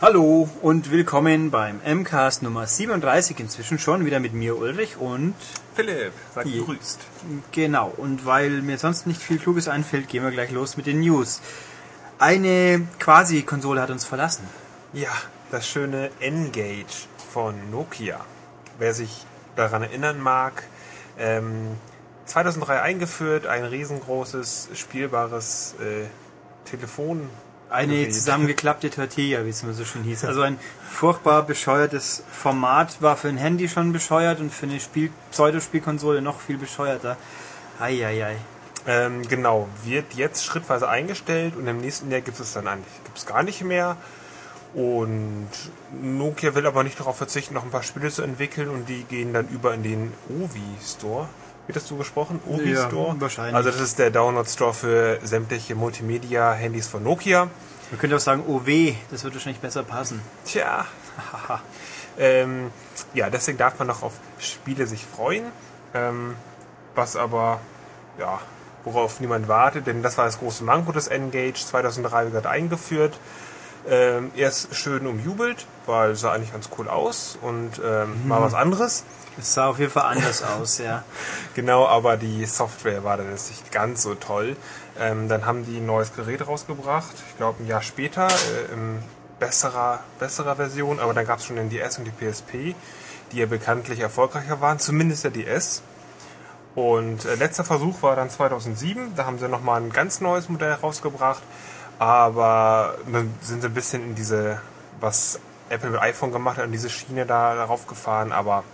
Hallo und willkommen beim MCAST Nummer 37, inzwischen schon wieder mit mir Ulrich und Philipp, sei Je- gegrüßt. genau, und weil mir sonst nicht viel Kluges einfällt, gehen wir gleich los mit den News. Eine Quasi-Konsole hat uns verlassen. Ja, das schöne N-Gage von Nokia. Wer sich daran erinnern mag, ähm, 2003 eingeführt, ein riesengroßes, spielbares äh, Telefon. Eine zusammengeklappte Tortilla, wie es immer so schön hieß. Also ein furchtbar bescheuertes Format, war für ein Handy schon bescheuert und für eine Spiel Pseudospielkonsole noch viel bescheuerter. Eieiei. Ähm, genau, wird jetzt schrittweise eingestellt und im nächsten Jahr gibt es dann eigentlich gibt's gar nicht mehr. Und Nokia will aber nicht darauf verzichten, noch ein paar Spiele zu entwickeln und die gehen dann über in den Ovi Store. Wird das so gesprochen? Ovi Ja, Store? wahrscheinlich. Also das ist der Download Store für sämtliche Multimedia-Handys von Nokia. Man könnte auch sagen, weh, das wird wahrscheinlich besser passen. Tja. ähm, ja, deswegen darf man noch auf Spiele sich freuen. Ähm, was aber, ja, worauf niemand wartet, denn das war das große Manko des N-Gage 2003 wie gesagt eingeführt. Ähm, erst schön umjubelt, weil es sah eigentlich ganz cool aus und ähm, mal was anderes. Es sah auf jeden Fall anders aus, ja. Genau, aber die Software war dann jetzt nicht ganz so toll. Ähm, dann haben die ein neues Gerät rausgebracht, ich glaube ein Jahr später, äh, in besserer, besserer Version, aber dann gab es schon den DS und die PSP, die ja bekanntlich erfolgreicher waren, zumindest der DS. Und äh, letzter Versuch war dann 2007, da haben sie nochmal ein ganz neues Modell rausgebracht, aber dann sind sie ein bisschen in diese, was Apple mit iPhone gemacht hat, in diese Schiene da darauf gefahren, aber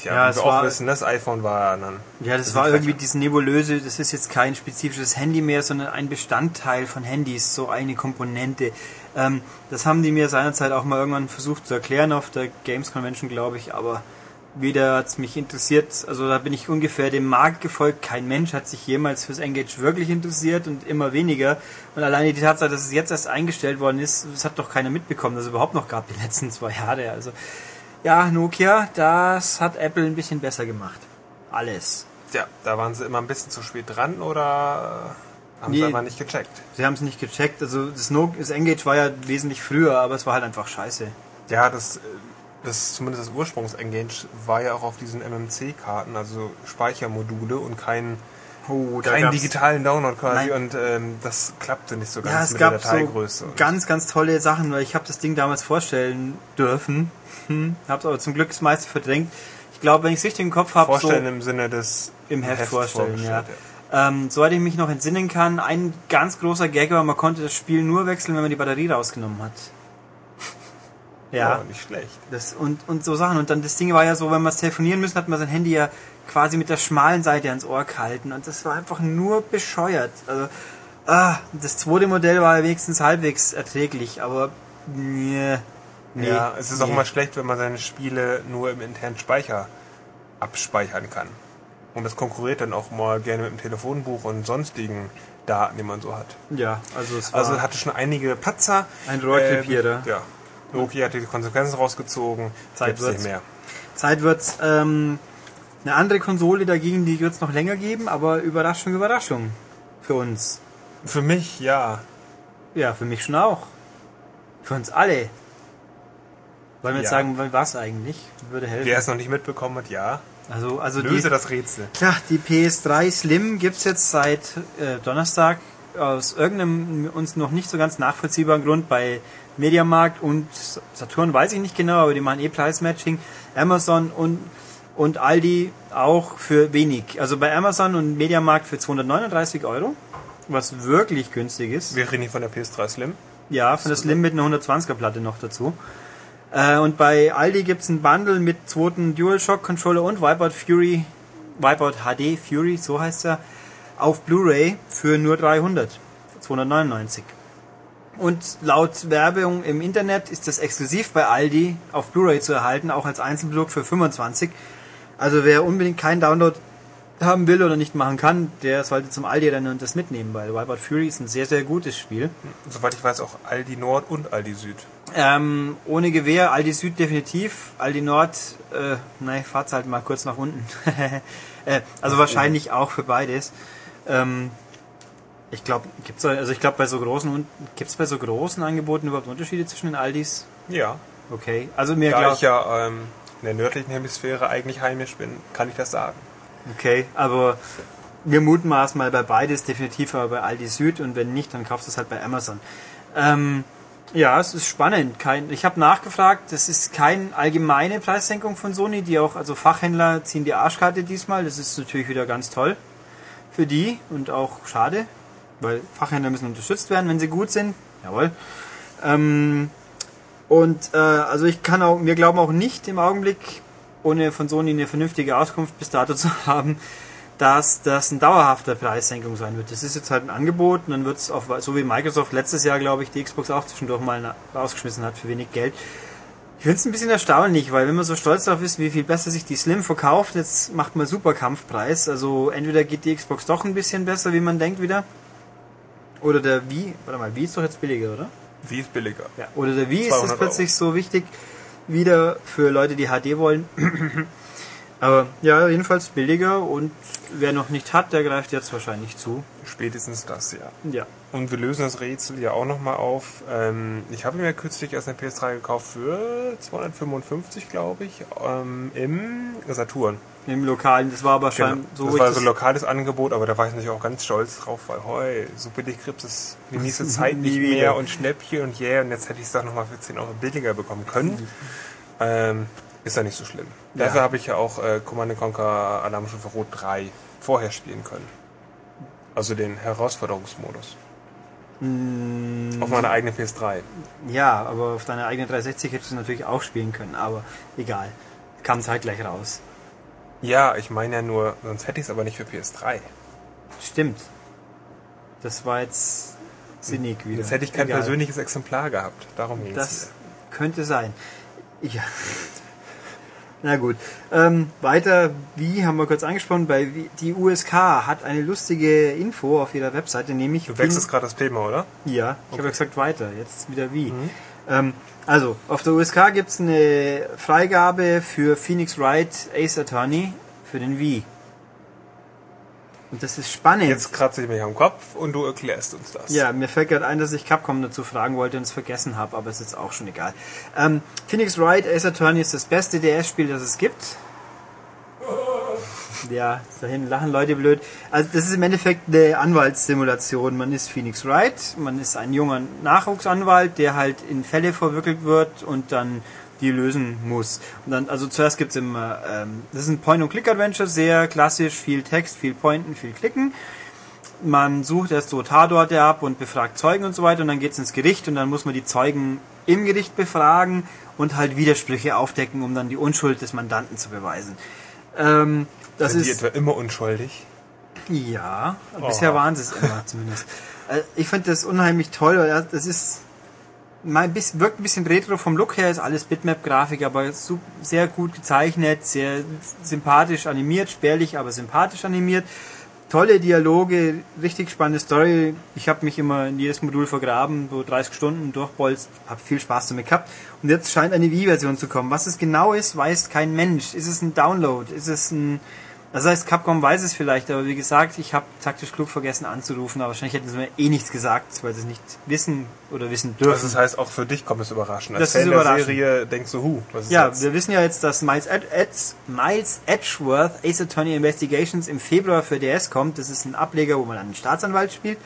tja, Ja, wie es wir war- auch wissen, das iPhone war dann Ja, das ist war irgendwie Fächer. diese nebulöse, das ist jetzt kein spezifisches Handy mehr, sondern ein Bestandteil von Handys, so eine Komponente. Ähm, das haben die mir seinerzeit auch mal irgendwann versucht zu erklären auf der Games Convention, glaube ich, aber weder hat's mich interessiert, also da bin ich ungefähr dem Markt gefolgt. Kein Mensch hat sich jemals fürs Engage wirklich interessiert und immer weniger. Und alleine die Tatsache, dass es jetzt erst eingestellt worden ist, das hat doch keiner mitbekommen, dass es überhaupt noch gab die letzten zwei Jahre. Also ja, Nokia, das hat Apple ein bisschen besser gemacht. Alles. Ja, da waren sie immer ein bisschen zu spät dran oder haben Nee. sie einfach nicht gecheckt. Sie haben es nicht gecheckt. Also das, no das Engage war ja wesentlich früher, aber es war halt einfach scheiße. Ja, das, äh, das zumindest das Ursprungs-Engage war ja auch auf diesen MMC-Karten, also Speichermodule und keinen Oh, keinen digitalen Download quasi Nein. und ähm, das klappte nicht so ganz Ja, es mit der gab so Dateigröße. Und- ganz, ganz tolle Sachen, weil ich habe das Ding damals vorstellen dürfen. Hm, hab's aber zum Glück das meiste verdrängt. Ich glaube, wenn ich es richtig im Kopf habe, so Vorstellen im Sinne des im Heft, vorstellen, ja. vorgestellt, Ähm, soweit ich mich noch entsinnen kann, ein ganz großer Gag war, man konnte das Spiel nur wechseln, wenn man die Batterie rausgenommen hat. Ja, Ja. nicht schlecht. Das, und, und so Sachen. Und dann das Ding war ja so, wenn man es telefonieren müssen, hat man sein Handy ja quasi mit der schmalen Seite ans Ohr gehalten. Und das war einfach nur bescheuert. Also, ah, das zweite Modell war ja wenigstens halbwegs erträglich, aber nee, nee. ja, es ist nee. auch mal schlecht, wenn man seine Spiele nur im internen Speicher abspeichern kann. Und das konkurriert dann auch mal gerne mit dem Telefonbuch und sonstigen Daten, die man so hat. Ja, also es war Also hatte schon einige Patzer. ein Rohrkrepierer. Ähm, ja. Nokia hat die Konsequenzen rausgezogen. Zeit Gibt's nicht wird's. mehr. Zeit wird's. Ähm, eine andere Konsole dagegen, die wird es noch länger geben, aber Überraschung, Überraschung. Für uns. Für mich, ja. Ja, für mich schon auch. Für uns alle. Wollen wir jetzt Ja. sagen, was eigentlich? Würde helfen. Wer es noch nicht mitbekommen hat, ja. Also, also die, Löse das Rätsel. Tja, die PS3 Slim gibt's jetzt seit äh, Donnerstag aus irgendeinem uns noch nicht so ganz nachvollziehbaren Grund bei Mediamarkt und Saturn weiß ich nicht genau, aber die machen eh Preismatching. Amazon und und Aldi auch für wenig. Also bei Amazon und Mediamarkt für 239 Euro, was wirklich günstig ist. Wir reden hier von der PS3 Slim. Ja, von der Slim mit einer 120er Platte noch dazu. Äh, und bei Aldi gibt's ein Bundle mit zweiten DualShock Controller und Wipeout Fury, Wipeout HD Fury, so heißt er, auf Blu-ray für nur 300, 299. Und laut Werbung im Internet ist das exklusiv bei Aldi auf Blu-ray zu erhalten, auch als Einzelprodukt für 25. Also wer unbedingt keinen Download haben will oder nicht machen kann, der sollte zum Aldi rennen und das mitnehmen, weil Wipeout Fury ist ein sehr, sehr gutes Spiel. Soweit ich weiß, auch Aldi Nord und Aldi Süd. Ähm, ohne Gewehr, Aldi Süd definitiv, Aldi Nord, äh, nein, fahrt's halt mal kurz nach unten. äh, also wahrscheinlich auch für beides. Ähm, Ich glaube, gibt's also ich glaube bei so großen gibt's bei so großen Angeboten überhaupt Unterschiede zwischen den Aldis? Ja. Okay, also mir Da glaub, ich ja ähm, in der nördlichen Hemisphäre eigentlich heimisch bin, kann ich das sagen. Okay, aber wir mutmaßen mal bei beides definitiv, aber bei Aldi Süd und wenn nicht, dann kaufst du es halt bei Amazon. Ähm, ja, es ist spannend. Kein, ich habe nachgefragt, das ist keine allgemeine Preissenkung von Sony, die auch, also Fachhändler ziehen die Arschkarte diesmal. Das ist natürlich wieder ganz toll für die und auch schade, weil Fachhändler müssen unterstützt werden, wenn sie gut sind. Jawohl. Ähm, und äh, also ich kann auch, wir glauben auch nicht im Augenblick, ohne von Sony eine vernünftige Auskunft bis dato zu haben, dass das ein dauerhafter Preissenkung sein wird. Das ist jetzt halt ein Angebot und dann wird es so wie Microsoft letztes Jahr, glaube ich, die Xbox auch zwischendurch mal rausgeschmissen hat für wenig Geld. Ich finde es ein bisschen erstaunlich, weil wenn man so stolz darauf ist, wie viel besser sich die Slim verkauft, jetzt macht man super Kampfpreis. Also entweder geht die Xbox doch ein bisschen besser, wie man denkt wieder. Oder der Wii, warte mal, Wii ist doch jetzt billiger, oder? Wie ist billiger? Ja. Oder der Wii ist 200 es plötzlich so wichtig wieder für Leute, die HD wollen. Aber ja, jedenfalls billiger und wer noch nicht hat, der greift jetzt wahrscheinlich zu. Spätestens das, ja. Ja. Und wir lösen das Rätsel ja auch nochmal auf. Ähm, ich habe mir kürzlich erst eine PS3 gekauft für 255, glaube ich, ähm, im Saturn. Im Lokalen, das war aber schon Genau. so. das war so ein lokales Angebot, aber da war ich natürlich auch ganz stolz drauf, weil heu, so billig kriegst es die nächste Zeit nicht mehr und Schnäppchen und yeah, und jetzt hätte ich es doch nochmal für 10 Euro billiger bekommen können. Ähm, ist ja nicht so schlimm. Ja. Dafür habe ich ja auch äh, Command Conquer Alarmstufe Rot 3 vorher spielen können. Also den Herausforderungsmodus. Auf meiner eigenen PS3. ja, aber auf deiner eigenen 360 hättest du natürlich auch spielen können, aber egal. Kam zeitgleich raus. Ja, ich meine ja nur, sonst hätte ich es aber nicht für PS3. Stimmt. Das war jetzt sinnig wieder. Jetzt hätte ich kein Egal. persönliches Exemplar gehabt. Darum ging Das es. könnte sein. Ja. Na gut. Ähm, weiter, wie haben wir kurz angesprochen, bei die USK hat eine lustige Info auf ihrer Webseite, nämlich Du wechselst gerade das Thema, oder? ja, ich habe ja gesagt weiter, jetzt wieder wie. Ähm, also, auf der USK gibt es eine Freigabe für Phoenix Wright Ace Attorney für den Wii. Und das ist spannend. Jetzt kratze ich mich am Kopf und du erklärst uns das. Ja, mir fällt gerade ein, dass ich Capcom dazu fragen wollte und es vergessen habe, aber ist jetzt auch schon egal. Ähm, Phoenix Wright Ace Attorney ist das beste DS-Spiel, das es gibt. Ja, dahin lachen Leute blöd. Also das ist im Endeffekt eine Anwaltssimulation. Man ist Phoenix Wright, man ist ein junger Nachwuchsanwalt, der halt in Fälle verwickelt wird und dann die lösen muss. Und dann, also zuerst gibt's immer, ähm, das ist ein Point-and-Click-Adventure, sehr klassisch, viel Text, viel Pointen, viel Klicken man sucht erst so Tatorte ab und befragt Zeugen und so weiter und dann geht's ins Gericht und dann muss man die Zeugen im Gericht befragen und halt Widersprüche aufdecken, um dann die Unschuld des Mandanten zu beweisen. Ähm, das Sind die ist etwa immer unschuldig? ja, Oh. bisher waren sie es immer zumindest. Äh, Ich finde das unheimlich toll, weil das ist mal bisschen, wirkt ein bisschen retro vom Look her, ist alles Bitmap-Grafik, aber sehr gut gezeichnet, sehr sympathisch animiert, spärlich, aber sympathisch animiert. Tolle Dialoge, richtig spannende Story. Ich habe mich immer in jedes Modul vergraben, so 30 Stunden durchbolzt, habe viel Spaß damit gehabt. Und jetzt scheint eine Wii-Version zu kommen. Was es genau ist, weiß kein Mensch. Ist es ein Download? Ist es ein das heißt, Capcom weiß es vielleicht, aber wie gesagt, ich habe taktisch klug vergessen anzurufen, aber wahrscheinlich hätten sie mir eh nichts gesagt, weil sie es nicht wissen oder wissen dürfen. Also das heißt, auch für dich kommt es überraschend. Das Als ist Fan der überraschend. Serie denkst du, hu, was ist ja, jetzt? wir wissen ja jetzt, dass Miles, Ed Ed Miles Edgeworth Ace Attorney Investigations im Februar für DS kommt. Das ist ein Ableger, wo man einen Staatsanwalt spielt.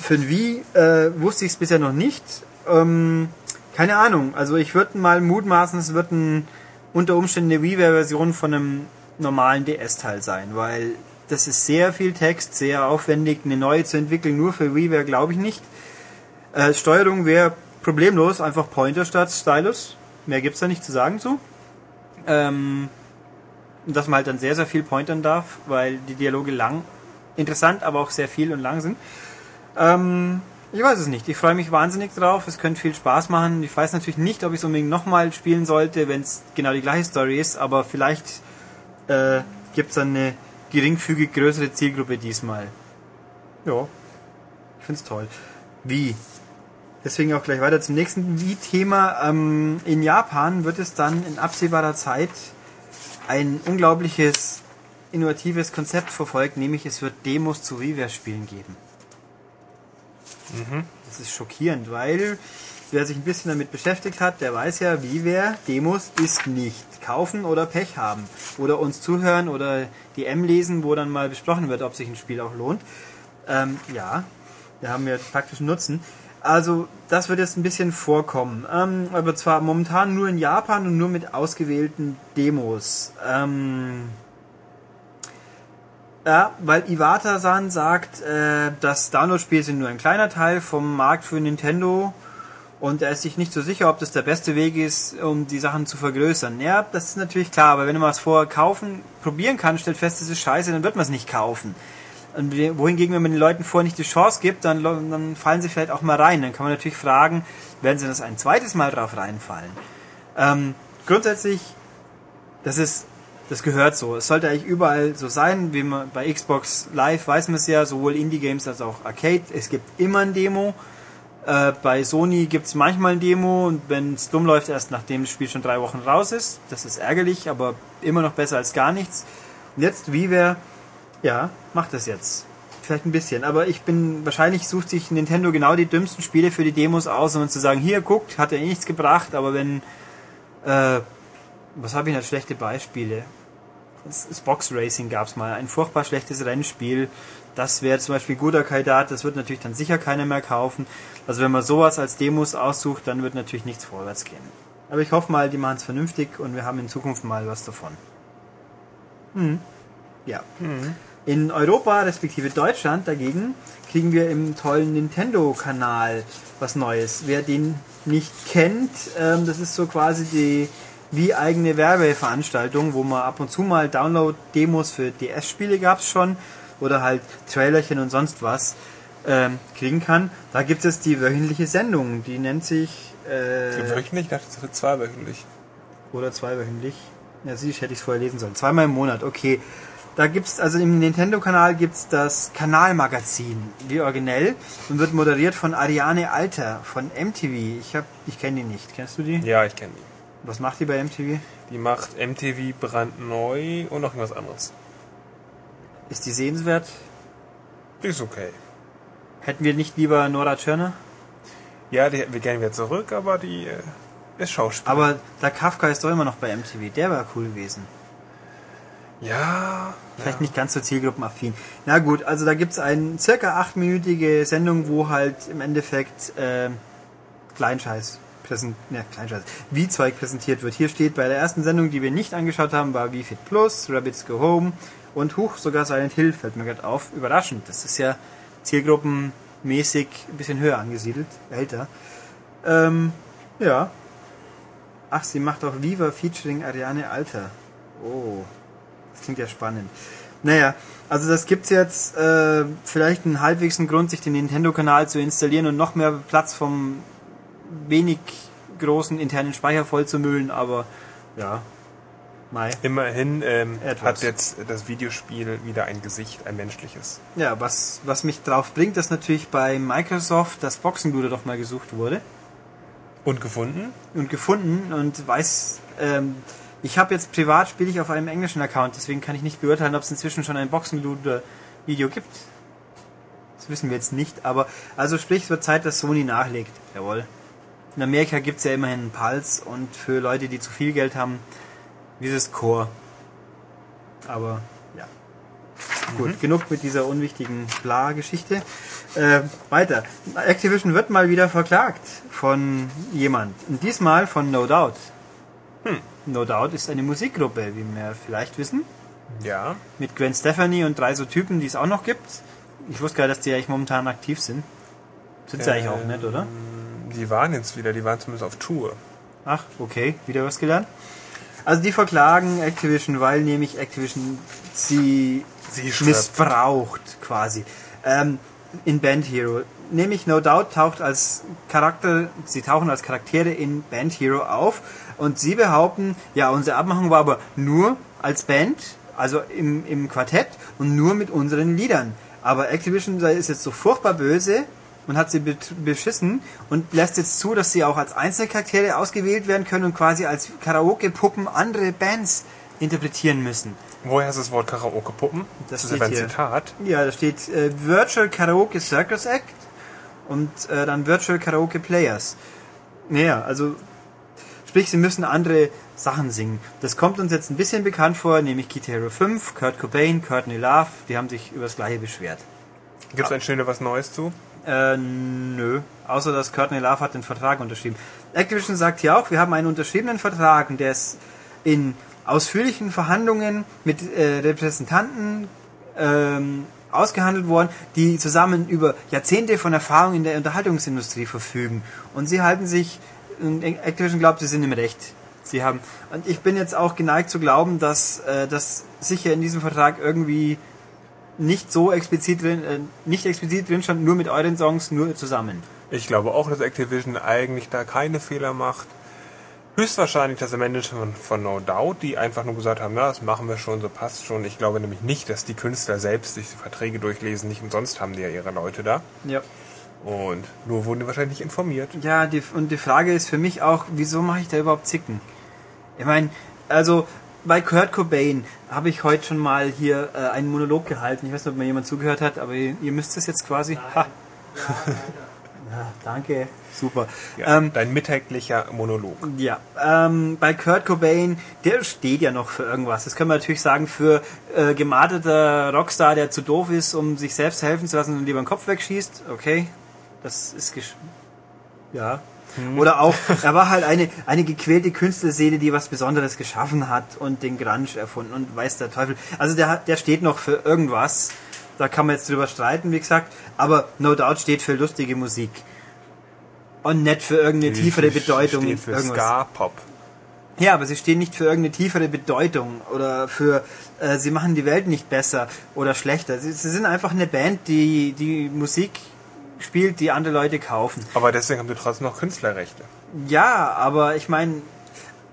Für den Wii äh, wusste ich es bisher noch nicht. Ähm, keine Ahnung. Also ich würde mal mutmaßen, es wird ein, unter Umständen eine Wii-Version von einem normalen DS-Teil sein, weil das ist sehr viel Text, sehr aufwendig. Eine neue zu entwickeln nur für Wii wäre, glaube ich, nicht. Äh, Steuerung wäre problemlos, einfach Pointer statt Stylus. Mehr gibt's da nicht zu sagen zu. Ähm, dass man halt dann sehr, sehr viel pointern darf, weil die Dialoge lang, interessant, aber auch sehr viel und lang sind. Ähm, ich weiß es nicht. Ich freue mich wahnsinnig drauf. Es könnte viel Spaß machen. Ich weiß natürlich nicht, ob ich es unbedingt nochmal spielen sollte, wenn es genau die gleiche Story ist, aber vielleicht äh, gibt es dann eine geringfügig größere Zielgruppe diesmal. Ja, ich find's toll. Wie? Deswegen auch gleich weiter zum nächsten Wie-Thema. Ähm, in Japan wird es dann in absehbarer Zeit ein unglaubliches, innovatives Konzept verfolgt, nämlich es wird Demos zu WiiWare-Spielen geben. Das ist schockierend, weil wer sich ein bisschen damit beschäftigt hat, der weiß ja, wie wer Demos ist nicht kaufen oder Pech haben oder uns zuhören oder die M lesen, wo dann mal besprochen wird, ob sich ein Spiel auch lohnt. Ähm, ja, da haben wir praktischen Nutzen. Also das wird jetzt ein bisschen vorkommen, ähm, aber zwar momentan nur in Japan und nur mit ausgewählten Demos. Ähm, ja, weil Iwata-san sagt, äh, das Download-Spiel sind nur ein kleiner Teil vom Markt für Nintendo und er ist sich nicht so sicher, ob das der beste Weg ist, um die Sachen zu vergrößern. Ja, das ist natürlich klar, aber wenn man es vorher kaufen, probieren kann, stellt fest, es ist scheiße, dann wird man es nicht kaufen. Und wohingegen, wenn man den Leuten vorher nicht die Chance gibt, dann, dann fallen sie vielleicht auch mal rein. Dann kann man natürlich fragen, werden sie das ein zweites Mal drauf reinfallen? Ähm, grundsätzlich, das ist das gehört so. Es sollte eigentlich überall so sein, wie man bei Xbox Live weiß man es ja, sowohl Indie-Games als auch Arcade. Es gibt immer ein Demo. Äh, bei Sony gibt es manchmal ein Demo und wenn es dumm läuft, erst nachdem das Spiel schon drei Wochen raus ist. Das ist ärgerlich, aber immer noch besser als gar nichts. Und jetzt, wie wer, ja, macht das jetzt. Vielleicht ein bisschen, aber ich bin, wahrscheinlich sucht sich Nintendo genau die dümmsten Spiele für die Demos aus, um zu sagen, hier, guckt, hat ja eh nichts gebracht, aber wenn, äh, was habe ich denn schlechte Beispiele? das Box Racing gab es mal, ein furchtbar schlechtes Rennspiel. Das wäre zum Beispiel guter Kaidat, das wird natürlich dann sicher keiner mehr kaufen. Also wenn man sowas als Demos aussucht, dann wird natürlich nichts vorwärts gehen. Aber ich hoffe mal, die machen es vernünftig und wir haben in Zukunft mal was davon. Hm. Ja. Hm. In Europa, respektive Deutschland dagegen, kriegen wir im tollen Nintendo-Kanal was Neues. Wer den nicht kennt, ähm, das ist so quasi die wie eigene Werbeveranstaltungen, wo man ab und zu mal Download-Demos für DS-Spiele gab es schon oder halt Trailerchen und sonst was ähm, kriegen kann. Da gibt es die wöchentliche Sendung, die nennt sich... Äh, wöchentlich? Ich dachte, es wird zweiwöchentlich. Oder zweiwöchentlich. Ja, siehst hätte ich es vorher lesen sollen. Zweimal im Monat, okay. Da gibt's, also im Nintendo-Kanal gibt's das Kanalmagazin, wie originell, und wird moderiert von Ariane Alter von MTV. Ich hab, ich kenne die nicht. Kennst du die? Ja, ich kenne die. Was macht die bei MTV? Die macht MTV brandneu und noch irgendwas anderes. Ist die sehenswert? Die ist okay. Hätten wir nicht lieber Nora Tschirner? Ja, die hätten wir gerne wieder zurück, aber die äh, ist Schauspieler. Aber der Kafka ist doch immer noch bei MTV. Der war cool gewesen. Ja. Vielleicht ja. nicht ganz so zielgruppenaffin. Na gut, also da gibt's eine circa achtminütige Sendung, wo halt im Endeffekt äh, Kleinscheiß präsent, ne, Kleinscheiß, wie Zeug präsentiert wird. Hier steht bei der ersten Sendung, die wir nicht angeschaut haben, war Wii Fit Plus, Rabbits Go Home und Huch, sogar Silent Hill fällt mir gerade auf. Überraschend. Das ist ja zielgruppenmäßig ein bisschen höher angesiedelt, älter. Ähm, ja. Ach, sie macht auch Viva featuring Ariane Alter. Oh, das klingt ja spannend. Naja, also das gibt's jetzt äh, vielleicht einen halbwegs Grund, sich den Nintendo-Kanal zu installieren und noch mehr Platz vom wenig großen internen Speicher voll zu müllen, aber ja. Mai. Immerhin ähm, hat jetzt das Videospiel wieder ein Gesicht, ein menschliches. Ja, was, was mich drauf bringt, dass natürlich bei Microsoft das Boxenluder doch mal gesucht wurde. Und gefunden? Und gefunden und weiß, ähm, ich habe jetzt privat spiele ich auf einem englischen Account, deswegen kann ich nicht beurteilen, ob es inzwischen schon ein Boxenluder-Video gibt. Das wissen wir jetzt nicht, aber also sprich, es wird Zeit, dass Sony nachlegt. Jawohl. In Amerika gibt es ja immerhin einen Pulse und für Leute, die zu viel Geld haben, dieses Core. Aber ja. Mhm. Gut, genug mit dieser unwichtigen Bla-Geschichte. Äh, weiter. Activision wird mal wieder verklagt von jemand. Und diesmal von No Doubt. Hm. No Doubt ist eine Musikgruppe, wie wir vielleicht wissen. Ja. Mit Gwen Stefani und drei so Typen, die es auch noch gibt. Ich wusste gar nicht, dass die eigentlich momentan aktiv sind. Sind sie ähm, eigentlich auch nicht, oder? Die waren jetzt wieder, die waren zumindest auf Tour. Ach, okay, wieder was gelernt. Also die verklagen Activision, weil nämlich Activision sie, sie missbraucht quasi. Ähm, in Band Hero. Nämlich No Doubt taucht als Charakter, sie tauchen als Charaktere in Band Hero auf und sie behaupten, ja, unsere Abmachung war aber nur als Band, also im, im Quartett und nur mit unseren Liedern. Aber Activision ist jetzt so furchtbar böse und hat sie beschissen und lässt jetzt zu, dass sie auch als Einzelcharaktere ausgewählt werden können und quasi als Karaoke-Puppen andere Bands interpretieren müssen. Woher ist das Wort Karaoke-Puppen? Das, das ist ein Zitat. Ja, da steht äh, Virtual Karaoke Circus Act und äh, dann Virtual Karaoke Players. Naja, also sprich, sie müssen andere Sachen singen. Das kommt uns jetzt ein bisschen bekannt vor, nämlich Guitar Hero 5, Kurt Cobain, Courtney Love, die haben sich über das gleiche beschwert. Gibt es an Stelle was Neues zu? Äh, nö. Außer dass Courtney Love hat den Vertrag unterschrieben. Activision sagt hier auch, wir haben einen unterschriebenen Vertrag und der ist in ausführlichen Verhandlungen mit äh, Repräsentanten ähm, ausgehandelt worden, die zusammen über Jahrzehnte von Erfahrung in der Unterhaltungsindustrie verfügen. Und sie halten sich, Activision glaubt, sie sind im Recht. Sie haben, und ich bin jetzt auch geneigt zu glauben, dass äh, das sicher in diesem Vertrag irgendwie nicht so explizit drin, äh, nicht explizit drin stand, nur mit euren Songs, nur zusammen. Ich glaube auch, dass Activision eigentlich da keine Fehler macht. Höchstwahrscheinlich das Management von No Doubt, die einfach nur gesagt haben, ja, das machen wir schon, so passt schon. Ich glaube nämlich nicht, dass die Künstler selbst sich die Verträge durchlesen. Nicht umsonst haben die ja ihre Leute da. Ja. Und nur wurden die wahrscheinlich informiert. Ja, die, und die Frage ist für mich auch, wieso mache ich da überhaupt Zicken? Ich meine, also bei Kurt Cobain habe ich heute schon mal hier äh, einen Monolog gehalten. Ich weiß nicht, ob mir jemand zugehört hat, aber ihr, ihr müsst es jetzt quasi. Ha. Ja, danke, super. Ja, ähm, dein mittäglicher Monolog. Ja, ähm, bei Kurt Cobain, der steht ja noch für irgendwas. Das können wir natürlich sagen, für äh, gematerter Rockstar, der zu doof ist, um sich selbst helfen zu lassen und lieber den Kopf wegschießt. Okay, das ist gesch ja. Hm. Oder auch, er war halt eine, eine gequälte Künstlerseele, die was Besonderes geschaffen hat und den Grunge erfunden und weiß der Teufel. Also der, der steht noch für irgendwas. Da kann man jetzt drüber streiten, wie gesagt. Aber No Doubt steht für lustige Musik. Und nicht für irgendeine tiefere Bedeutung. Steht für Ska-Pop. Ja, aber sie stehen nicht für irgendeine tiefere Bedeutung oder für äh, sie machen die Welt nicht besser oder schlechter. Sie, sie, sind einfach eine Band, die die Musik spielt, die andere Leute kaufen. Aber deswegen haben sie trotzdem noch Künstlerrechte. Ja, aber ich meine,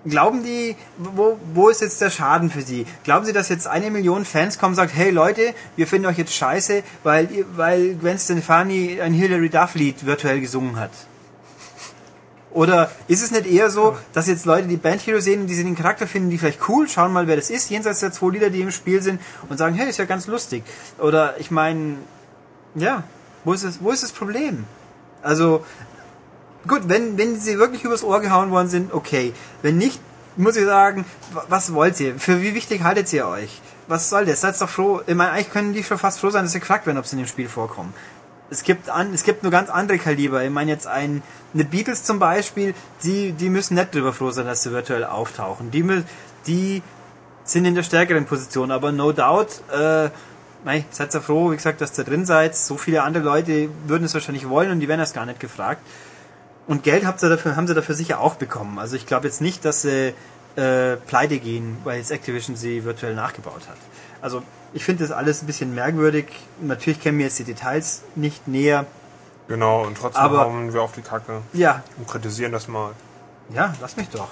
glauben die, wo, wo ist jetzt der Schaden für sie? Glauben sie, dass jetzt eine Million Fans kommen und sagen, hey Leute, wir finden euch jetzt scheiße, weil, weil Gwen Stefani ein Hilary Duff Lied virtuell gesungen hat? Oder ist es nicht eher so, dass jetzt Leute die Band Hero sehen und die den Charakter finden, die vielleicht cool, schauen mal, wer das ist, jenseits der zwei Lieder, die im Spiel sind, und sagen, hey, ist ja ganz lustig. Oder ich meine, ja, wo ist, das, wo ist das Problem? Also, gut, wenn, wenn sie wirklich übers Ohr gehauen worden sind, okay. Wenn nicht, muss ich sagen, was wollt ihr? Für wie wichtig haltet ihr euch? Was soll das? Seid doch froh. Ich meine, eigentlich können die schon fast froh sein, dass sie gefragt werden, ob sie in dem Spiel vorkommen. Es gibt an, es gibt nur ganz andere Kaliber. Ich meine jetzt ein, eine Beatles zum Beispiel, die, die müssen nicht drüber froh sein, dass sie virtuell auftauchen. Die, die sind in der stärkeren Position, aber no doubt, äh, Mei, seid ihr froh, wie gesagt, dass ihr drin seid. So viele andere Leute würden es wahrscheinlich wollen und die werden das gar nicht gefragt. Und Geld habt ihr dafür, haben sie dafür sicher auch bekommen. Also ich glaube jetzt nicht, dass sie äh, pleite gehen, weil jetzt Activision sie virtuell nachgebaut hat. Also ich finde das alles ein bisschen merkwürdig. Natürlich kennen wir jetzt die Details nicht näher. Genau, und trotzdem aber, hauen wir auf die Kacke. Ja. Und kritisieren das mal. Ja, lass mich doch.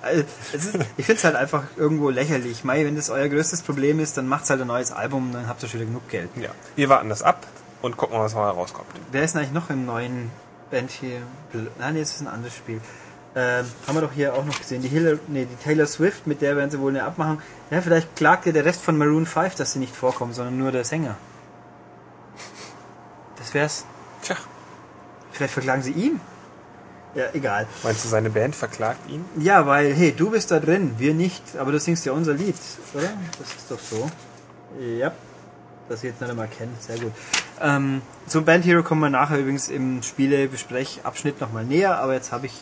Also, ist, ich finde es halt einfach irgendwo lächerlich. Mai, wenn das euer größtes Problem ist, dann macht halt ein neues Album, dann habt ihr schon wieder genug Geld. Ja. Wir warten das ab und gucken mal, was mal rauskommt. Wer ist denn eigentlich noch im neuen Band hier? Nein, nee, das ist ein anderes Spiel. Ähm, haben wir doch hier auch noch gesehen. Die, Hiller, nee, die Taylor Swift, mit der werden sie wohl eine abmachen. Ja, vielleicht klagt ja der Rest von Maroon 5, dass sie nicht vorkommen, sondern nur der Sänger. Das wär's. Tja. Vielleicht verklagen sie ihn. Ja, egal. Meinst du, seine Band verklagt ihn? Ja, weil, hey, du bist da drin, wir nicht, aber du singst ja unser Lied, oder? Das ist doch so. Ja, das jetzt nicht einmal kennen, sehr gut. Ähm, zum Band Hero kommen wir nachher übrigens im Spielebesprech-Abschnitt nochmal näher, aber jetzt habe ich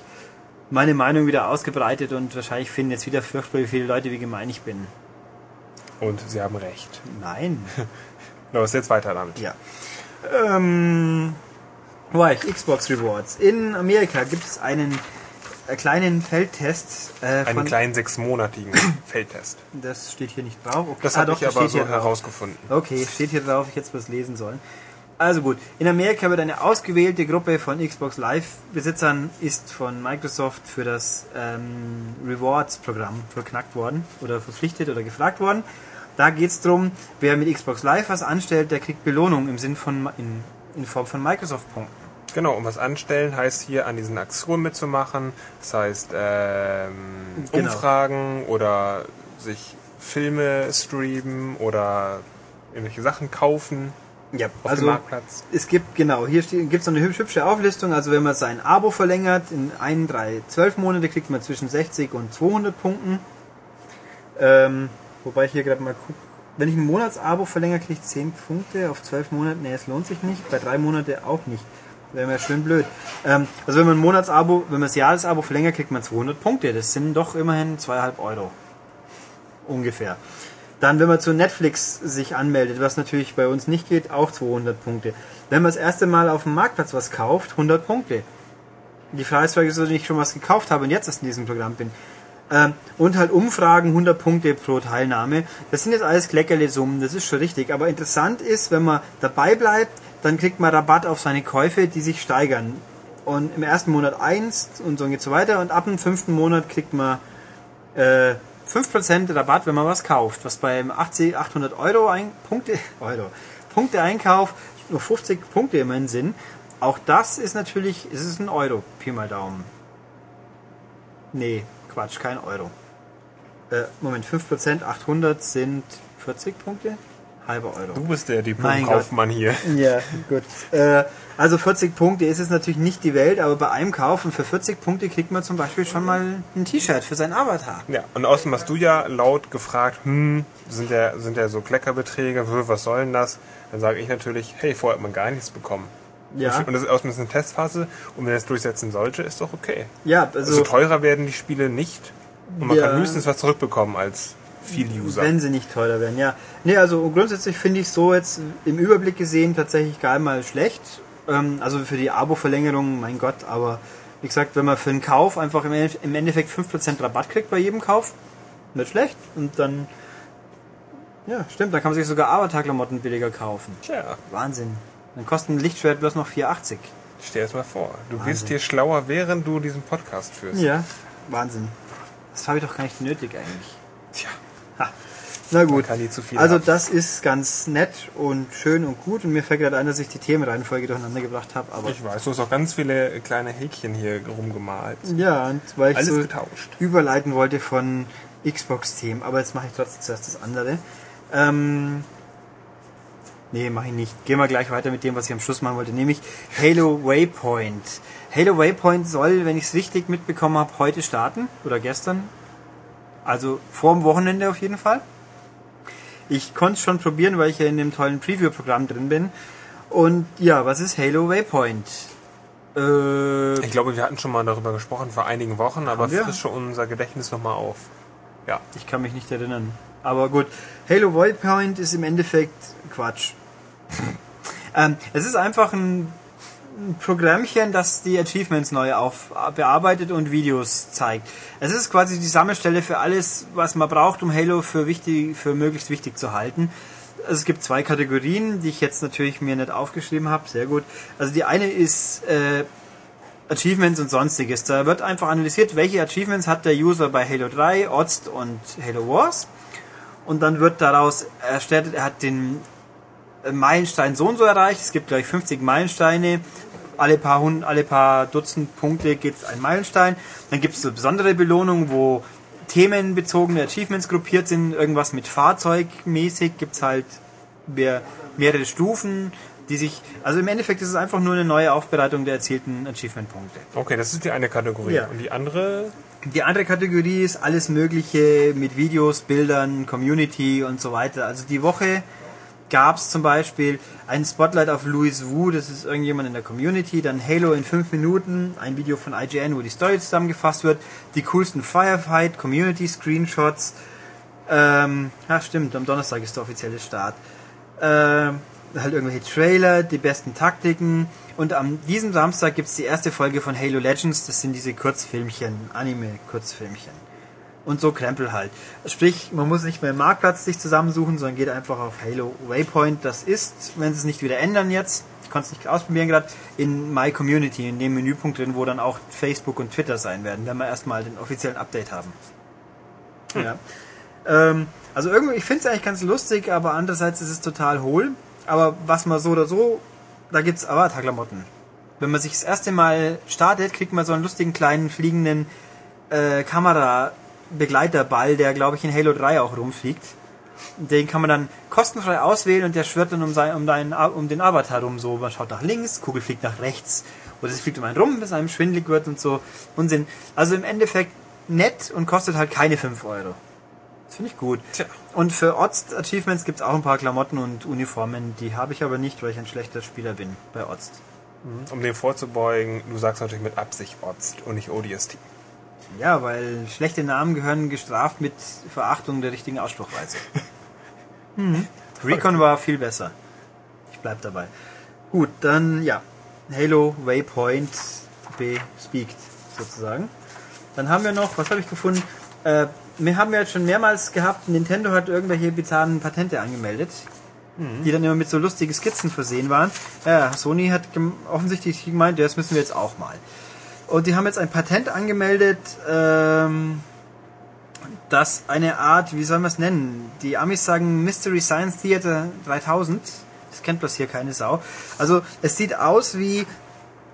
meine Meinung wieder ausgebreitet und wahrscheinlich finden jetzt wieder furchtbar viele Leute, wie gemein ich bin. Und sie haben recht. Nein. Los, jetzt weiter damit. Ja. Ähm, ich? Xbox Rewards. In Amerika gibt es einen äh, kleinen Feldtest. Äh, einen kleinen sechsmonatigen Feldtest. Das steht hier nicht drauf. Okay. Das ah, habe ich aber so herausgefunden. Okay, steht hier drauf, ich hätte es was lesen sollen. Also gut, in Amerika wird eine ausgewählte Gruppe von Xbox Live-Besitzern ist von Microsoft für das ähm, Rewards-Programm verknackt worden oder verpflichtet oder gefragt worden. Da geht es darum, wer mit Xbox Live was anstellt, der kriegt Belohnung im Sinn von in, in Form von Microsoft-Punkten. Genau, und was anstellen heißt hier an diesen Aktionen mitzumachen. Das heißt ähm, genau. Umfragen oder sich Filme streamen oder irgendwelche Sachen kaufen. Ja, auf also dem Marktplatz. es gibt, genau, hier gibt es so eine hübsch- hübsche Auflistung. Also wenn man sein Abo verlängert, in 1, 3, 12 Monate kriegt man zwischen 60 und 200 Punkten. Ähm, wobei ich hier gerade mal gucke. Wenn ich ein Monatsabo verlängere, kriege ich 10 Punkte auf 12 Monate. Nee, es lohnt sich nicht. Bei 3 Monate auch nicht. Wäre mir schön blöd. Ähm, also wenn man ein Monatsabo, wenn man das Jahresabo verlängert, kriegt man 200 Punkte. Das sind doch immerhin 2,5 Euro. Ungefähr. Dann, wenn man zu Netflix sich anmeldet, was natürlich bei uns nicht geht, auch 200 Punkte. Wenn man das erste Mal auf dem Marktplatz was kauft, 100 Punkte. Die Frage ist, wieso ich schon was gekauft habe und jetzt erst in diesem Programm bin. Ähm, und halt Umfragen, 100 Punkte pro Teilnahme. Das sind jetzt alles Kleckerle-Summen, das ist schon richtig. Aber interessant ist, wenn man dabei bleibt, dann kriegt man Rabatt auf seine Käufe, die sich steigern. Und im ersten Monat 1 und so geht so weiter. Und ab dem fünften Monat kriegt man äh, 5% Rabatt, wenn man was kauft. Was beim 80, 800 Euro ein, Punkte, Euro, Punkte Einkauf nur 50 Punkte immerhin sind. Auch das ist natürlich, es ist ein Euro, Pi mal Daumen. Nee, Quatsch, kein Euro. Äh, Moment, 5%, 800 sind 40 Punkte? Halber Euro. Du bist der Mein Diplom-Kaufmann hier. Ja, gut. Äh, also 40 Punkte ist es natürlich nicht die Welt, aber bei einem Kauf und für 40 Punkte kriegt man zum Beispiel schon mal ein T-Shirt für seinen Avatar. Ja, und außerdem hast du ja laut gefragt, hm, sind ja, sind ja so Kleckerbeträge, was soll denn das? Dann sage ich natürlich, hey, vorher hat man gar nichts bekommen. Ja. Und das ist ist eine Testphase und wenn er es durchsetzen sollte, ist doch okay. Ja, Also also teurer werden die Spiele nicht und man Ja. kann höchstens was zurückbekommen als viel User. wenn sie nicht teurer werden, ja. Nee, also grundsätzlich finde ich so jetzt im Überblick gesehen tatsächlich gar mal schlecht. Ähm, also für die Abo-Verlängerung, mein Gott, aber wie gesagt, wenn man für einen Kauf einfach im Endeffekt- im Endeffekt 5% Rabatt kriegt bei jedem Kauf, nicht schlecht. Und dann, ja, stimmt, dann kann man sich sogar Avatar-Klamotten billiger kaufen. Tja, Wahnsinn. Dann kostet ein Lichtschwert bloß noch 4,80. stell es mal vor. Du Wahnsinn. wirst hier schlauer, während du diesen Podcast führst. Ja, Wahnsinn. Das habe ich doch gar nicht nötig eigentlich. Tja, Ha. Na gut. Also haben. das ist ganz nett und schön und gut und mir fällt gerade ein, dass ich die Themenreihenfolge durcheinander gebracht habe, aber Ich weiß, du hast auch ganz viele kleine Häkchen hier rumgemalt. ja, und weil ich Alles so getauscht. überleiten wollte von Xbox-Themen, aber jetzt mache ich trotzdem zuerst das andere. Ähm, nee, mache ich nicht. Gehen wir gleich weiter mit dem, was ich am Schluss machen wollte, nämlich Halo Waypoint. Halo Waypoint soll, wenn ich es richtig mitbekommen habe, heute starten oder gestern. Also vor dem Wochenende auf jeden Fall. Ich konnte es schon probieren, weil ich ja in dem tollen Preview-Programm drin bin. Und ja, was ist Halo Waypoint? Äh, Ich glaube, wir hatten schon mal darüber gesprochen vor einigen Wochen, aber frische unser Gedächtnis nochmal auf. Ja. Ich kann mich nicht erinnern. Aber gut, Halo Waypoint ist im Endeffekt Quatsch. ähm, es ist einfach ein, Programmchen, das die Achievements neu auf, bearbeitet und Videos zeigt. Es ist quasi die Sammelstelle für alles, was man braucht, um Halo für, wichtig, für möglichst wichtig zu halten. Es gibt zwei Kategorien, die ich jetzt natürlich mir nicht aufgeschrieben habe. Sehr gut. Also die eine ist äh, Achievements und sonstiges. Da wird einfach analysiert, welche Achievements hat der User bei Halo 3, Ozt und Halo Wars. Und dann wird daraus erstellt, er hat den Meilenstein so und so erreicht. Es gibt gleich 50 Meilensteine. Alle paar, Hund, alle paar Dutzend Punkte gibt es einen Meilenstein. Dann gibt es so besondere Belohnungen, wo themenbezogene Achievements gruppiert sind. Irgendwas mit Fahrzeugmäßig gibt es halt mehr, mehrere Stufen, die sich... Also im Endeffekt ist es einfach nur eine neue Aufbereitung der erzielten Achievement-Punkte. Okay, das ist die eine Kategorie. Ja. Und die andere, Die andere Kategorie ist alles Mögliche mit Videos, Bildern, Community und so weiter. Also die Woche gab es zum Beispiel ein Spotlight auf Louis Wu, das ist irgendjemand in der Community, dann Halo in 5 Minuten, ein Video von IGN, wo die Story zusammengefasst wird, die coolsten Firefight, Community Screenshots, ähm, ja stimmt, am Donnerstag ist der offizielle Start. Ähm, halt irgendwelche Trailer, die besten Taktiken und am diesem Samstag gibt's die erste Folge von Halo Legends, das sind diese Kurzfilmchen, Anime-Kurzfilmchen. Und so Krempel halt. Sprich, man muss nicht mehr im Marktplatz sich zusammensuchen, sondern geht einfach auf Halo Waypoint. Das ist, wenn sie es nicht wieder ändern jetzt, ich konnte es nicht ausprobieren gerade, in My Community, in dem Menüpunkt drin, wo dann auch Facebook und Twitter sein werden, wenn wir erstmal den offiziellen Update haben. Ja. Ähm, also irgendwie, ich finde es eigentlich ganz lustig, aber andererseits ist es total hohl. Aber was man so oder so, da gibt's Avatar-Klamotten. Wenn man sich das erste Mal startet, kriegt man so einen lustigen kleinen fliegenden äh, Kamera-Begleiterball, der glaube ich in Halo 3 auch rumfliegt. Den kann man dann kostenfrei auswählen und der schwirrt dann um, sein, um, deinen, um den Avatar rum. So, man schaut nach links, Kugel fliegt nach rechts. Oder es fliegt um einen rum, bis einem schwindlig wird und so. Unsinn. Also im Endeffekt nett und kostet halt keine 5 Euro. Finde ich gut. Tja. Und für Ozt Achievements gibt es auch ein paar Klamotten und Uniformen. Die habe ich aber nicht, weil ich ein schlechter Spieler bin bei Ozt. Um dem vorzubeugen, du sagst natürlich mit Absicht Otzt und nicht ODST. Ja, weil schlechte Namen gehören gestraft mit Verachtung der richtigen Ausspruchweise. mhm. Recon war viel besser. Ich bleib dabei. Gut, dann ja. Halo Waypoint bespeakt sozusagen. Dann haben wir noch, was habe ich gefunden? Äh, wir haben ja jetzt schon mehrmals gehabt, Nintendo hat irgendwelche bizarren Patente angemeldet, die dann immer mit so lustigen Skizzen versehen waren. Ja, Sony hat offensichtlich gemeint, das müssen wir jetzt auch mal. Und die haben jetzt ein Patent angemeldet, ähm, das eine Art, wie soll man es nennen? Die Amis sagen Mystery Science Theater 3000. Das kennt bloß hier keine Sau. Also es sieht aus wie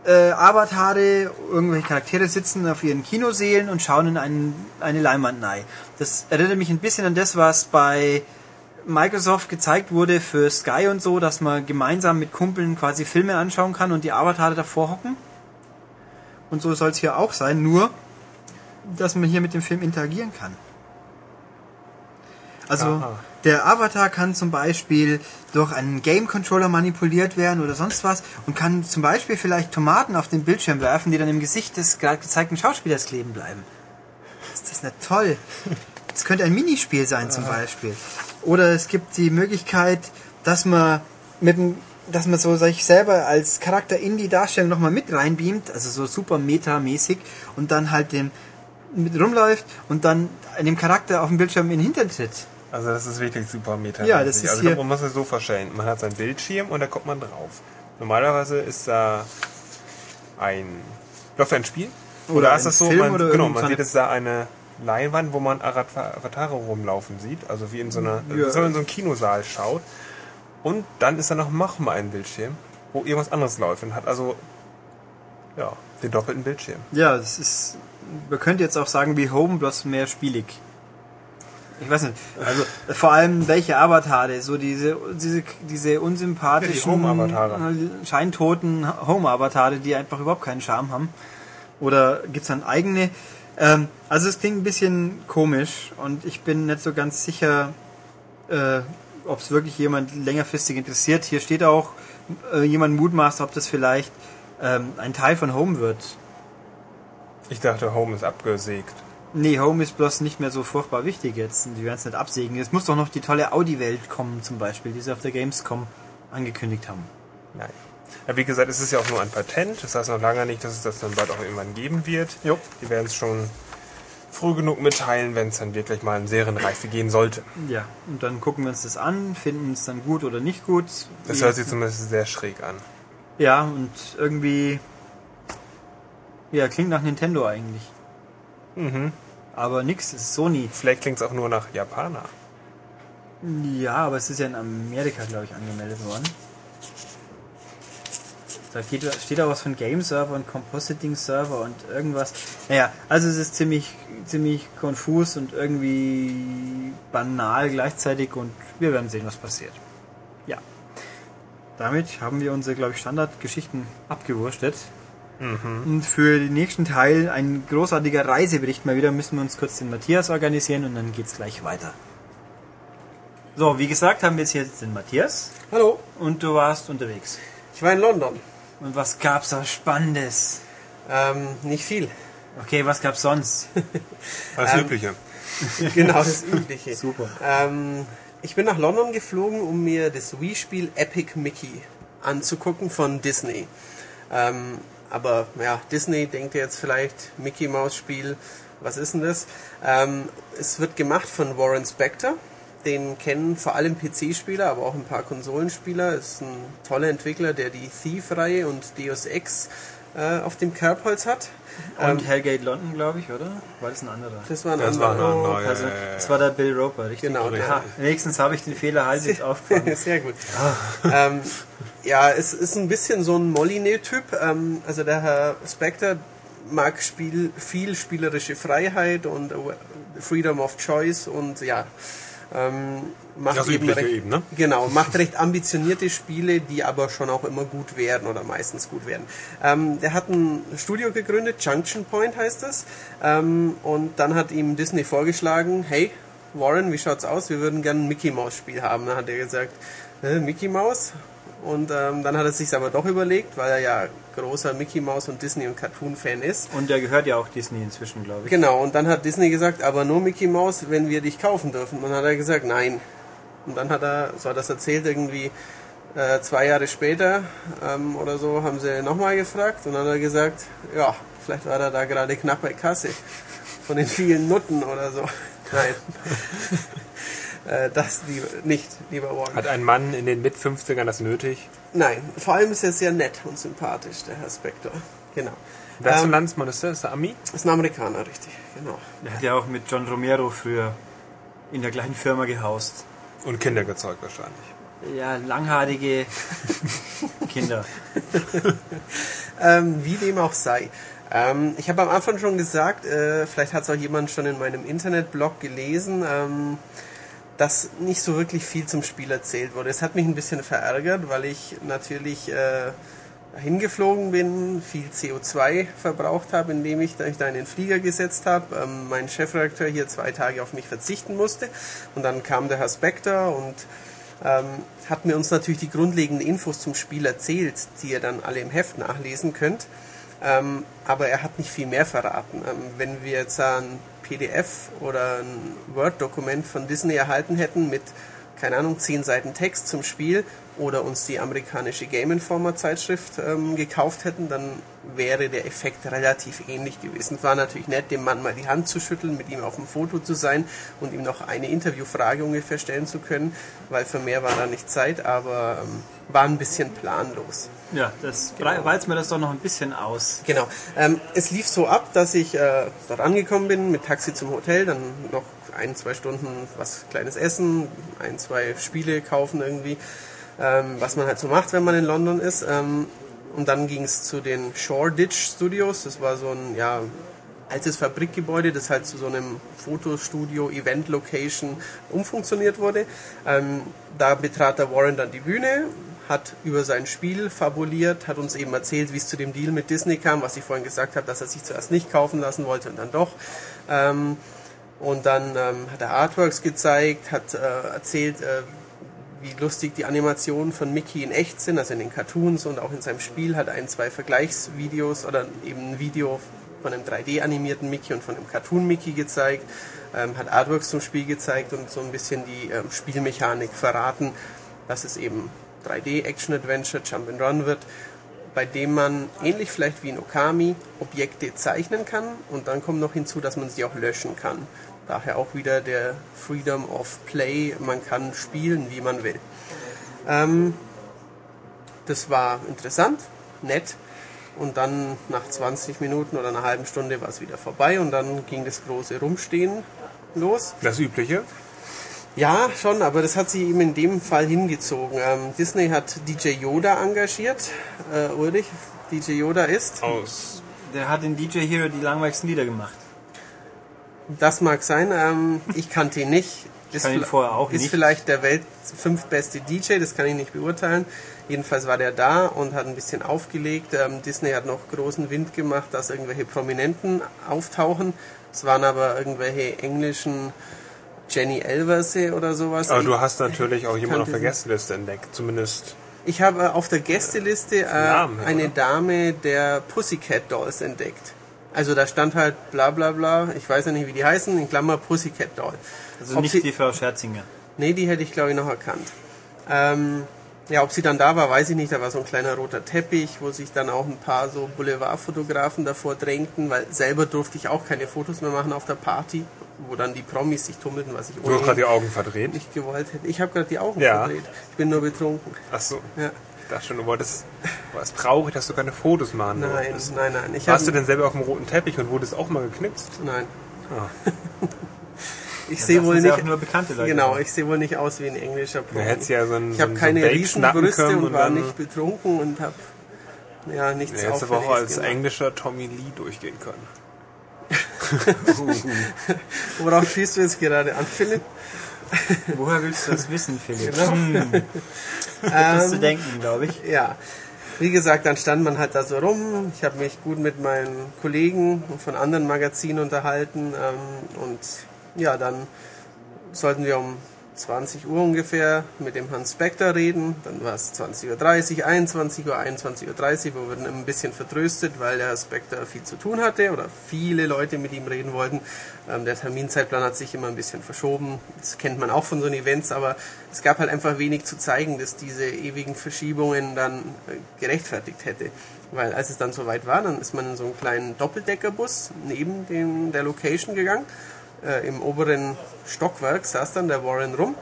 äh, Avatare, irgendwelche Charaktere sitzen auf ihren Kinoseelen und schauen in einen, eine Leinwand rein. Das erinnert mich ein bisschen an das, was bei Microsoft gezeigt wurde für Sky und so, dass man gemeinsam mit Kumpeln quasi Filme anschauen kann und die Avatare davor hocken. Und so soll es hier auch sein, nur dass man hier mit dem Film interagieren kann. Also Aha. Der Avatar kann zum Beispiel durch einen Game Controller manipuliert werden oder sonst was und kann zum Beispiel vielleicht Tomaten auf den Bildschirm werfen, die dann im Gesicht des gerade gezeigten Schauspielers kleben bleiben. Ist das nicht toll? Das könnte ein Minispiel sein zum Beispiel. Oder es gibt die Möglichkeit, dass man mit dem dass man so sich selber als Charakter in die Darstellung nochmal mit reinbeamt, also so super metamäßig und dann halt dem mit rumläuft und dann dem Charakter auf dem Bildschirm in den Hintern tritt. Also das ist wirklich super meta. Ja, das ist also hier- man muss es so verstellen. Man hat seinen Bildschirm und da kommt man drauf. Normalerweise ist da ein läuft ein Spiel Oder ist ein das so? Film man, oder genau, man sieht jetzt da eine Leinwand, wo man Avat- Avatare rumlaufen sieht, also wie in so einer, Ja. so in so einem Kinosaal schaut. Und dann ist da noch nochmal ein Bildschirm, wo irgendwas anderes läuft und hat also ja den doppelten Bildschirm. Ja, das ist. Man könnte jetzt auch sagen wie Home, bloß mehr spielig. Ich weiß nicht. Also vor allem welche Avatare, so diese diese diese unsympathischen Ja, äh, scheintoten Home-Avatare, die einfach überhaupt keinen Charme haben. Oder gibt's dann eigene? Ähm, also es klingt ein bisschen komisch und ich bin nicht so ganz sicher, äh, ob es wirklich jemand längerfristig interessiert. Hier steht auch äh, jemand mutmaßt, ob das vielleicht ähm, ein Teil von Home wird. Ich dachte, Home ist abgesägt. Nee, Home ist bloß nicht mehr so furchtbar wichtig jetzt. Die werden es nicht absägen. Es muss doch noch die tolle Audi-Welt kommen zum Beispiel, die sie auf der Gamescom angekündigt haben. Nein. Ja, wie gesagt, es ist ja auch nur ein Patent. Das heißt noch lange nicht, dass es das dann bald auch irgendwann geben wird. Jo. Die werden es schon früh genug mitteilen, wenn es dann wirklich mal in Serienreife gehen sollte. Ja, und dann gucken wir uns das an, finden es dann gut oder nicht gut. Das hört sich zumindest sehr schräg an. Ja, und irgendwie... Ja, klingt nach Nintendo eigentlich. Mhm. Aber nix, ist Sony. Vielleicht klingt es auch nur nach Japaner. Ja, aber es ist ja in Amerika, glaube ich, angemeldet worden. Da geht, steht auch was von Game Server und Compositing Server und irgendwas. Naja, also es ist ziemlich, ziemlich konfus und irgendwie banal gleichzeitig und wir werden sehen, was passiert. Ja. Damit haben wir unsere, glaube ich, Standardgeschichten abgewurstet. Und für den nächsten Teil ein großartiger Reisebericht mal wieder müssen wir uns kurz den Matthias organisieren und dann geht's gleich weiter. So, wie gesagt, haben wir jetzt hier den Matthias Hallo, und du warst unterwegs. ich war in London. Und was gab's da Spannendes? Ähm, nicht viel. Okay, was gab's sonst? Das Ähm, Übliche. genau, das Übliche. Super. Ähm, ich bin nach London geflogen, um mir das Wii-Spiel Epic Mickey anzugucken von Disney. Ähm, aber ja, Disney denkt jetzt vielleicht Mickey Mouse Spiel. Was ist denn das? Ähm, es wird gemacht von Warren Spector. Den kennen vor allem PC-Spieler, aber auch ein paar Konsolenspieler. Ist ein toller Entwickler, der die Thief-Reihe und Deus Ex äh, auf dem Kerbholz hat. Und Ähm, Hellgate London, glaube ich, oder? War das ein anderer? das war ein Das war ein anderer. anderer, ja, Also, ja, ja, das ja. war der Bill Roper, richtig? Genau, der- Ha, wenigstens habe ich den Fehler halbwegs aufgefangen. Sehr gut. ähm, ja, es ist ein bisschen so ein Molyneux-Typ. Ähm, also der Herr Spector mag Spiel, viel spielerische Freiheit und äh, Freedom of Choice und ja, Ähm, macht Das eben recht, eben, ne? Genau, macht recht ambitionierte Spiele, die aber schon auch immer gut werden oder meistens gut werden. Ähm, der hat ein Studio gegründet, Junction Point heißt es, ähm, und dann hat ihm Disney vorgeschlagen, hey, Warren, wie schaut's aus? Wir würden gerne ein Mickey Mouse Spiel haben. Dann hat er gesagt, äh, Mickey Mouse? Und ähm, dann hat er sich aber doch überlegt, weil er ja großer Mickey Mouse und Disney und Cartoon Fan ist. Und der gehört ja auch Disney inzwischen, glaube ich. Genau, und dann hat Disney gesagt, aber nur Mickey Mouse, wenn wir dich kaufen dürfen. Und dann hat er gesagt, nein. Und dann hat er, so hat er das erzählt, irgendwie äh, zwei Jahre später ähm, oder so, haben sie nochmal gefragt. Und dann hat er gesagt, ja, vielleicht war er da gerade knapp bei Kasse. Von den vielen Nutten oder so. Nein. Äh, das lieber, nicht, lieber Warren. Hat ein Mann in den Mit-50ern das nötig? Nein, vor allem ist er sehr nett und sympathisch, der Herr Spector. Genau. Wer ist ein Ähm, Landsmann? Ist der? Ist der Ami? ist ein Amerikaner, richtig. Genau. Der hat ja auch mit John Romero früher in der gleichen Firma gehaust. Und Kinder gezeugt wahrscheinlich. Ja, langhaarige Kinder. Ähm, wie dem auch sei. Ähm, ich habe am Anfang schon gesagt, äh, vielleicht hat es auch jemand schon in meinem Internetblog gelesen, ähm, dass nicht so wirklich viel zum Spiel erzählt wurde. Es hat mich ein bisschen verärgert, weil ich natürlich äh, hingeflogen bin, viel CO2 verbraucht habe, indem ich da, ich da in den Flieger gesetzt habe, ähm, mein Chefredakteur hier zwei Tage auf mich verzichten musste und dann kam der Herr Spector und ähm, hat mir uns natürlich die grundlegenden Infos zum Spiel erzählt, die ihr dann alle im Heft nachlesen könnt. Ähm, aber er hat nicht viel mehr verraten. Ähm, wenn wir jetzt ein PDF oder ein Word-Dokument von Disney erhalten hätten mit, keine Ahnung, zehn Seiten Text zum Spiel oder uns die amerikanische Game Informer Zeitschrift ähm, gekauft hätten, dann wäre der Effekt relativ ähnlich gewesen. Es war natürlich nett, dem Mann mal die Hand zu schütteln, mit ihm auf dem Foto zu sein und ihm noch eine Interviewfrage ungefähr stellen zu können, weil für mehr war da nicht Zeit, aber ähm, war ein bisschen planlos. Ja, das walzt mir das doch noch ein bisschen aus. Genau. Ähm, es lief so ab, dass ich äh, dort angekommen bin mit Taxi zum Hotel, dann noch ein, zwei Stunden was kleines essen, ein, zwei Spiele kaufen irgendwie, ähm, was man halt so macht, wenn man in London ist. Ähm, und dann ging es zu den Shoreditch Studios. Das war so ein ja, altes Fabrikgebäude, das halt zu so einem Fotostudio, Event-Location umfunktioniert wurde. Ähm, da betrat der Warren dann die Bühne, hat über sein Spiel fabuliert, hat uns eben erzählt, wie es zu dem Deal mit Disney kam, was ich vorhin gesagt habe, dass er sich zuerst nicht kaufen lassen wollte und dann doch. Ähm, und dann ähm, hat er Artworks gezeigt, hat äh, erzählt, äh, wie lustig die Animationen von Mickey in echt sind, also in den Cartoons und auch in seinem Spiel hat ein, zwei Vergleichsvideos oder eben ein Video von einem 3D-animierten Mickey und von einem Cartoon-Mickey gezeigt, ähm, hat Artworks zum Spiel gezeigt und so ein bisschen die ähm, Spielmechanik verraten, dass es eben 3D-Action-Adventure, Jump-and-Run wird, bei dem man ähnlich vielleicht wie in Okami Objekte zeichnen kann und dann kommt noch hinzu, dass man sie auch löschen kann. Daher auch wieder der Freedom of Play, man kann spielen, wie man will. Ähm, das war interessant, nett und dann nach 20 Minuten oder einer halben Stunde war es wieder vorbei und dann ging das große Rumstehen los. Das Übliche? Ja, schon, aber das hat sie ihm in dem Fall hingezogen. Ähm, Disney hat DJ Yoda engagiert. Äh, Ulrich, DJ Yoda ist. Aus. Der hat in DJ Hero die langweiligsten Lieder gemacht. Das mag sein. Ähm, ich kannte ihn nicht. Ist, kann ihn vorher auch ist nicht. vielleicht der Welt fünftbeste DJ, das kann ich nicht beurteilen. Jedenfalls war der da und hat ein bisschen aufgelegt. Ähm, Disney hat noch großen Wind gemacht, dass irgendwelche Prominenten auftauchen. Es waren aber irgendwelche englischen Jenny Elverse oder sowas. Aber Ich- du hast natürlich auch jemanden auf der. Gästeliste entdeckt. Zumindest. Ich habe auf der Gästeliste äh, Namen, eine oder? Dame der Pussycat Dolls entdeckt. Also da stand halt bla bla bla, ich weiß ja nicht, wie die heißen, in Klammer Pussycat Doll. Also Ob nicht sie- die Frau Scherzinger. Nee, die hätte ich glaube ich noch erkannt. Ähm, ja, ob sie dann da war, weiß ich nicht. Da war so ein kleiner roter Teppich, wo sich dann auch ein paar so Boulevardfotografen davor drängten, weil selber durfte ich auch keine Fotos mehr machen auf der Party, wo dann die Promis sich tummelten, was ich Du hast gerade ohnehin die Augen verdreht. nicht gewollt hätte. Ich habe gerade die Augen Ja. verdreht. Ich bin nur betrunken. Ach so. Ja. Ich dachte schon, du wolltest. War es traurig, dass du keine Fotos machen Nein, durftest. nein, nein. Ich Warst du denn selber auf dem roten Teppich und wurdest auch mal geknipst? Nein. Ah. Ich sehe wohl nicht. nur bekannte Leute. Genau, ich sehe wohl nicht aus wie ein englischer hättest ja so ein, ich so habe ein, keine so Riesenbrüste können und war nicht betrunken und habe ja nichts Du hättest aber auch als gemacht. englischer Tommy Lee durchgehen können. Worauf schießt du jetzt gerade an, Philipp? Woher willst du das wissen, Philipp? Genau. Hm. Das zu denken, glaube ich. Ja, wie gesagt, dann stand man halt da so rum. Ich habe mich gut mit meinen Kollegen von anderen Magazinen unterhalten ähm, und ja, dann sollten wir um 20 Uhr ungefähr mit dem Hans Spector reden. Dann war es 20.30 Uhr, 21 Uhr, 21.30 Uhr, wir dann ein bisschen vertröstet, weil der Herr Spector viel zu tun hatte oder viele Leute mit ihm reden wollten. Ähm, der Terminzeitplan hat sich immer ein bisschen verschoben. Das kennt man auch von so Events, aber es gab halt einfach wenig zu zeigen, dass diese ewigen Verschiebungen dann äh, gerechtfertigt hätte. Weil als es dann soweit war, dann ist man in so einen kleinen Doppeldeckerbus neben dem, der Location gegangen äh, im oberen Stockwerk saß dann der Warren rum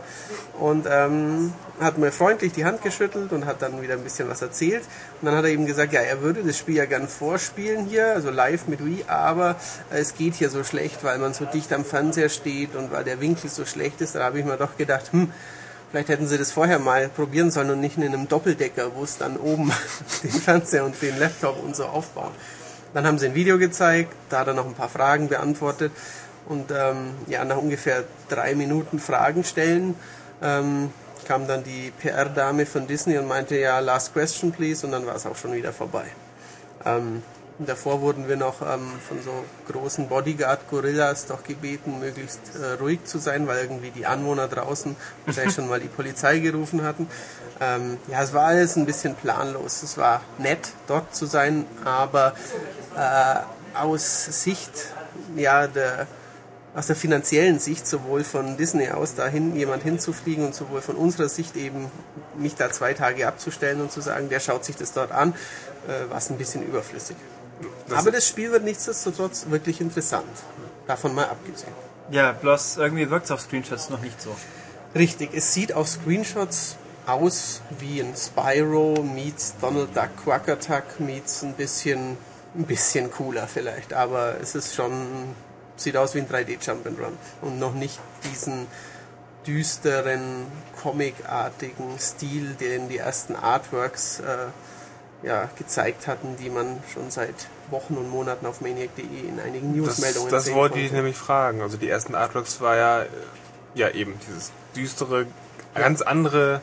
und ähm, hat mir freundlich die Hand geschüttelt und hat dann wieder ein bisschen was erzählt. Und dann hat er eben gesagt, ja, er würde das Spiel ja gern vorspielen hier, also live mit Wii, aber es geht hier so schlecht, weil man so dicht am Fernseher steht und weil der Winkel so schlecht ist. Da habe ich mir doch gedacht, hm, Vielleicht hätten sie das vorher mal probieren sollen und nicht in einem Doppeldecker, wo es dann oben den Fernseher und den Laptop und so aufbauen. Dann haben sie ein Video gezeigt, da hat er noch ein paar Fragen beantwortet und ähm, ja, nach ungefähr drei Minuten Fragen stellen ähm, kam dann die PR-Dame von Disney und meinte, ja, last question please, und dann war es auch schon wieder vorbei. Ähm, davor wurden wir noch ähm, von so großen Bodyguard-Gorillas doch gebeten, möglichst äh, ruhig zu sein, weil irgendwie die Anwohner draußen wahrscheinlich schon mal die Polizei gerufen hatten. Ähm, ja, es war alles ein bisschen planlos. Es war nett, dort zu sein, aber äh, aus Sicht ja, der aus der finanziellen Sicht, sowohl von Disney aus dahin jemand hinzufliegen und sowohl von unserer Sicht eben mich da zwei Tage abzustellen und zu sagen, der schaut sich das dort an, äh, war es ein bisschen überflüssig. Das Aber das Spiel wird nichtsdestotrotz wirklich interessant. Davon mal abgesehen. Ja, bloß irgendwie wirkt es auf Screenshots noch nicht so. Richtig, es sieht auf Screenshots aus wie ein Spyro meets Donald Duck Quack Attack meets ein bisschen ein bisschen cooler vielleicht, aber es ist schon sieht aus wie ein 3D Jump'n'Run und noch nicht diesen düsteren, comicartigen Stil, den die ersten Artworks äh, ja, gezeigt hatten, die man schon seit Wochen und Monaten auf maniac.de in einigen Newsmeldungen Das, das wollte konnte. ich nämlich fragen. Also die ersten Artworks war ja, ja eben dieses düstere, ganz andere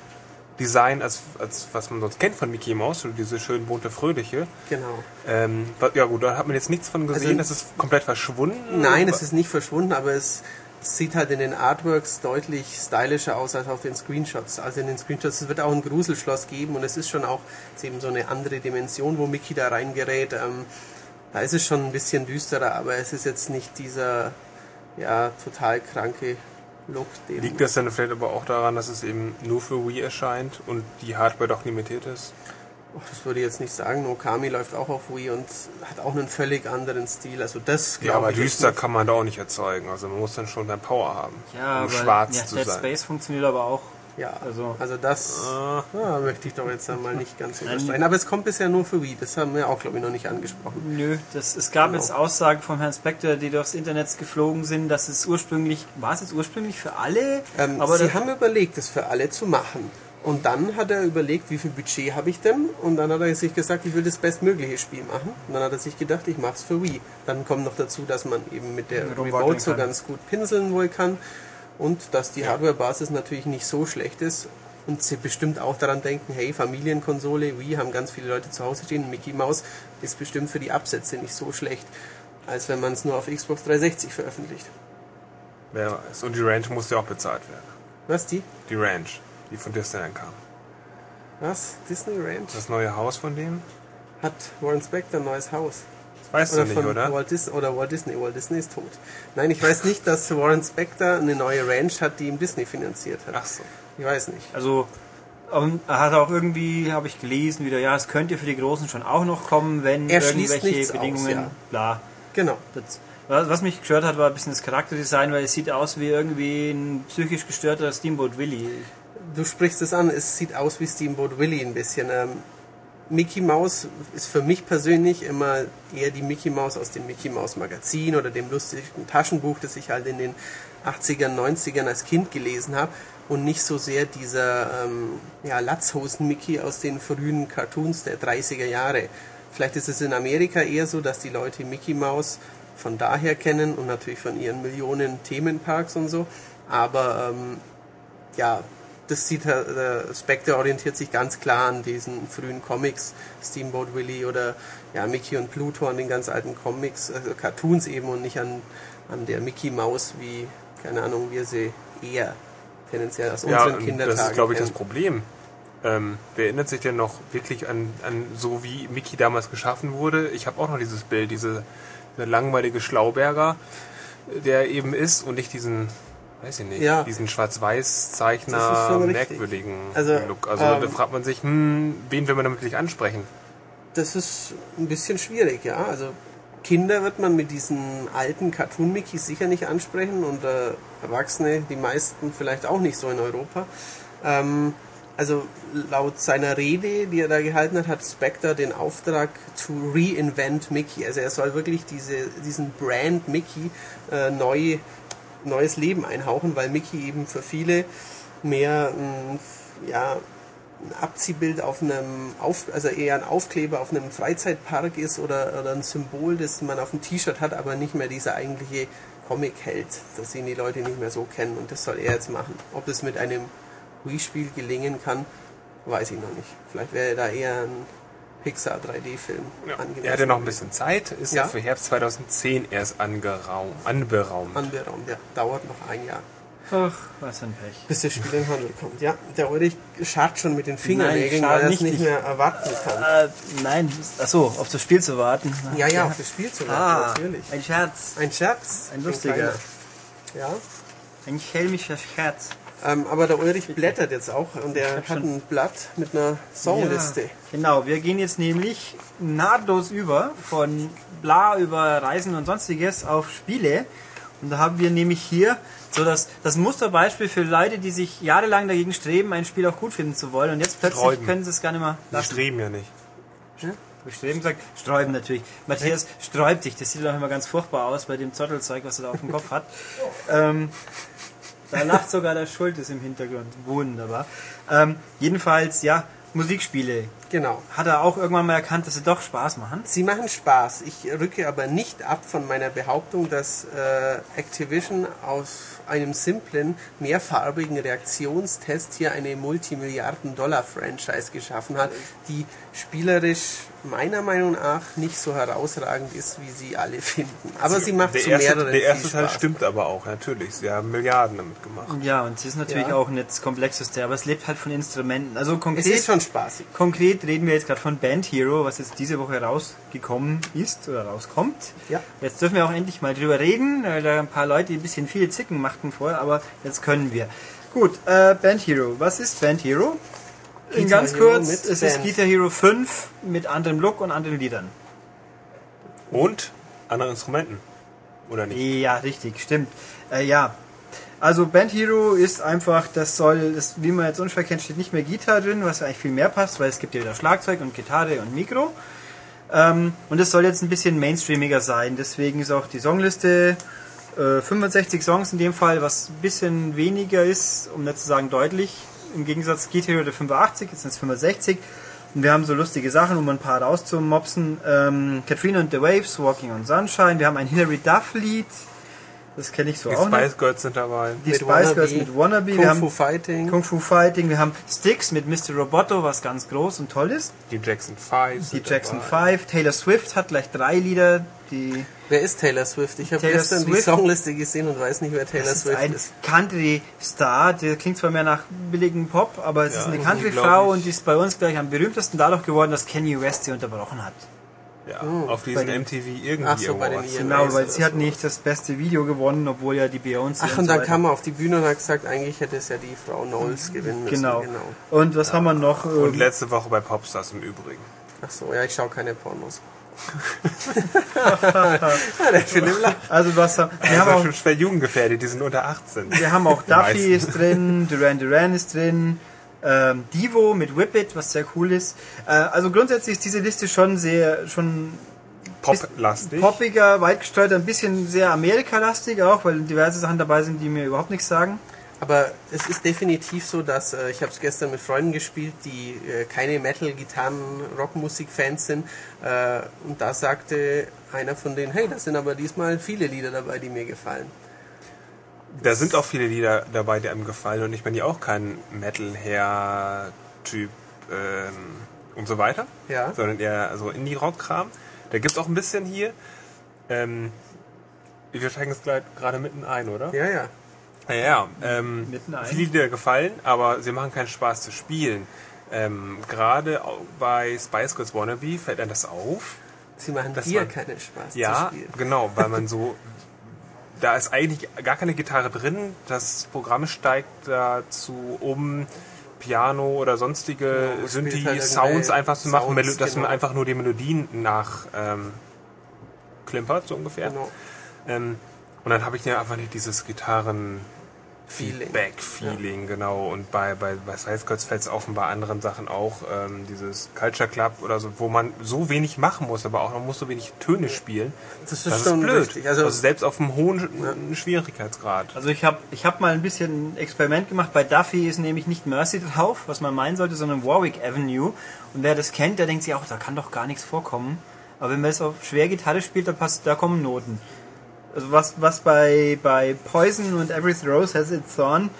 Design, als, als was man sonst kennt von Mickey Mouse, so diese schön bunte, fröhliche. Genau. Ähm, ja gut, da hat man jetzt nichts von gesehen, also, das ist komplett verschwunden. Nein, es ist nicht verschwunden, aber es sieht halt in den Artworks deutlich stylischer aus als auf den Screenshots. Also in den Screenshots, es wird auch ein Gruselschloss geben und es ist schon auch ist eben so eine andere Dimension, wo Mickey da reingerät. Ähm, da ist es schon ein bisschen düsterer, aber es ist jetzt nicht dieser ja, total kranke Look. Liegt das dann vielleicht aber auch daran, dass es eben nur für Wii erscheint und die Hardware doch limitiert ist? das würde ich jetzt nicht sagen. Okami läuft auch auf Wii und hat auch einen völlig anderen Stil. Also das Ja, aber düster kann man da auch nicht erzeugen. Also man muss dann schon dann Power haben, ja, um schwarz ja, zu Dead sein. Space funktioniert aber auch ja, also, also das äh, ja, möchte ich doch jetzt einmal nicht ganz unterstreichen. Aber es kommt bisher nur für Wii, das haben wir auch, glaube ich, noch nicht angesprochen. Nö, das, es gab genau. jetzt Aussagen von Herrn Spector, die durchs Internet geflogen sind, dass es ursprünglich, war es jetzt ursprünglich für alle? Ähm, aber Sie haben überlegt, es für alle zu machen. Und dann hat er überlegt, wie viel Budget habe ich denn? Und dann hat er sich gesagt, ich will das bestmögliche Spiel machen. Und dann hat er sich gedacht, ich mache es für Wii. Dann kommt noch dazu, dass man eben mit der Remote so ganz gut pinseln wohl kann und dass die Hardware-Basis natürlich nicht so schlecht ist und sie bestimmt auch daran denken, hey, Familienkonsole, Wii haben ganz viele Leute zu Hause stehen, Mickey Mouse ist bestimmt für die Absätze nicht so schlecht, als wenn man es nur auf Xbox 360 veröffentlicht. Wer weiß. Und die Ranch musste ja auch bezahlt werden. Was, die? Die Ranch, die von Disney dann kam. Was? Disney Ranch? Das neue Haus von dem? Hat Warren Spector ein neues Haus. Weißt oder du nicht, oder? Walt Disney, oder Walt Disney. Walt Disney ist tot. Nein, ich weiß nicht, dass Warren Spector eine neue Ranch hat, die ihm Disney finanziert hat. Ach so. Ich weiß nicht. Also, er hat auch irgendwie, habe ich gelesen, wieder, ja, es könnte für die Großen schon auch noch kommen, wenn er irgendwelche Bedingungen, aus, ja. bla. Genau. Das, was mich gestört hat, war ein bisschen das Charakterdesign, weil es sieht aus wie irgendwie ein psychisch gestörter Steamboat Willy. Du sprichst es an, es sieht aus wie Steamboat Willy ein bisschen. Ähm, Mickey Mouse ist für mich persönlich immer eher die Mickey Mouse aus dem Mickey Mouse Magazin oder dem lustigen Taschenbuch, das ich halt in den 80ern, 90ern als Kind gelesen habe und nicht so sehr dieser ähm, ja, Latzhosen-Mickey aus den frühen Cartoons der 30er Jahre. Vielleicht ist es in Amerika eher so, dass die Leute Mickey Mouse von daher kennen und natürlich von ihren Millionen Themenparks und so. Aber ähm, ja, das sieht äh, Spectre orientiert sich ganz klar an diesen frühen Comics, Steamboat Willie oder ja, Mickey und Pluto, an den ganz alten Comics, also Cartoons eben und nicht an, an der Mickey Maus, wie, keine Ahnung, wir sie eher tendenziell aus Ja, unseren und Kindertagen das ist, glaube ich, das. Problem. Ähm, wer erinnert sich denn noch wirklich an, an so wie Mickey damals geschaffen wurde? Ich habe auch noch dieses Bild, diese, diese langweilige Schlauberger, der eben ist und nicht diesen, weiß ich nicht, Ja. diesen Schwarz-Weiß-Zeichner merkwürdigen Also, Look. Also ähm, da fragt man sich, hm, wen will man damit wirklich ansprechen? Das ist ein bisschen schwierig, ja. Also Kinder wird man mit diesen alten Cartoon-Mickeys sicher nicht ansprechen und äh, Erwachsene, die meisten vielleicht auch nicht so in Europa. Ähm, also laut seiner Rede, die er da gehalten hat, hat Spectre den Auftrag to reinvent Mickey. Also er soll wirklich diese, diesen Brand Mickey äh, neu, neues Leben einhauchen, weil Mickey eben für viele mehr ein, ja, ein Abziehbild auf einem, auf, also eher ein Aufkleber auf einem Freizeitpark ist oder, oder ein Symbol, das man auf dem T-Shirt hat, aber nicht mehr dieser eigentliche Comic-Held, das ihn die Leute nicht mehr so kennen und das soll er jetzt machen. Ob es mit einem Wii-Spiel gelingen kann, weiß ich noch nicht. Vielleicht wäre da eher ein Pixar 3D-Film angemessen. Er hat ja noch ein bisschen Zeit, ist Ja. ja für Herbst 2010 erst angeraum, anberaumt. Anberaumt, ja. Dauert noch ein Jahr, Ach, was ein Pech. bis das Spiel in den Handel kommt. Ja, der Ulrich scharrt schon mit den Fingernägeln, weil er es nicht. mehr erwarten kann. Äh, nein, achso, auf das Spiel zu warten. Ja, ja, auf das Spiel zu warten, Ah, natürlich. ein Scherz. Ein Scherz. Ein lustiger. kleiner. Ja. Ein schelmischer Scherz. Ähm, aber der Ulrich blättert jetzt auch und er hat ein Blatt mit einer Songliste. Ja, genau, wir gehen jetzt nämlich nahtlos über von bla über Reisen und sonstiges auf Spiele. Und da haben wir nämlich hier so das, das Musterbeispiel für Leute, die sich jahrelang dagegen streben, ein Spiel auch gut finden zu wollen. Und jetzt plötzlich Sträuben. können sie es gar nicht mehr Die lassen. streben ja nicht. Streben gesagt, sträuben natürlich. Matthias sträubt sich, das sieht doch immer ganz furchtbar aus bei dem Zottelzeug, was er da auf dem Kopf hat. Ähm, da lacht sogar der Schultes im Hintergrund. Wunderbar. Ähm, jedenfalls, ja, Musikspiele. Genau. Hat er auch irgendwann mal erkannt, dass sie doch Spaß machen? Sie machen Spaß. Ich rücke aber nicht ab von meiner Behauptung, dass äh, Activision aus einem simplen, mehrfarbigen Reaktionstest hier eine Multimilliarden-Dollar-Franchise geschaffen hat, die spielerisch meiner Meinung nach nicht so herausragend ist, wie sie alle finden. Aber sie macht zu erste, mehreren der erste Teil stimmt aber auch, natürlich. Sie haben Milliarden damit gemacht. Ja, und es ist natürlich Ja. auch ein komplexes Thema, aber es lebt halt von Instrumenten. Also Es konkret, ist schon spaßig. konkret reden wir jetzt gerade von Band Hero, was jetzt diese Woche rausgekommen ist oder rauskommt. Ja. Jetzt dürfen wir auch endlich mal drüber reden, weil da ein paar Leute ein bisschen viele Zicken machten vorher, aber jetzt können wir. Gut, äh, Band Hero. Was ist Band Hero? In ganz Hero kurz, mit es ist Band. Guitar Hero 5 mit anderem Look und anderen Liedern. Und andere Instrumenten. Oder nicht? Ja, richtig, stimmt. Äh, ja. Also Band Hero ist einfach, das soll, das, wie man jetzt unschwer kennt, steht nicht mehr Gitarre drin, was eigentlich viel mehr passt, weil es gibt ja wieder Schlagzeug und Gitarre und Mikro. Ähm, und es soll jetzt ein bisschen mainstreamiger sein. Deswegen ist auch die Songliste äh, 65 Songs in dem Fall, was ein bisschen weniger ist, um nicht zu sagen deutlich. Im Gegensatz Guitar Hero der 85, jetzt sind es 65. Und wir haben so lustige Sachen, um ein paar rauszumopsen. Ähm, Katrina and the Waves, Walking on Sunshine. Wir haben ein Hilary Duff Lied. Das kenne ich so Die auch noch. Spice Girls sind dabei. Die Mit Spice Girls Wannabe, mit Wannabe. Kung wir Fu haben Fighting. Kung Fu Fighting. Wir haben Sticks mit Mr. Roboto, was ganz groß und toll ist. Die Jackson 5. Die Jackson 5. Taylor Swift hat gleich drei Lieder, die Wer ist Taylor Swift? Ich habe gestern die Swift? Songliste gesehen und weiß nicht, wer Taylor Das ist Swift ein ist. Country-Star, der klingt zwar mehr nach billigem Pop, aber es Ja, ist eine Country-Frau und die ist bei uns gleich am berühmtesten dadurch geworden, dass Kanye West sie unterbrochen hat. Ja, Oh, auf diesen den- MTV irgendwie Ach so, bei den. EMAs Genau, weil sie hat so. nicht das beste Video gewonnen, obwohl ja die Beyoncé Ach, und und so dann weiter. kam er auf die Bühne und hat gesagt, eigentlich hätte es ja die Frau Knowles gewinnen müssen. Genau. Und was haben wir noch? Und Ähm, letzte Woche bei Popstars im Übrigen. Ach so, ja, ich schaue keine Pornos. ja, der Philipp lacht. also was haben, wir Wir haben auch schon schwer jugendgefährdet, die sind unter 18. Wir haben auch Duffy ist drin, Duran Duran ist drin, ähm, Divo mit Whip It, was sehr cool ist. Äh, also grundsätzlich ist diese Liste schon sehr, schon Pop-lastig. poppiger, weit gesteuert, ein bisschen sehr Amerika-lastig auch, weil diverse Sachen dabei sind, die mir überhaupt nichts sagen. Aber es ist definitiv so, dass äh, ich habe es gestern mit Freunden gespielt, die äh, keine Metal, Gitarren, Rockmusik-Fans sind. Äh, und da sagte einer von denen, hey, das sind aber diesmal viele Lieder dabei, die mir gefallen. Da sind auch viele Lieder dabei, die einem gefallen und ich bin ja auch kein Metal-Hair-Typ ähm, und so weiter, Ja. sondern eher so Indie-Rock-Kram. Da gibt's auch ein bisschen hier. Ähm, wir steigen jetzt gleich gerade mitten ein, oder? Ja, ja. Ja, ja. Ähm, Mitten ein. viele Lieder gefallen, aber sie machen keinen Spaß zu spielen. Ähm, gerade bei Spice Girls Wannabe fällt einem das auf. Sie machen Das dir war- keinen Spaß zu Ja, spielen. genau, weil man so. Da ist eigentlich gar keine Gitarre drin. Das Programm steigt dazu um, Piano oder sonstige Genau, man halt Synthi-Sounds irgendwelche einfach zu machen, Sounds, Melo- dass man genau. einfach nur die Melodien nach ähm, klimpert, so ungefähr. Genau. Ähm, und dann habe ich ja einfach nicht dieses Gitarren Feeling. Feedback-Feeling, genau. Und bei, bei, bei Girls fällt es bei anderen Sachen auch, ähm, dieses Culture Club oder so, wo man so wenig machen muss, aber auch man muss so wenig Töne spielen. Das ist Das ist schon blöd. richtig. Also, Also, selbst auf einem hohen Schwierigkeitsgrad. Also ich habe ich hab mal ein bisschen ein Experiment gemacht. Bei Duffy ist nämlich nicht Mercy drauf, was man meinen sollte, sondern Warwick Avenue. Und wer das kennt, der denkt sich auch, da kann doch gar nichts vorkommen. Aber wenn man es auf schwer Gitarre spielt, da, passt, da kommen Noten. Also was, was bei, bei Poison und Every Rose Has Its Thorn,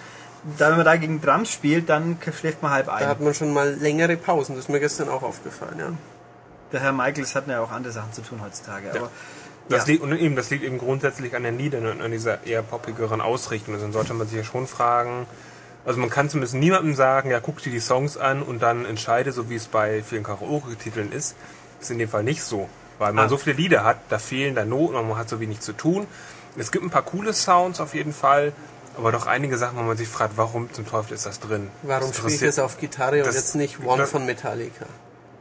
da wenn man da gegen Drums spielt, dann schläft man halb da ein. hat man schon mal längere Pausen. Das ist mir gestern auch aufgefallen, ja. Der Herr Michaels hat ja auch andere Sachen zu tun heutzutage. Aber Das, ja. liegt, und eben, das liegt eben grundsätzlich an den Liedern und an dieser eher poppigeren Ausrichtung. Also dann sollte man sich ja schon fragen, also man kann zumindest niemandem sagen, ja, guck dir die Songs an und dann entscheide, so wie es bei vielen Karaoke-Titeln ist. ist in dem Fall nicht so. Weil man Ah. so viele Lieder hat, da fehlen da Noten und man hat so wenig zu tun. Es gibt ein paar coole Sounds auf jeden Fall, aber doch einige Sachen, wo man sich fragt, warum zum Teufel ist das drin? Warum Das spiele ich das auf Gitarre und das- jetzt nicht One das- von Metallica?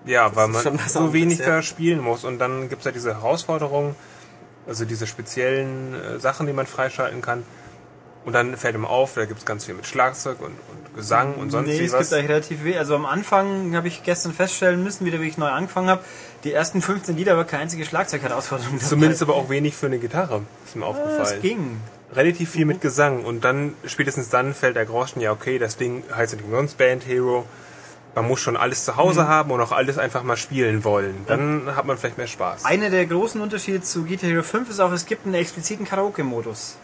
Ja, weil man so wenig ja. da spielen muss. Und dann gibt es ja diese Herausforderung, also diese speziellen äh, Sachen, die man freischalten kann. Und dann fällt ihm auf, da gibt es ganz viel mit Schlagzeug und, und Gesang und sonst nee, es was. gibt eigentlich relativ wenig. Also am Anfang habe ich gestern feststellen müssen, wieder wie ich neu angefangen habe, die ersten 15 Lieder war keine einzige Schlagzeugherausforderung dabei. Zumindest aber auch wenig für eine Gitarre, ist mir es aufgefallen. ging. Relativ viel mit Gesang. Und dann, spätestens dann fällt der Groschen, ja okay, das Ding heißt ja nicht umsonst Band Hero. Man muss schon alles zu Hause Mhm. haben und auch alles einfach mal spielen wollen. Dann hat man vielleicht mehr Spaß. Einer der großen Unterschiede zu Guitar Hero 5 ist auch, es gibt einen expliziten Karaoke-Modus.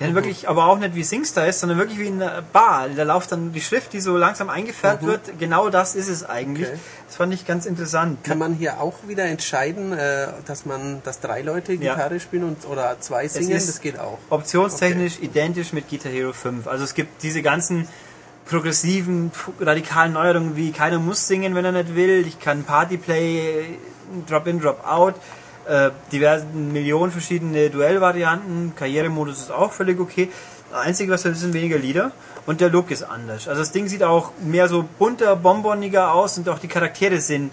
Mhm. wirklich, aber auch nicht wie SingStar ist, sondern wirklich wie in einer Bar. Da läuft dann die Schrift, die so langsam eingefärbt wird. Genau das ist es eigentlich. Okay. Das fand ich ganz interessant. Kann man hier auch wieder entscheiden, äh, dass man, dass drei Leute Ja. Gitarre spielen und oder zwei singen? Das geht auch. Optionstechnisch identisch mit Guitar Hero 5. Also es gibt diese ganzen progressiven, radikalen Neuerungen wie keiner muss singen, wenn er nicht will. Ich kann Partyplay, Drop-in, Drop-out, äh, diversen Millionen verschiedene Duellvarianten. Karrieremodus ist auch völlig okay. Das Einzige, was wir sind weniger Lieder und der Look ist anders. Also das Ding sieht auch mehr so bunter, bonboniger aus und auch die Charaktere sind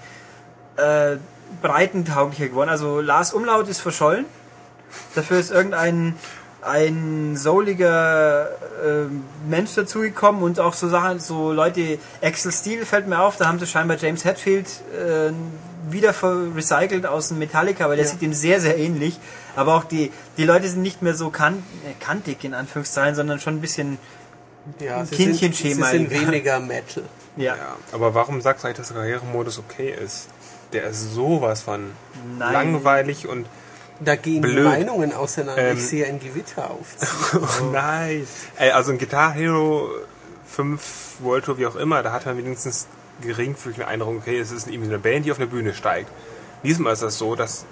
äh, breitentauglicher geworden. Also Lars Umlaut ist verschollen. Dafür ist irgendein ein souliger äh, Mensch dazugekommen und auch so Sachen, so Leute, Axel Steele fällt mir auf, da haben sie scheinbar James Hetfield äh, wieder recycelt aus dem Metallica, weil der Ja. sieht ihm sehr, sehr ähnlich. Aber auch die, die Leute sind nicht mehr so kan äh, kantig in Anführungszeichen, sondern schon ein bisschen, Ja, sie Kindchenschema sind, sie sind weniger Metal. ja. Ja, aber warum sagst du eigentlich, dass der Karrieremodus okay ist? Der ist sowas von Nein. langweilig und Da gehen Blöd. die Meinungen auseinander. Ähm. ich sehe ein Gewitter aufziehen. oh nein. Ey, also ein Guitar Hero 5 World Tour, wie auch immer, da hat man wenigstens geringfügig den Eindruck, okay, es ist irgendwie eine Band, die auf eine Bühne steigt. Diesmal ist das so, dass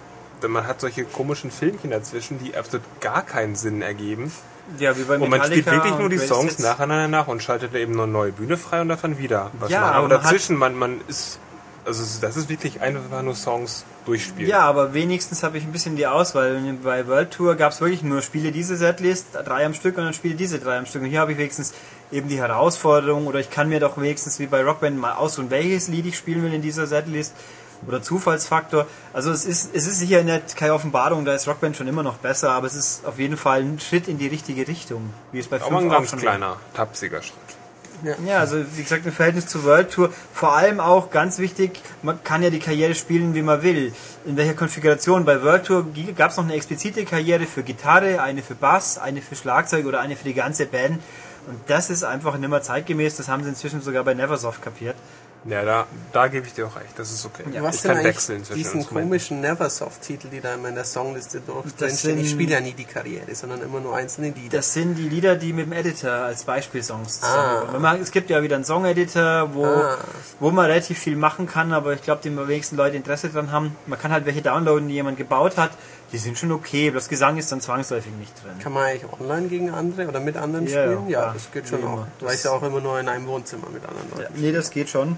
man hat solche komischen Filmchen dazwischen, die absolut gar keinen Sinn ergeben. ja, wie bei Und man spielt Metallica wirklich nur und die Songs nacheinander nach und schaltet eben eine neue Bühne frei und davon wieder was Ja, machen. hat- dazwischen, man, man ist, also das ist wirklich einfach nur Songs durchspielen. Ja, aber wenigstens habe ich ein bisschen die Auswahl. Bei World Tour gab es wirklich nur Spiele diese Setlist, drei am Stück und dann spiele diese drei am Stück. Und hier habe ich wenigstens eben die Herausforderung oder ich kann mir doch wenigstens wie bei Rockband mal aussuchen, welches Lied ich spielen will in dieser Setlist oder Zufallsfaktor. Also es ist, es ist sicher nicht keine Offenbarung, da ist Rockband schon immer noch besser, aber es ist auf jeden Fall ein Schritt in die richtige Richtung, wie es bei aber ein fünf auch ganz schon kleiner, tapsiger Schritt. Ja, also wie gesagt, im Verhältnis zur World Tour, vor allem auch ganz wichtig, man kann ja die Karriere spielen, wie man will. In welcher Konfiguration? Bei World Tour gab es noch eine explizite Karriere für Gitarre, eine für Bass, eine für Schlagzeug oder eine für die ganze Band. Und das ist einfach nicht mehr zeitgemäß, das haben sie inzwischen sogar bei Neversoft kapiert. Ja, da, da gebe ich dir auch recht. Das ist okay. Ja, Was ich kann wechseln zwischen diesen komischen Neversoft-Titel, die da immer in der Songliste Das drinstehen? Ich spiele ja nie die Karriere, sondern immer nur einzelne Lieder. Das sind die Lieder, die mit dem Editor als Beispielsongs Ah. zusammen. Wenn man, es gibt ja wieder einen Song-Editor, wo, Ah. wo man relativ viel machen kann, aber ich glaube, die wenigsten Leute Interesse dran haben. Man kann halt welche downloaden, die jemand gebaut hat. Die sind schon okay, bloß Gesang ist dann zwangsläufig nicht drin. Kann man eigentlich online gegen andere oder mit anderen Ja, spielen? Ja, ja. das geht schon auch. immer. Weil ich ja auch immer nur in einem Wohnzimmer mit anderen Ja, Leuten. nee, das geht schon.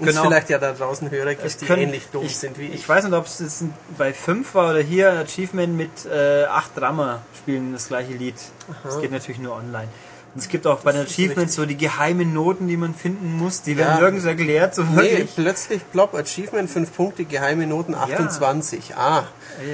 Und genau. vielleicht ja da draußen Hörer gibt, die können- ähnlich dumm ich, sind wie ich. Ich weiß nicht, ob es jetzt bei 5 war oder hier Achievement mit äh, 8 Drummer spielen das gleiche Lied. Das geht natürlich nur online. Und es gibt auch bei den Achievements so die geheimen Noten, die man finden muss. Die Ja. werden nirgends erklärt, so Nee, wirklich. plötzlich plopp, Achievement 5 Punkte, geheime Noten 28. Ah,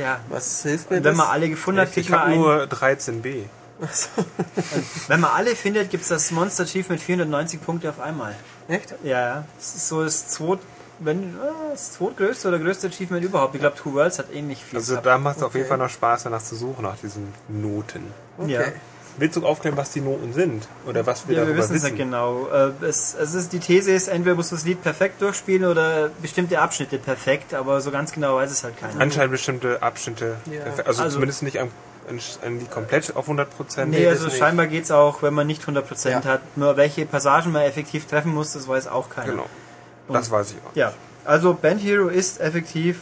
Ja. was hilft mir Und wenn das? man alle gefunden hat, Ich kriegt man habe nur 13b. Wenn man alle findet, gibt es das Monster Achievement 490 Punkte auf einmal. Echt? Ja, ja. Das ist so das zweit, wenn, äh, das zweitgrößte oder größte Achievement überhaupt. Ich glaube, Two Worlds hat ähnlich viel. Also gehabt. da macht es auf jeden Okay. Fall noch Spaß, danach zu suchen, nach diesen Noten. Okay. Ja. Willst du aufklären, was die Noten sind? Oder was wir Ja, wir wissen es wissen? nicht genau. Äh, Es, es ist, die These ist, entweder musst du das Lied perfekt durchspielen oder bestimmte Abschnitte perfekt, aber so ganz genau weiß es halt keiner. Anscheinend bestimmte Abschnitte. Ja. Also, Also- zumindest nicht an, an, die komplett auf 100%. Nee, also scheinbar geht's auch, wenn man nicht 100% Ja. hat. Nur welche Passagen man effektiv treffen muss, das weiß auch keiner. Genau. Das weiß ich auch. Ja, also Band Hero ist effektiv,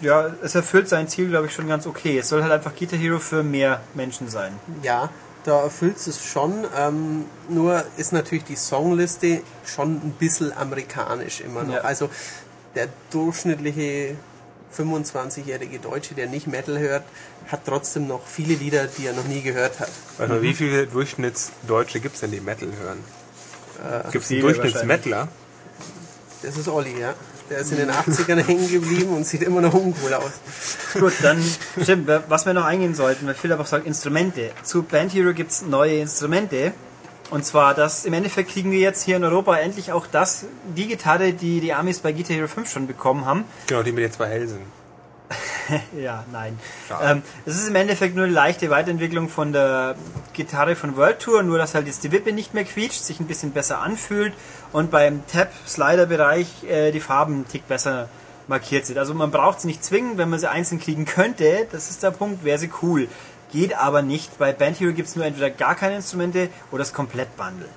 ja, es erfüllt sein Ziel, glaube ich, schon ganz okay. Es soll halt einfach Guitar Hero für mehr Menschen sein. Ja, da erfüllt es schon. Ähm, nur ist natürlich die Songliste schon ein bisschen amerikanisch immer noch. Ja. Also der durchschnittliche 25-jährige Deutsche, der nicht Metal hört, hat trotzdem noch viele Lieder, die er noch nie gehört hat. Warte mal, wie viele Durchschnittsdeutsche gibt es denn, die Metal hören? gibt es einen Durchschnittsmetaler? Das ist Olli, ja. Der ist in den 80ern hängen geblieben und sieht immer noch uncool aus. Gut, dann stimmt, was wir noch eingehen sollten, weil Philipp auch sagt, Instrumente. Zu Band Hero gibt's neue Instrumente. Und zwar, das im Endeffekt kriegen wir jetzt hier in Europa endlich auch das, die Gitarre, die die Amis bei Guitar Hero 5 schon bekommen haben. Genau, die mit den zwei Hälsen. Ja, nein. Ähm, es ist im Endeffekt nur eine leichte Weiterentwicklung von der Gitarre von World Tour, nur dass halt jetzt die Wippe nicht mehr quietscht, sich ein bisschen besser anfühlt und beim Tap-Slider-Bereich äh, die Farben einen Tick besser markiert sind. Also man braucht sie nicht zwingen, wenn man sie einzeln kriegen könnte, das ist der Punkt, wäre sie cool. Geht aber nicht. Bei Band Hero gibt es nur entweder gar keine Instrumente oder das Komplettbundle.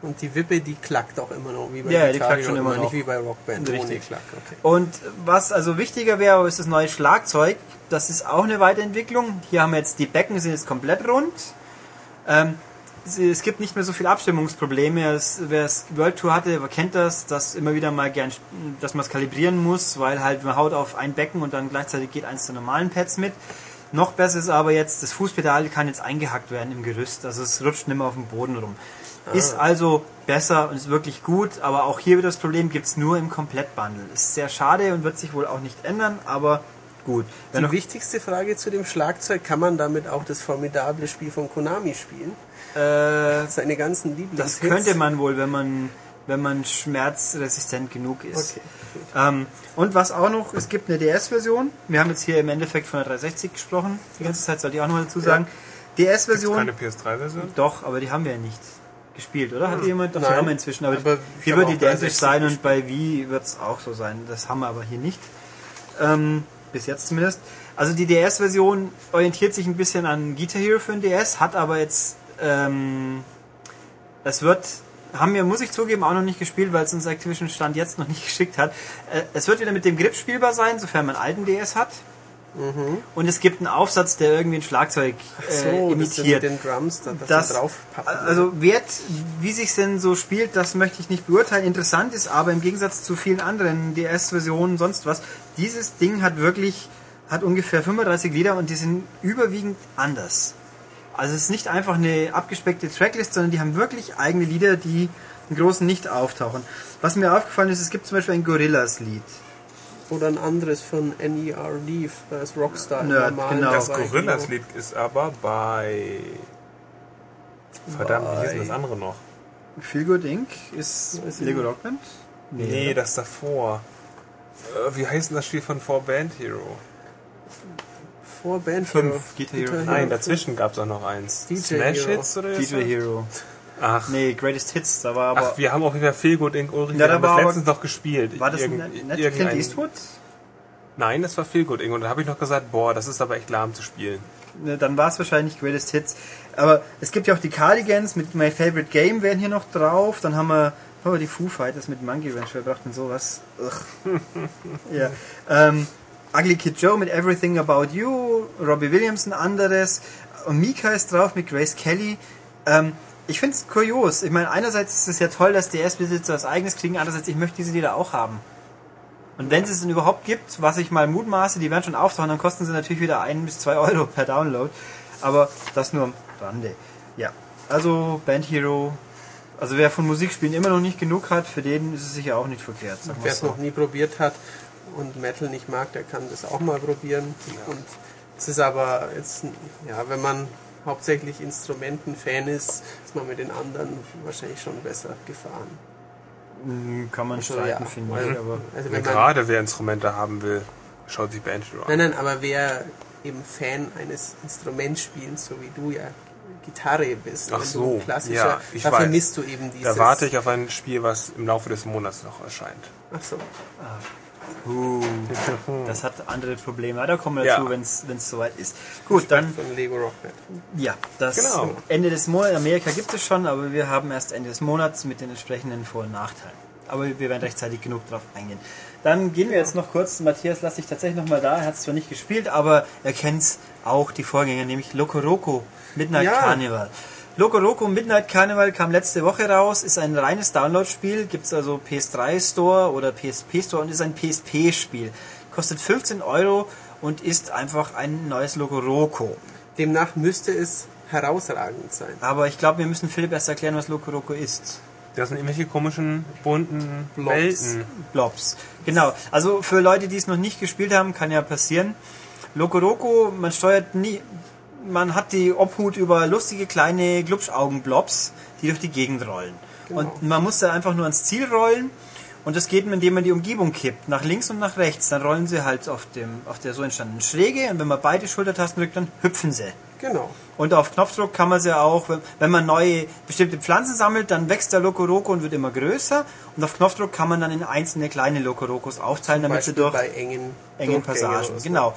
Und die Wippe, die klackt auch immer noch, wie bei Ja, die klackt schon immer noch. Nicht wie bei Rockband, ohne Richtig. Klack. Okay. Und was also wichtiger wäre, ist das neue Schlagzeug. Das ist auch eine Weiterentwicklung. Hier haben wir jetzt die Becken sind jetzt komplett rund. Ähm, es- es gibt nicht mehr so viele Abstimmungsprobleme. Es, wer es World Tour hatte, kennt das, dass immer wieder mal gern, dass man es kalibrieren muss, weil halt man haut auf ein Becken und dann gleichzeitig geht eins der normalen Pads mit. Noch besser ist aber jetzt, das Fußpedal kann jetzt eingehackt werden im Gerüst, also es rutscht nicht mehr auf dem Boden rum. Ist also besser und ist wirklich gut, aber auch hier wieder das Problem, gibt's nur im Komplettbundle. Ist sehr schade und wird sich wohl auch nicht ändern, aber gut. Wenn Die wichtigste Frage zu dem Schlagzeug, kann man damit auch das formidable Spiel von Konami spielen? äh, Seine ganzen Lieblings das könnte man wohl, wenn man, wenn man schmerzresistent genug ist. Okay. Ähm, und was auch noch, es gibt eine DS-Version. Wir haben jetzt hier im Endeffekt von der 360 gesprochen. Die ganze Zeit sollte ich auch noch mal dazu sagen. Gibt's DS-Version. keine PS3-Version? Doch, aber die haben wir ja nicht gespielt, oder? Hat jemand? Doch, Nein. haben wir inzwischen. Aber, Aber hier wird identisch 360 sein und bei Wii wird es auch so sein. Das haben wir aber hier nicht. Ähm, bis jetzt zumindest. Also die DS-Version orientiert sich ein bisschen an Guitar Hero für den DS, hat aber jetzt, ähm, es wird, haben wir, muss ich zugeben, auch noch nicht gespielt, weil es uns Activision Stand jetzt noch nicht geschickt hat. Äh, es wird wieder mit dem Grip spielbar sein, sofern man einen alten DS hat. Und es gibt einen Aufsatz, der irgendwie ein Schlagzeug äh, So, das imitiert. mit den Drums, da, das, Das, da draufpappen. also Wert, wie sich denn so spielt, das möchte ich nicht beurteilen. Interessant ist aber im Gegensatz zu vielen anderen DS-Versionen, sonst was, dieses Ding hat wirklich, hat ungefähr 35 Lieder und die sind überwiegend anders. Also es ist nicht einfach eine abgespeckte Tracklist, sondern die haben wirklich eigene Lieder, die im Großen nicht auftauchen. Was mir aufgefallen ist, es gibt zum Beispiel ein Gorillas-Lied. Oder ein anderes von NERD, da ist Rockstar Nerd, normal genau. Das Gorillas-Lied ist aber bei. Verdammt, wie hieß denn das andere noch? Feel Good Inc. ist ich Lego nicht. Rockband? Nee, das davor. Äh, Wie heißt denn das Spiel von 4 Band Hero? Vor Band Fünf, Hero. Guitar Hero. Nein, dazwischen gab es auch noch eins. DJ Smash Hero. Hits oder DJ so? Hero. Ach. Nee, Greatest Hits, da war aber... Ach, wir haben auf jeden Fall Feelgood Inc. Ulrich, Ja, da haben das letztens noch gespielt. war das Irgend- nicht Clint irgendein- Eastwood? Nein, das war Feelgood Inc. Und da habe ich noch gesagt, boah, das ist aber echt lahm zu spielen. Ne, dann war es wahrscheinlich Greatest Hits. Aber es gibt ja auch die Cardigans mit My Favorite Game wären hier noch drauf. Dann haben wir, haben wir die Foo Fighters mit Monkey Ranch verbracht und sowas. Ugh. ja. Ähm, Ugly Kid Joe mit Everything About You. Robbie Williams ein anderes. Und Mika ist drauf mit Grace Kelly. Ähm, ich finde es kurios. Ich meine, einerseits ist es ja toll, dass DS-Besitzer was eigenes kriegen. Andererseits, ich möchte diese Lieder auch haben. Und wenn es es denn überhaupt gibt, was ich mal mutmaße, die werden schon auftauchen, dann kosten sie natürlich wieder ein bis zwei Euro per Download. Aber das nur am Rande. Ja. Also Band Hero. Also wer von Musikspielen immer noch nicht genug hat, für den ist es sicher auch nicht verkehrt. Wer es so. noch nie probiert hat und Metal nicht mag, der kann das auch mal probieren. Und es ist aber jetzt, ja, wenn man hauptsächlich Instrumenten-Fan ist, ist man mit den anderen wahrscheinlich schon besser gefahren. Hm, Kann man Also, streiten, ja, finde ich. Aber Also Ja, wenn man, gerade wer Instrumente haben will, schaut sich Band Hero nein, an. nein, aber wer eben Fan eines Instrumentspiels, so wie du ja Gitarre bist, Ach so, klassischer, ja, ich da weiß. vermisst du eben dieses. Da warte ich auf ein Spiel, was im Laufe des Monats noch erscheint. Ach so. Uh, das hat andere Probleme. Da kommen wir Ja. dazu, wenn es soweit ist. Gut, dann Von Lego Rocket. Ja, das Genau. Ende des Monats, Amerika gibt es schon, aber wir haben erst Ende des Monats mit den entsprechenden Vor- und Nachteilen. Aber wir werden rechtzeitig genug drauf eingehen. Dann gehen wir jetzt noch kurz, Matthias lasse ich tatsächlich noch mal da, er hat es zwar nicht gespielt, aber er kennt auch die Vorgänger, nämlich Loco Roco Midnight Ja. Carnival. Loco Roco Midnight Carnival kam letzte Woche raus, ist ein reines Download-Spiel, gibt es also PS3 Store oder PSP Store und ist ein PSP-Spiel. Kostet 15 Euro und ist einfach ein neues Loco Roco. Demnach müsste es herausragend sein. Aber ich glaube, wir müssen Philipp erst erklären, was Loco Roco ist. Das sind irgendwelche komischen, bunten Blobs. Welten. Blobs. Genau. Also für Leute, die es noch nicht gespielt haben, kann ja passieren. Loco Roco, man steuert nie, man hat die Obhut über lustige kleine Glubschaugen-Blobs, die durch die Gegend rollen. Und man muss da einfach nur ans Ziel rollen. Und das geht, indem man die Umgebung kippt, nach links und nach rechts. Dann rollen sie halt auf, dem, auf der so entstandenen Schräge und wenn man beide Schultertasten drückt, dann hüpfen sie. Genau. Und auf Knopfdruck kann man sie auch, wenn- wenn man neue bestimmte Pflanzen sammelt, dann wächst der Lokoroko und wird immer größer. Und auf Knopfdruck kann man dann in einzelne kleine Lokorokos aufteilen, damit sie Beispiel durch bei engen, engen Passagen. so. Genau.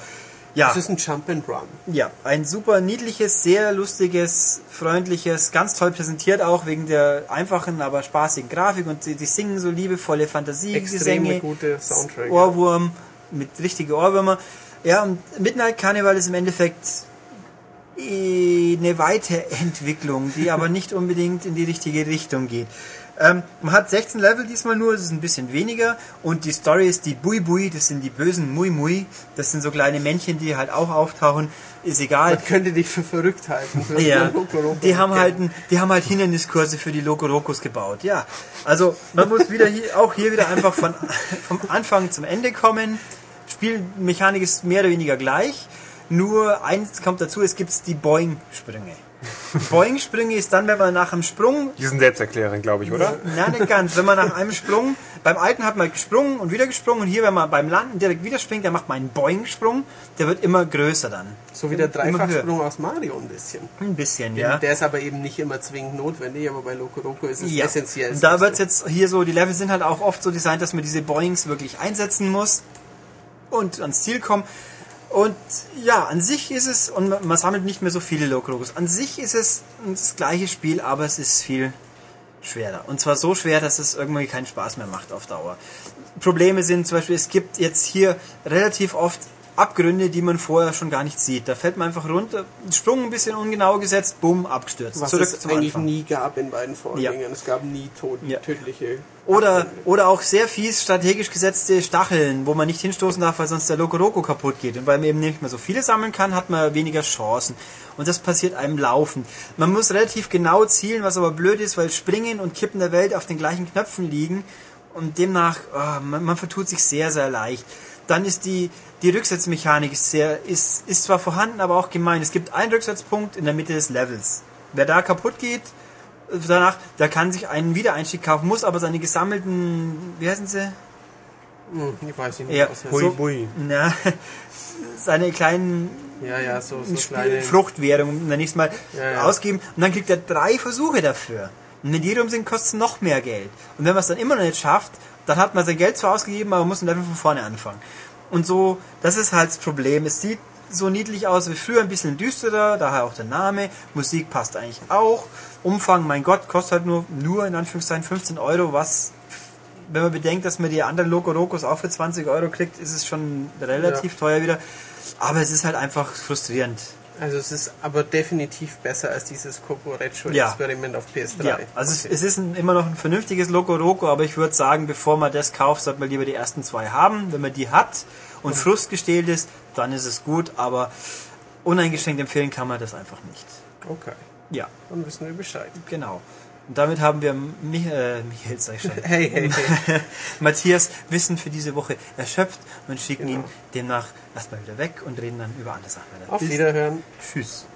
Ja, Das ist ein Jump and Run. ja, ein super niedliches, sehr lustiges, freundliches, ganz toll präsentiert auch wegen der einfachen, aber spaßigen Grafik und die, die singen so liebevolle Fantasiegesänge. Extreme gute Soundtrack. Ohrwurm mit richtige Ohrwürmer. Ja, und Midnight Carnival ist im Endeffekt eine Weiterentwicklung, die aber nicht unbedingt in die richtige Richtung geht. Ähm, man hat 16 Level diesmal nur, das ist ein bisschen weniger. Und die Story ist die Bui Bui, das sind die bösen Mui Mui. Das sind so kleine Männchen, die halt auch auftauchen. Ist egal. Man könnte dich für verrückt halten. wenn Ja, die haben halt, ein- die haben halt Hinderniskurse für die Lokorokos gebaut. Ja, also man muss wieder hier, auch hier wieder einfach von, vom Anfang zum Ende kommen. Spielmechanik ist mehr oder weniger gleich. Nur eins kommt dazu, es gibt die Boing-Sprünge. Boing-Sprünge ist dann, wenn man nach einem Sprung Die sind selbsterklärend, glaube ich, oder? Nein, nicht ganz. Wenn man nach einem Sprung, beim alten hat man gesprungen und wieder gesprungen und hier, wenn man beim Landen direkt wieder springt, dann macht man einen Boing-Sprung, der wird immer größer dann. So wie der. Dreifachsprung aus Mario ein bisschen. Ein bisschen, ja. Der ist aber eben nicht immer zwingend notwendig, aber bei Loco Roco ist es Ja. essentiell. Und da wird jetzt hier so, die Level sind halt auch oft so designt, dass man diese Boings wirklich einsetzen muss und ans Ziel kommen. Und ja, an sich ist es, und man sammelt nicht mehr so viele Lokrogos. An sich ist es das gleiche Spiel, aber es ist viel schwerer. Und zwar so schwer, dass es irgendwie keinen Spaß mehr macht auf Dauer. Probleme sind zum Beispiel, es gibt jetzt hier relativ oft Abgründe, die man vorher schon gar nicht sieht. Da fällt man einfach runter, Sprung ein bisschen ungenau gesetzt, bumm, abgestürzt. was Zurück es eigentlich Anfang. nie gab in beiden Vorgängern. Es gab nie tot, Ja. tödliche. Oder, oder auch sehr fies strategisch gesetzte Stacheln, wo man nicht hinstoßen darf, weil sonst der Lokoroko kaputt geht. Und weil man eben nicht mehr so viele sammeln kann, hat man weniger Chancen. Und das passiert einem laufend. Man muss relativ genau zielen, was aber blöd ist, weil Springen und Kippen der Welt auf den gleichen Knöpfen liegen. Und demnach, ah, man, man vertut sich sehr, sehr leicht. Dann ist die, die Rücksetzmechanik ist sehr, ist, ist zwar vorhanden, aber auch gemein. Es gibt einen Rücksetzpunkt in der Mitte des Levels. Wer da kaputt geht, danach, der kann sich einen Wiedereinstieg kaufen, muss aber seine gesammelten, wie heißen sie? Hm, ich weiß nicht, Ja, was Hui, so- bui. Na, seine kleinen Ja, ja, so, so kleine. Fruchtwährungen, nenne ich es mal, Ja, ja. ausgeben und dann kriegt er drei Versuche dafür. Und wenn die rum sind, kostet es noch mehr Geld. Und wenn man es dann immer noch nicht schafft, dann hat man sein Geld zwar ausgegeben, aber man muss dann einfach von vorne anfangen. Und so, das ist halt das Problem. Es sieht so niedlich aus wie früher, ein bisschen düsterer, daher auch der Name. Musik passt eigentlich auch. Umfang, mein Gott, kostet halt nur, nur in Anführungszeichen 15 Euro, was, wenn man bedenkt, dass man die anderen Loco Locos auch für 20 Euro kriegt, ist es schon relativ Ja. teuer wieder. Aber es ist halt einfach frustrierend. Also es ist aber definitiv besser als dieses Coco Recho Ja. Experiment auf PS3. Ja, also Okay. es, es ist ein, immer noch ein vernünftiges Loco Roco, aber ich würde sagen, bevor man das kauft, sollte man lieber die ersten zwei haben. Wenn man die hat und Frust gestählt ist, dann ist es gut, aber uneingeschränkt empfehlen kann man das einfach nicht. Okay, Ja, dann wissen wir Bescheid. genau. Und damit haben wir mich, äh, Michael, sag ich schon, Hey, hey, hey. Matthias Wissen für diese Woche erschöpft und schicken ihn demnach erstmal wieder weg und reden dann über andere Sachen. Auf Bis- Wiederhören. Tschüss.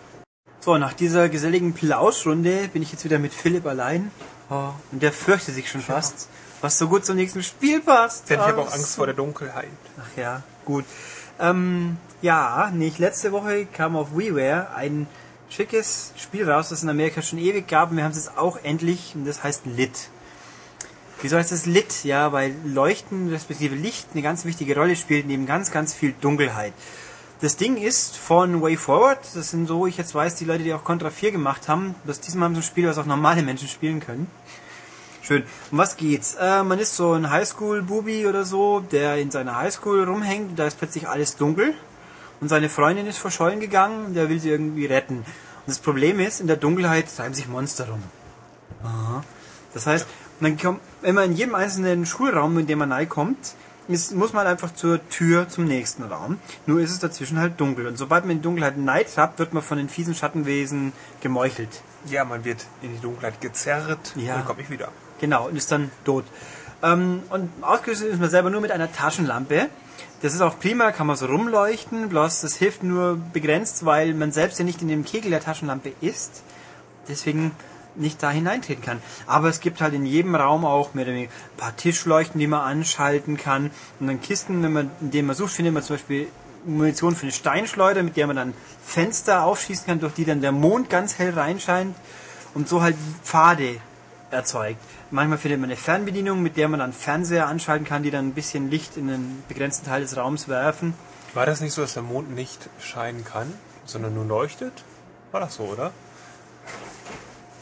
So, nach dieser geselligen Plauschrunde bin ich jetzt wieder mit Philipp allein. Oh, und der fürchtet sich schon fast, was so gut zum nächsten Spiel passt. Denn ich habe auch Angst vor der Dunkelheit. Ach ja, gut. Ähm, ja, nicht letzte Woche kam auf WiiWare ein schickes Spiel raus, das in Amerika schon ewig gab. Und wir haben es jetzt auch endlich, und das heißt Lit. Wieso heißt es Lit? Ja, weil Leuchten respektive Licht eine ganz wichtige Rolle spielt, neben ganz, ganz viel Dunkelheit. Das Ding ist von Way Forward, das sind so, ich jetzt weiß, die Leute, die auch Contra 4 gemacht haben, das diesmal haben sie ein Spiel, was auch normale Menschen spielen können. Schön. Um was geht's? Äh, man ist so ein Highschool-Bubi oder so, der in seiner Highschool rumhängt, und da ist plötzlich alles dunkel und seine Freundin ist verschollen gegangen, der will sie irgendwie retten. Und das Problem ist, in der Dunkelheit treiben sich Monster rum. Aha. Das heißt, man kommt, wenn man in jedem einzelnen Schulraum, in dem man reinkommt, ist, muss man einfach zur Tür zum nächsten Raum. Nur ist es dazwischen halt dunkel. Und sobald man in die Dunkelheit neid hat, wird man von den fiesen Schattenwesen gemeuchelt. Ja, man wird in die Dunkelheit gezerrt Ja. und dann komme ich wieder. Genau, und ist dann tot. Ähm, und ausgerüstet ist man selber nur mit einer Taschenlampe. Das ist auch prima, kann man so rumleuchten, bloß das hilft nur begrenzt, weil man selbst ja nicht in dem Kegel der Taschenlampe ist. Deswegen nicht da hineintreten kann. Aber es gibt halt in jedem Raum auch weniger ein paar Tischleuchten, die man anschalten kann. Und dann Kisten, wenn man, in denen man sucht, findet man zum Beispiel Munition für eine Steinschleuder, mit der man dann Fenster aufschießen kann, durch die dann der Mond ganz hell reinscheint und so halt Pfade erzeugt. Manchmal findet man eine Fernbedienung, mit der man dann Fernseher anschalten kann, die dann ein bisschen Licht in einen begrenzten Teil des Raums werfen. War das nicht so, dass der Mond nicht scheinen kann, sondern nur leuchtet? War das so, oder?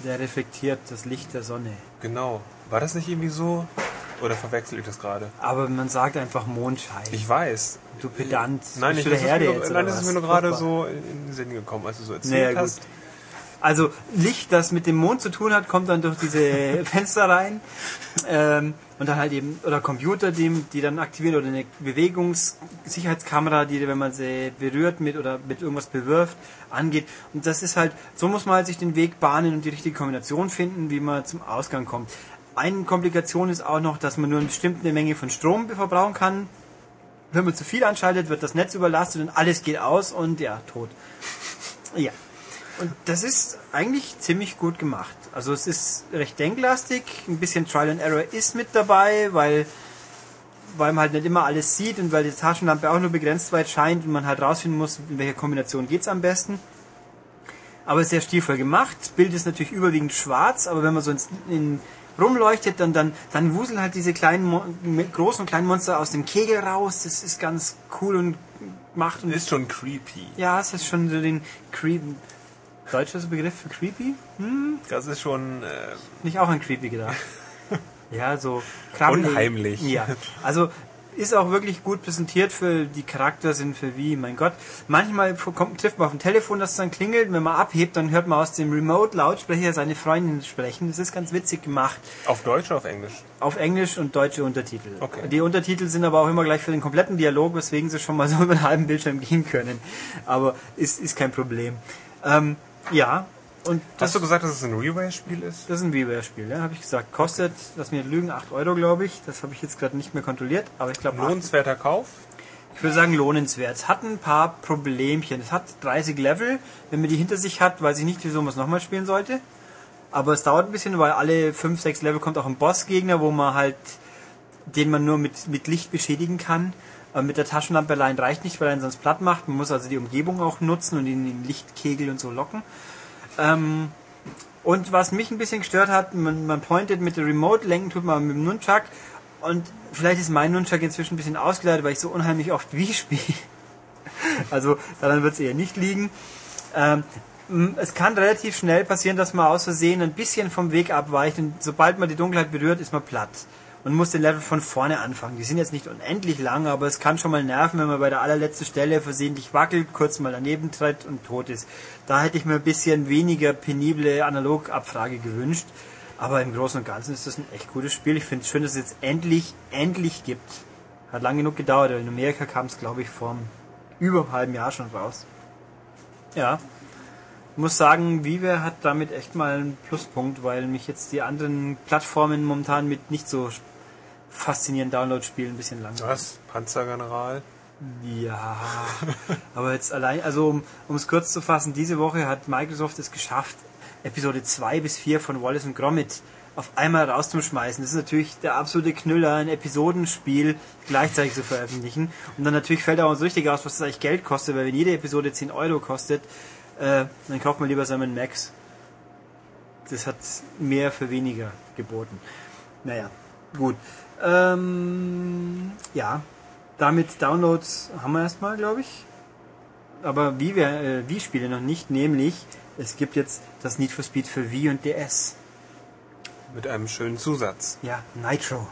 Der reflektiert das Licht der Sonne. Genau. War das nicht irgendwie so? Oder verwechsel ich das gerade? Aber man sagt einfach Mondschein. Ich weiß. du Pedant. Nein, ich, das der ist Herde mir, nur, nein, das ist mir nur gerade so in den Sinn gekommen, als du so erzählt Naja, gut. Also Licht, das mit dem Mond zu tun hat, kommt dann durch diese Fenster rein. Ähm, und dann halt eben, oder Computer, die, die dann aktivieren, oder eine Bewegungssicherheitskamera, die, wenn man sie berührt mit oder mit irgendwas bewirft, angeht. Und das ist halt, so muss man halt sich den Weg bahnen und die richtige Kombination finden, wie man zum Ausgang kommt. Eine Komplikation ist auch noch, dass man nur eine bestimmte Menge von Strom verbrauchen kann. Wenn man zu viel anschaltet, wird das Netz überlastet und alles geht aus und ja, tot. Ja. Und das ist eigentlich ziemlich gut gemacht. Also es ist recht denklastig, ein bisschen Trial and Error ist mit dabei, weil, weil man halt nicht immer alles sieht und weil die Taschenlampe auch nur begrenzt weit scheint und man halt rausfinden muss, in welcher Kombination geht's am besten. Aber es ist sehr stilvoll gemacht. Das Bild ist natürlich überwiegend schwarz, aber wenn man so ins, in, rumleuchtet, dann, dann, dann wuseln halt diese kleinen, großen und kleinen Monster aus dem Kegel raus. Das ist ganz cool und macht und Ist schon creepy. ja, es ist schon so den Creep. Deutscher Begriff für creepy? Das ist schon. Äh, Nicht auch an creepy gedacht. ja, so krabbelig. Unheimlich. Ja, also ist auch wirklich gut präsentiert für die Charakter sind für wie, mein Gott. Manchmal kommt, trifft man auf ein Telefon, das dann klingelt. Wenn man abhebt, dann hört man aus dem Remote-Lautsprecher seine Freundin sprechen. Das ist ganz witzig gemacht. auf Deutsch oder auf Englisch? Auf Englisch und deutsche Untertitel. Okay. Die Untertitel sind aber auch immer gleich für den kompletten Dialog, weswegen sie schon mal so über einen halben Bildschirm gehen können. Aber ist, ist kein Problem. Ähm, ja, und das, Hast du gesagt, dass es ein Reware-Spiel ist? das ist ein WiiWare-Spiel, ja, habe ich gesagt. Kostet, lass mir lügen, 8 Euro, glaube ich. Das habe ich jetzt gerade nicht mehr kontrolliert, aber ich glaube, Lohnenswerter Kauf? ich würde sagen lohnenswert. Es hat ein paar Problemchen. Es hat 30 Level. Wenn man die hinter sich hat, weiß ich nicht, wieso man es nochmal spielen sollte. Aber es dauert ein bisschen, weil alle 5, 6 Level kommt auch ein Bossgegner, wo man halt, den man nur mit, mit Licht beschädigen kann. Aber mit der Taschenlampe allein reicht nicht, weil er ihn sonst platt macht. Man muss also die Umgebung auch nutzen und ihn in den Lichtkegel und so locken. Ähm, Und was mich ein bisschen gestört hat, man, man pointet mit der Remote, lenken tut man mit dem Nunchuck. Und vielleicht ist mein Nunchuck inzwischen ein bisschen ausgeleitet, weil ich so unheimlich oft Wii spiele. Also daran wird es eher nicht liegen. Ähm, es kann relativ schnell passieren, dass man aus Versehen ein bisschen vom Weg abweicht und sobald man die Dunkelheit berührt, ist man platt und muss den Level von vorne anfangen. Die sind jetzt nicht unendlich lang, aber es kann schon mal nerven, wenn man bei der allerletzten Stelle versehentlich wackelt, kurz mal daneben tritt und tot ist. Da hätte ich mir ein bisschen weniger penible Analogabfrage gewünscht. Aber im Großen und Ganzen ist das ein echt gutes Spiel. Ich finde es schön, dass es jetzt endlich, endlich gibt. Hat lang genug gedauert. In Amerika kam es, glaube ich, vor über einem halben Jahr schon raus. Ja. Ich muss sagen, Vive hat damit echt mal einen Pluspunkt, weil mich jetzt die anderen Plattformen momentan mit nicht so faszinierenden Download-Spielen ein bisschen langweilen. Was? Panzergeneral? Ja, aber jetzt allein, also um es kurz zu fassen, diese Woche hat Microsoft es geschafft, Episode 2 bis 4 von Wallace und Gromit auf einmal rauszuschmeißen. Das ist natürlich der absolute Knüller, ein Episodenspiel gleichzeitig zu veröffentlichen. Und dann natürlich fällt auch uns richtig aus, was das eigentlich Geld kostet, weil wenn jede Episode 10 Euro kostet, äh, dann kauft man lieber Simon Max. Das hat mehr für weniger geboten. Naja, gut. Ähm, ja, damit Downloads haben wir erstmal, glaube ich. Aber wie wir äh, Wii-Spiele noch nicht, nämlich es gibt jetzt das Need for Speed für Wii und DS. Mit einem schönen Zusatz. Ja, Nitro.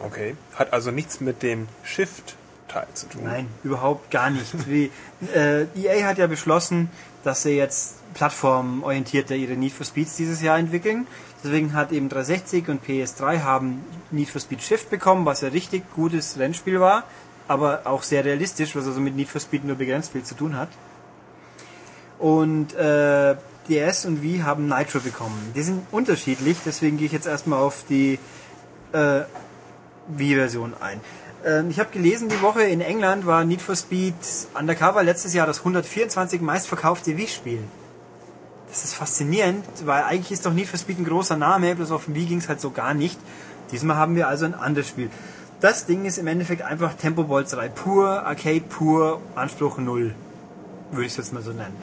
Okay. Hat also nichts mit dem Shift-Teil zu tun. Nein, überhaupt gar nicht. Wie, äh, EA hat ja beschlossen, dass sie jetzt plattformorientierter ihre Need for Speeds dieses Jahr entwickeln. Deswegen hat eben 360 und PS3 haben Need for Speed Shift bekommen, was ja richtig gutes Rennspiel war, aber auch sehr realistisch, was also mit Need for Speed nur begrenzt viel zu tun hat. Und äh, DS und Wii haben Nitro bekommen. Die sind unterschiedlich, deswegen gehe ich jetzt erstmal auf die äh, Wii-Version ein. Ähm, ich habe gelesen, die Woche in England war Need for Speed Undercover letztes Jahr das 124 meistverkaufte Wii-Spiel. Das ist faszinierend, weil eigentlich ist doch Need for Speed ein großer Name, bloß auf dem Wii ging es halt so gar nicht. Diesmal haben wir also ein anderes Spiel. Das Ding ist im Endeffekt einfach Tempobolzerei pur, Arcade pur, Anspruch null. Würde ich es jetzt mal so nennen.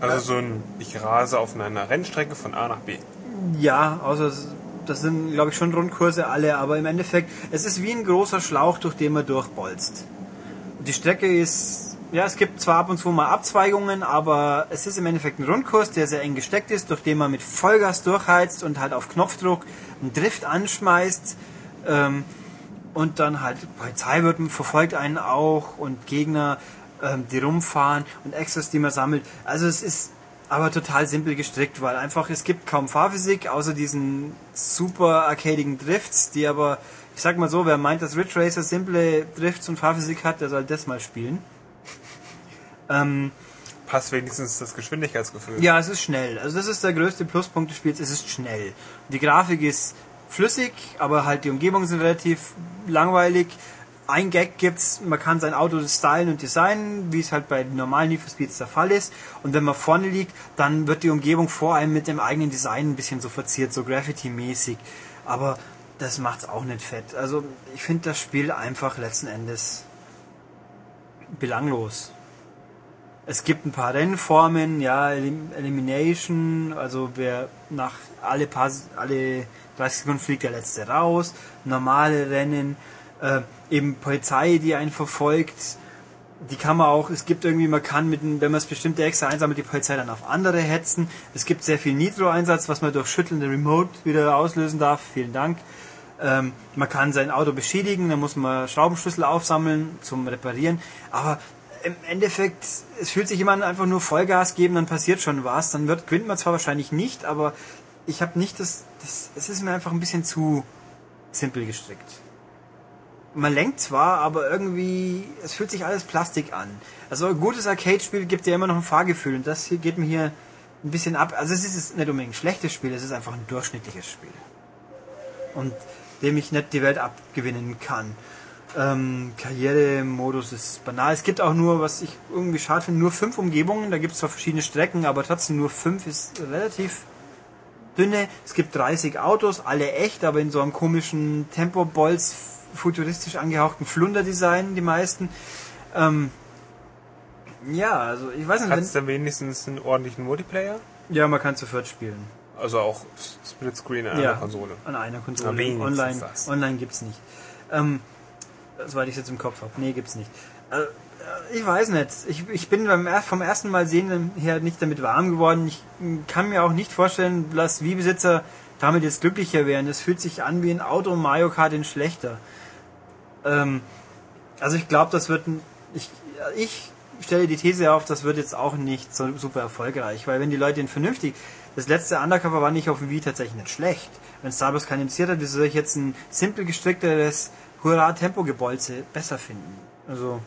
Also so ein, ich rase auf einer Rennstrecke von A nach B. Ja, außer das sind, glaube ich, schon Rundkurse alle, aber im Endeffekt, es ist wie ein großer Schlauch, durch den man durchbolzt. Die Strecke ist, ja, es gibt zwar ab und zu mal Abzweigungen, aber es ist im Endeffekt ein Rundkurs, der sehr eng gesteckt ist, durch den man mit Vollgas durchheizt und halt auf Knopfdruck einen Drift anschmeißt. Ähm, und dann halt Polizei wird verfolgt einen auch und Gegner, ähm, die rumfahren und Extras, die man sammelt. Also es ist aber total simpel gestrickt, weil einfach es gibt kaum Fahrphysik, außer diesen super arcadigen Drifts, die aber, ich sag mal so, wer meint, dass Ridge Racer simple Drifts und Fahrphysik hat, der soll das mal spielen. Ähm, Passt wenigstens das Geschwindigkeitsgefühl. ja, es ist schnell. Also das ist der größte Pluspunkt des Spiels. Es ist schnell. Die Grafik ist flüssig, aber halt die Umgebungen sind relativ langweilig. Ein Gag gibt's, man kann sein Auto stylen und designen, wie es halt bei normalen Need for Speeds der Fall ist. Und wenn man vorne liegt, dann wird die Umgebung vor allem mit dem eigenen Design ein bisschen so verziert, so Graffiti-mäßig. Aber das macht's auch nicht fett. Also ich finde das Spiel einfach letzten Endes belanglos. Es gibt ein paar Rennformen, ja, Elim Elimination, also wer nach alle paar, alle 30 Sekunden fliegt der letzte raus, normale Rennen, äh, eben Polizei, die einen verfolgt, die kann man auch, es gibt irgendwie, man kann mit, wenn man es bestimmte extra einsammelt, die Polizei dann auf andere hetzen. Es gibt sehr viel Nitro-Einsatz, was man durch Schütteln der Remote wieder auslösen darf. Vielen Dank. Ähm, man kann sein Auto beschädigen, dann muss man Schraubenschlüssel aufsammeln zum Reparieren. Aber im Endeffekt, es fühlt sich jemand einfach nur Vollgas geben, dann passiert schon was. Dann wird, gewinnt man zwar wahrscheinlich nicht, aber ich habe nicht das, das, es ist mir einfach ein bisschen zu simpel gestrickt. Man lenkt zwar, aber irgendwie, es fühlt sich alles Plastik an. Also ein gutes Arcade-Spiel gibt dir immer noch ein Fahrgefühl und das hier geht mir hier ein bisschen ab. Also es ist nicht unbedingt ein schlechtes Spiel, es ist einfach ein durchschnittliches Spiel. Und dem ich nicht die Welt abgewinnen kann. Ähm, Karrieremodus ist banal. Es gibt auch nur, was ich irgendwie schade finde, nur fünf Umgebungen. Da gibt es zwar verschiedene Strecken, aber trotzdem nur fünf ist relativ dünne. Es gibt 30 Autos, alle echt, aber in so einem komischen Tempo-Bolz futuristisch angehauchten Flunder-Design, die meisten. Ähm, ja, also ich weiß nicht, es denn wenigstens einen ordentlichen Multiplayer? Ja, man kann zu viert spielen. Also auch Splitscreen an ja, einer Konsole. An einer Konsole. Online online gibt's nicht. Ähm, soweit ich es jetzt im Kopf habe. Nee, gibt's nicht. Äh, ich weiß nicht. Ich, ich bin beim, vom ersten Mal sehen her nicht damit warm geworden. Ich mm, kann mir auch nicht vorstellen, dass Wii-Besitzer damit jetzt glücklicher wären. Es fühlt sich an wie ein Auto Mario Kart in schlechter. Ähm, also ich glaube, das wird ich, ich stelle die These auf, das wird jetzt auch nicht so super erfolgreich, weil wenn die Leute ihn vernünftig, das letzte Undercover war nicht auf dem Wii tatsächlich nicht schlecht. Wenn Star Wars keinen interessiert hat, wieso soll ich jetzt ein simpel gestrickteres Hurra-Tempo-Gebolze besser finden? Also,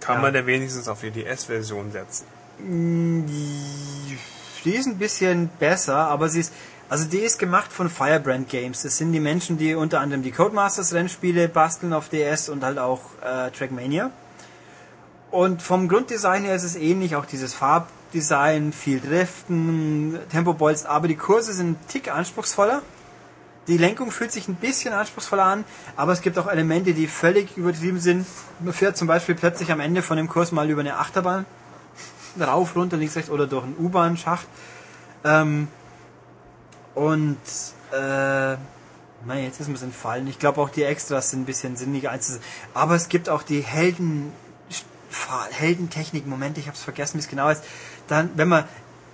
Kann Ja. man denn wenigstens auf die DS-Version setzen? die ist ein bisschen besser, aber sie ist, also die ist gemacht von Firebrand Games. Das sind die Menschen, die unter anderem die Codemasters Rennspiele basteln auf DS und halt auch äh, Trackmania. Und vom Grunddesign her ist es ähnlich, auch dieses Farbdesign, viel Driften, Tempo-Bolzen, aber die Kurse sind ein Tick anspruchsvoller. Die Lenkung fühlt sich ein bisschen anspruchsvoller an, aber es gibt auch Elemente, die völlig übertrieben sind. Man fährt zum Beispiel plötzlich am Ende von dem Kurs mal über eine Achterbahn rauf, runter, links, rechts oder durch einen U-Bahn-Schacht. Ähm, und äh, nein, jetzt ist mir es entfallen. Ich glaube auch die Extras sind ein bisschen sinniger einzusehen. Aber es gibt auch die Helden Fahr- Heldentechnik-Momente, ich habe es vergessen, wie es genau ist. Dann, wenn man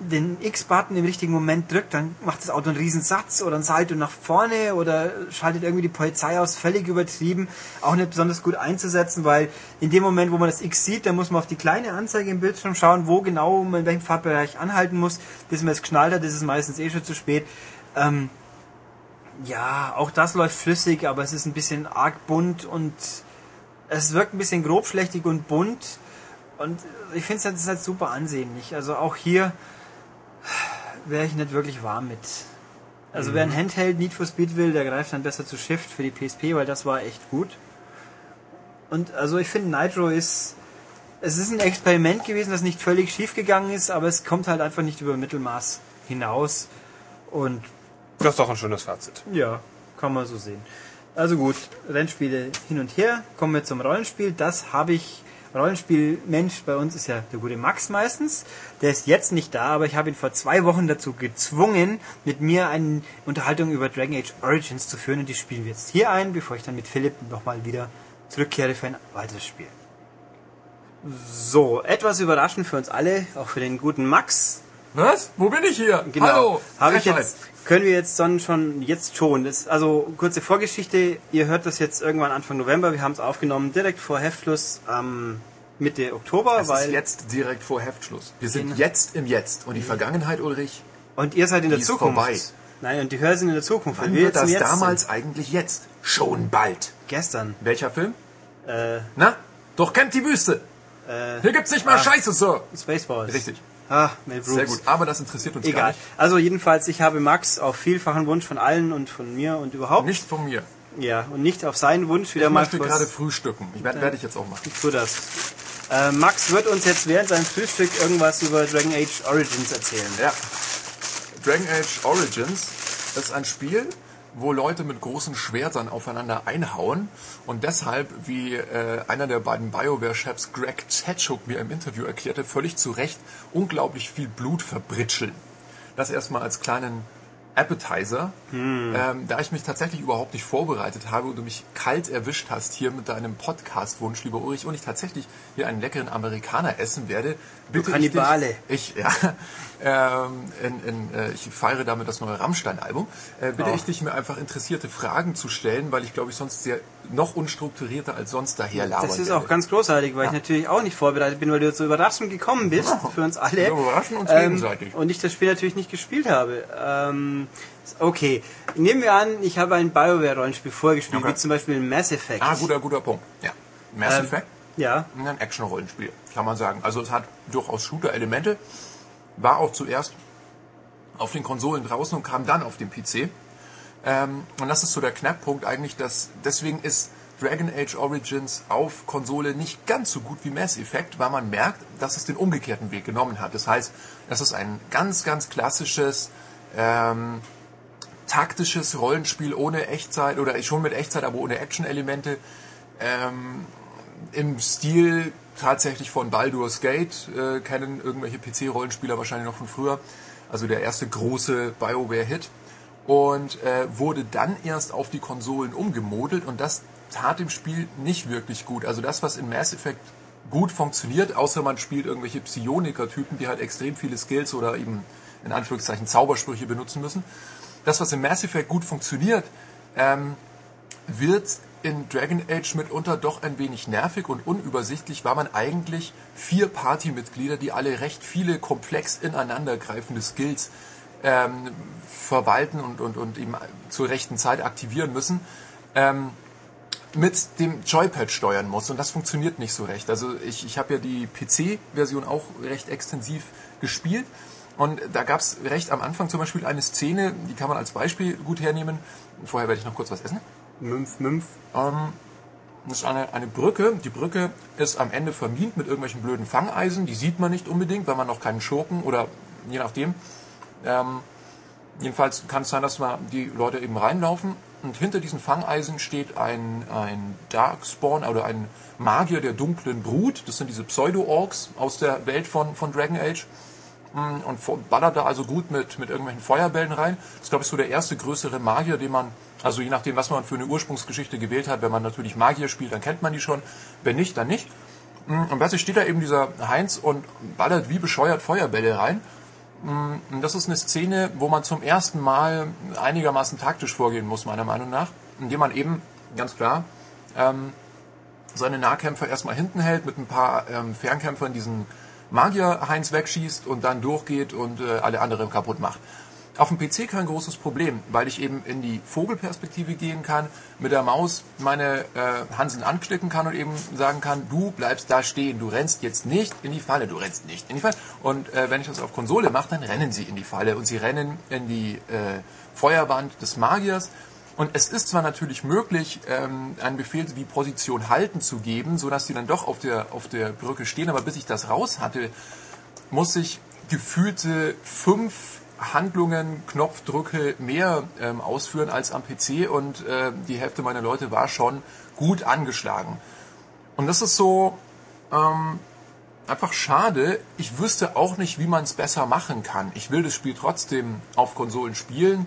den X-Button im richtigen Moment drückt, dann macht das Auto einen riesen Satz oder ein Salto nach vorne oder schaltet irgendwie die Polizei aus, völlig übertrieben, auch nicht besonders gut einzusetzen, weil in dem Moment, wo man das X sieht, dann muss man auf die kleine Anzeige im Bildschirm schauen, wo genau man in welchem Fahrbereich anhalten muss. Bis man es geschnallt hat, ist es meistens eh schon zu spät. Ähm, ja, auch das läuft flüssig, aber es ist ein bisschen arg bunt und es wirkt ein bisschen grobschlächtig und bunt. Und ich finde es halt, halt super ansehnlich. Also auch hier wäre ich nicht wirklich warm mit. Also wer ein Handheld Need for Speed will, der greift dann besser zu Shift für die PSP, weil das war echt gut. Und also ich finde Nitro ist, es ist ein Experiment gewesen, das nicht völlig schief gegangen ist, aber es kommt halt einfach nicht über Mittelmaß hinaus. Und Das ist doch ein schönes Fazit. ja, kann man so sehen. Also gut, Rennspiele hin und her. Kommen wir zum Rollenspiel. Das habe ich. Rollenspielmensch bei uns ist ja der gute Max meistens. Der ist jetzt nicht da, aber ich habe ihn vor zwei Wochen dazu gezwungen, mit mir eine Unterhaltung über Dragon Age Origins zu führen. Und die spielen wir jetzt hier ein, bevor ich dann mit Philipp nochmal wieder zurückkehre für ein weiteres Spiel. So, etwas überraschend für uns alle, auch für den guten Max. Was? Wo bin ich hier? Genau. Hallo. Habe ich jetzt, können wir jetzt dann schon, jetzt schon. Das, also kurze Vorgeschichte. Ihr hört das jetzt irgendwann Anfang November. Wir haben es aufgenommen direkt vor Heftschluss am Mitte Oktober, Es weil ist jetzt direkt vor Heftschluss. Wir sind Genau. jetzt im Jetzt. Und die Vergangenheit, Ulrich, und ihr seid in der Zukunft. vorbei. Nein, und die Hörer sind in der Zukunft. wann wir wird das damals Sind. eigentlich jetzt? Schon bald. Gestern. Welcher Film? Äh, Na? Doch kennt die Wüste. äh, Hier gibt's nicht mal ah. Scheiße, Sir. Spaceballs. Richtig. Ah, Mel Brooks. Sehr gut. Aber das interessiert uns gar Egal. nicht. Also jedenfalls, ich habe Max auf vielfachen Wunsch von allen und von mir und überhaupt. Nicht von mir. Ja, und nicht auf seinen Wunsch wieder Ich mal möchte kurz- gerade frühstücken. Ich werde werd ich jetzt auch machen. Ich tue das. Äh, Max wird uns jetzt während seinem Frühstück irgendwas über Dragon Age Origins erzählen. Ja. Dragon Age Origins ist ein Spiel, wo Leute mit großen Schwertern aufeinander einhauen und deshalb, wie äh, einer der beiden BioWare-Chefs Greg Tetschuk mir im Interview erklärte, völlig zu Recht unglaublich viel Blut verbritscheln. Das erstmal als kleinen Appetizer. Ähm, da ich mich tatsächlich überhaupt nicht vorbereitet habe und du mich kalt erwischt hast hier mit deinem Podcast-Wunsch, lieber Ulrich, und ich tatsächlich hier einen leckeren Amerikaner essen werde, bitte ich dich, Kannibale. ich, ja, ähm, in, in, äh, ich feiere damit das neue Rammstein-Album. Äh, bitte Oh. ich dich, mir einfach interessierte Fragen zu stellen, weil ich glaube ich sonst sehr noch unstrukturierter als sonst daher labern Das ist auch ganz großartig, weil ich natürlich auch nicht vorbereitet bin, weil du so überraschend gekommen bist für uns alle. Wir überraschen uns Ähm, gegenseitig. und ich das Spiel natürlich nicht gespielt habe. Ähm, okay, nehmen wir an, ich habe ein BioWare-Rollenspiel vorgespielt, Okay. wie zum Beispiel Mass Effect. Ah, guter, guter Punkt. Ja. Mass Ähm, Effect, Ja, ein Action-Rollenspiel, kann man sagen. Also es hat durchaus Shooter-Elemente, war auch zuerst auf den Konsolen draußen und kam dann auf den PC. Ähm, und das ist so der Knackpunkt eigentlich, dass deswegen ist Dragon Age Origins auf Konsole nicht ganz so gut wie Mass Effect, weil man merkt, dass es den umgekehrten Weg genommen hat. Das heißt, das ist ein ganz, ganz klassisches ähm, taktisches Rollenspiel ohne Echtzeit oder schon mit Echtzeit, aber ohne Action-Elemente. Ähm, Im Stil tatsächlich von Baldur's Gate, äh, kennen irgendwelche PC-Rollenspieler wahrscheinlich noch von früher. also der erste große BioWare-Hit. Und äh, wurde dann erst auf die Konsolen umgemodelt und das tat dem Spiel nicht wirklich gut. Also das, was in Mass Effect gut funktioniert, außer man spielt irgendwelche Psioniker-Typen, die halt extrem viele Skills oder eben in Anführungszeichen Zaubersprüche benutzen müssen. Das, was in Mass Effect gut funktioniert, ähm, wird in Dragon Age mitunter doch ein wenig nervig und unübersichtlich, weil man eigentlich vier Partymitglieder, die alle recht viele komplex ineinandergreifende Skills ähm, verwalten und, und, und eben zur rechten Zeit aktivieren müssen, ähm, mit dem Joypad steuern muss. Und das funktioniert nicht so recht. Also ich, ich habe ja die PC-Version auch recht extensiv gespielt. Und da gab es recht am Anfang zum Beispiel eine Szene, die kann man als Beispiel gut hernehmen. Vorher werde ich noch kurz was essen. Mümpf, Mümpf. Ähm, das ist eine, eine Brücke. Die Brücke ist am Ende vermint mit irgendwelchen blöden Fangeisen. Die sieht man nicht unbedingt, weil man noch keinen Schurken oder je nachdem. Ähm, jedenfalls kann es sein, dass mal die Leute eben reinlaufen und hinter diesen Fangeisen steht ein, ein Darkspawn oder ein Magier der dunklen Brut. Das sind diese Pseudo-Orks aus der Welt von, von Dragon Age. Mm, Und ballert da also gut mit, mit irgendwelchen Feuerbällen rein. Das ist, glaube ich, so der erste größere Magier, den man, also je nachdem, was man für eine Ursprungsgeschichte gewählt hat, wenn man natürlich Magier spielt, dann kennt man die schon. Wenn nicht, dann nicht. Mm, Und plötzlich steht da eben dieser Heinz und ballert wie bescheuert Feuerbälle rein. Und Das ist eine Szene, wo man zum ersten Mal einigermaßen taktisch vorgehen muss, meiner Meinung nach. Indem man eben, ganz klar, ähm, seine Nahkämpfer erstmal hinten hält, mit ein paar ähm, Fernkämpfern diesen Magier-Heinz wegschießt und dann durchgeht und äh, alle anderen kaputt macht. Auf dem PC kein großes Problem, weil ich eben in die Vogelperspektive gehen kann, mit der Maus meine äh, Hanseln anklicken kann und eben sagen kann, du bleibst da stehen, du rennst jetzt nicht in die Falle, du rennst nicht in die Falle. Und äh, wenn ich das auf Konsole mache, dann rennen sie in die Falle und sie rennen in die äh, Feuerwand des Magiers. Und es ist zwar natürlich möglich, ähm, einen Befehl wie Position halten zu geben, sodass die dann doch auf der, auf der Brücke stehen, aber bis ich das raus hatte, muss ich gefühlte fünf Handlungen, Knopfdrücke mehr ähm, ausführen als am PC und äh, die Hälfte meiner Leute war schon gut angeschlagen. Und das ist so ähm, einfach schade. Ich wüsste auch nicht, wie man es besser machen kann. Ich will das Spiel trotzdem auf Konsolen spielen.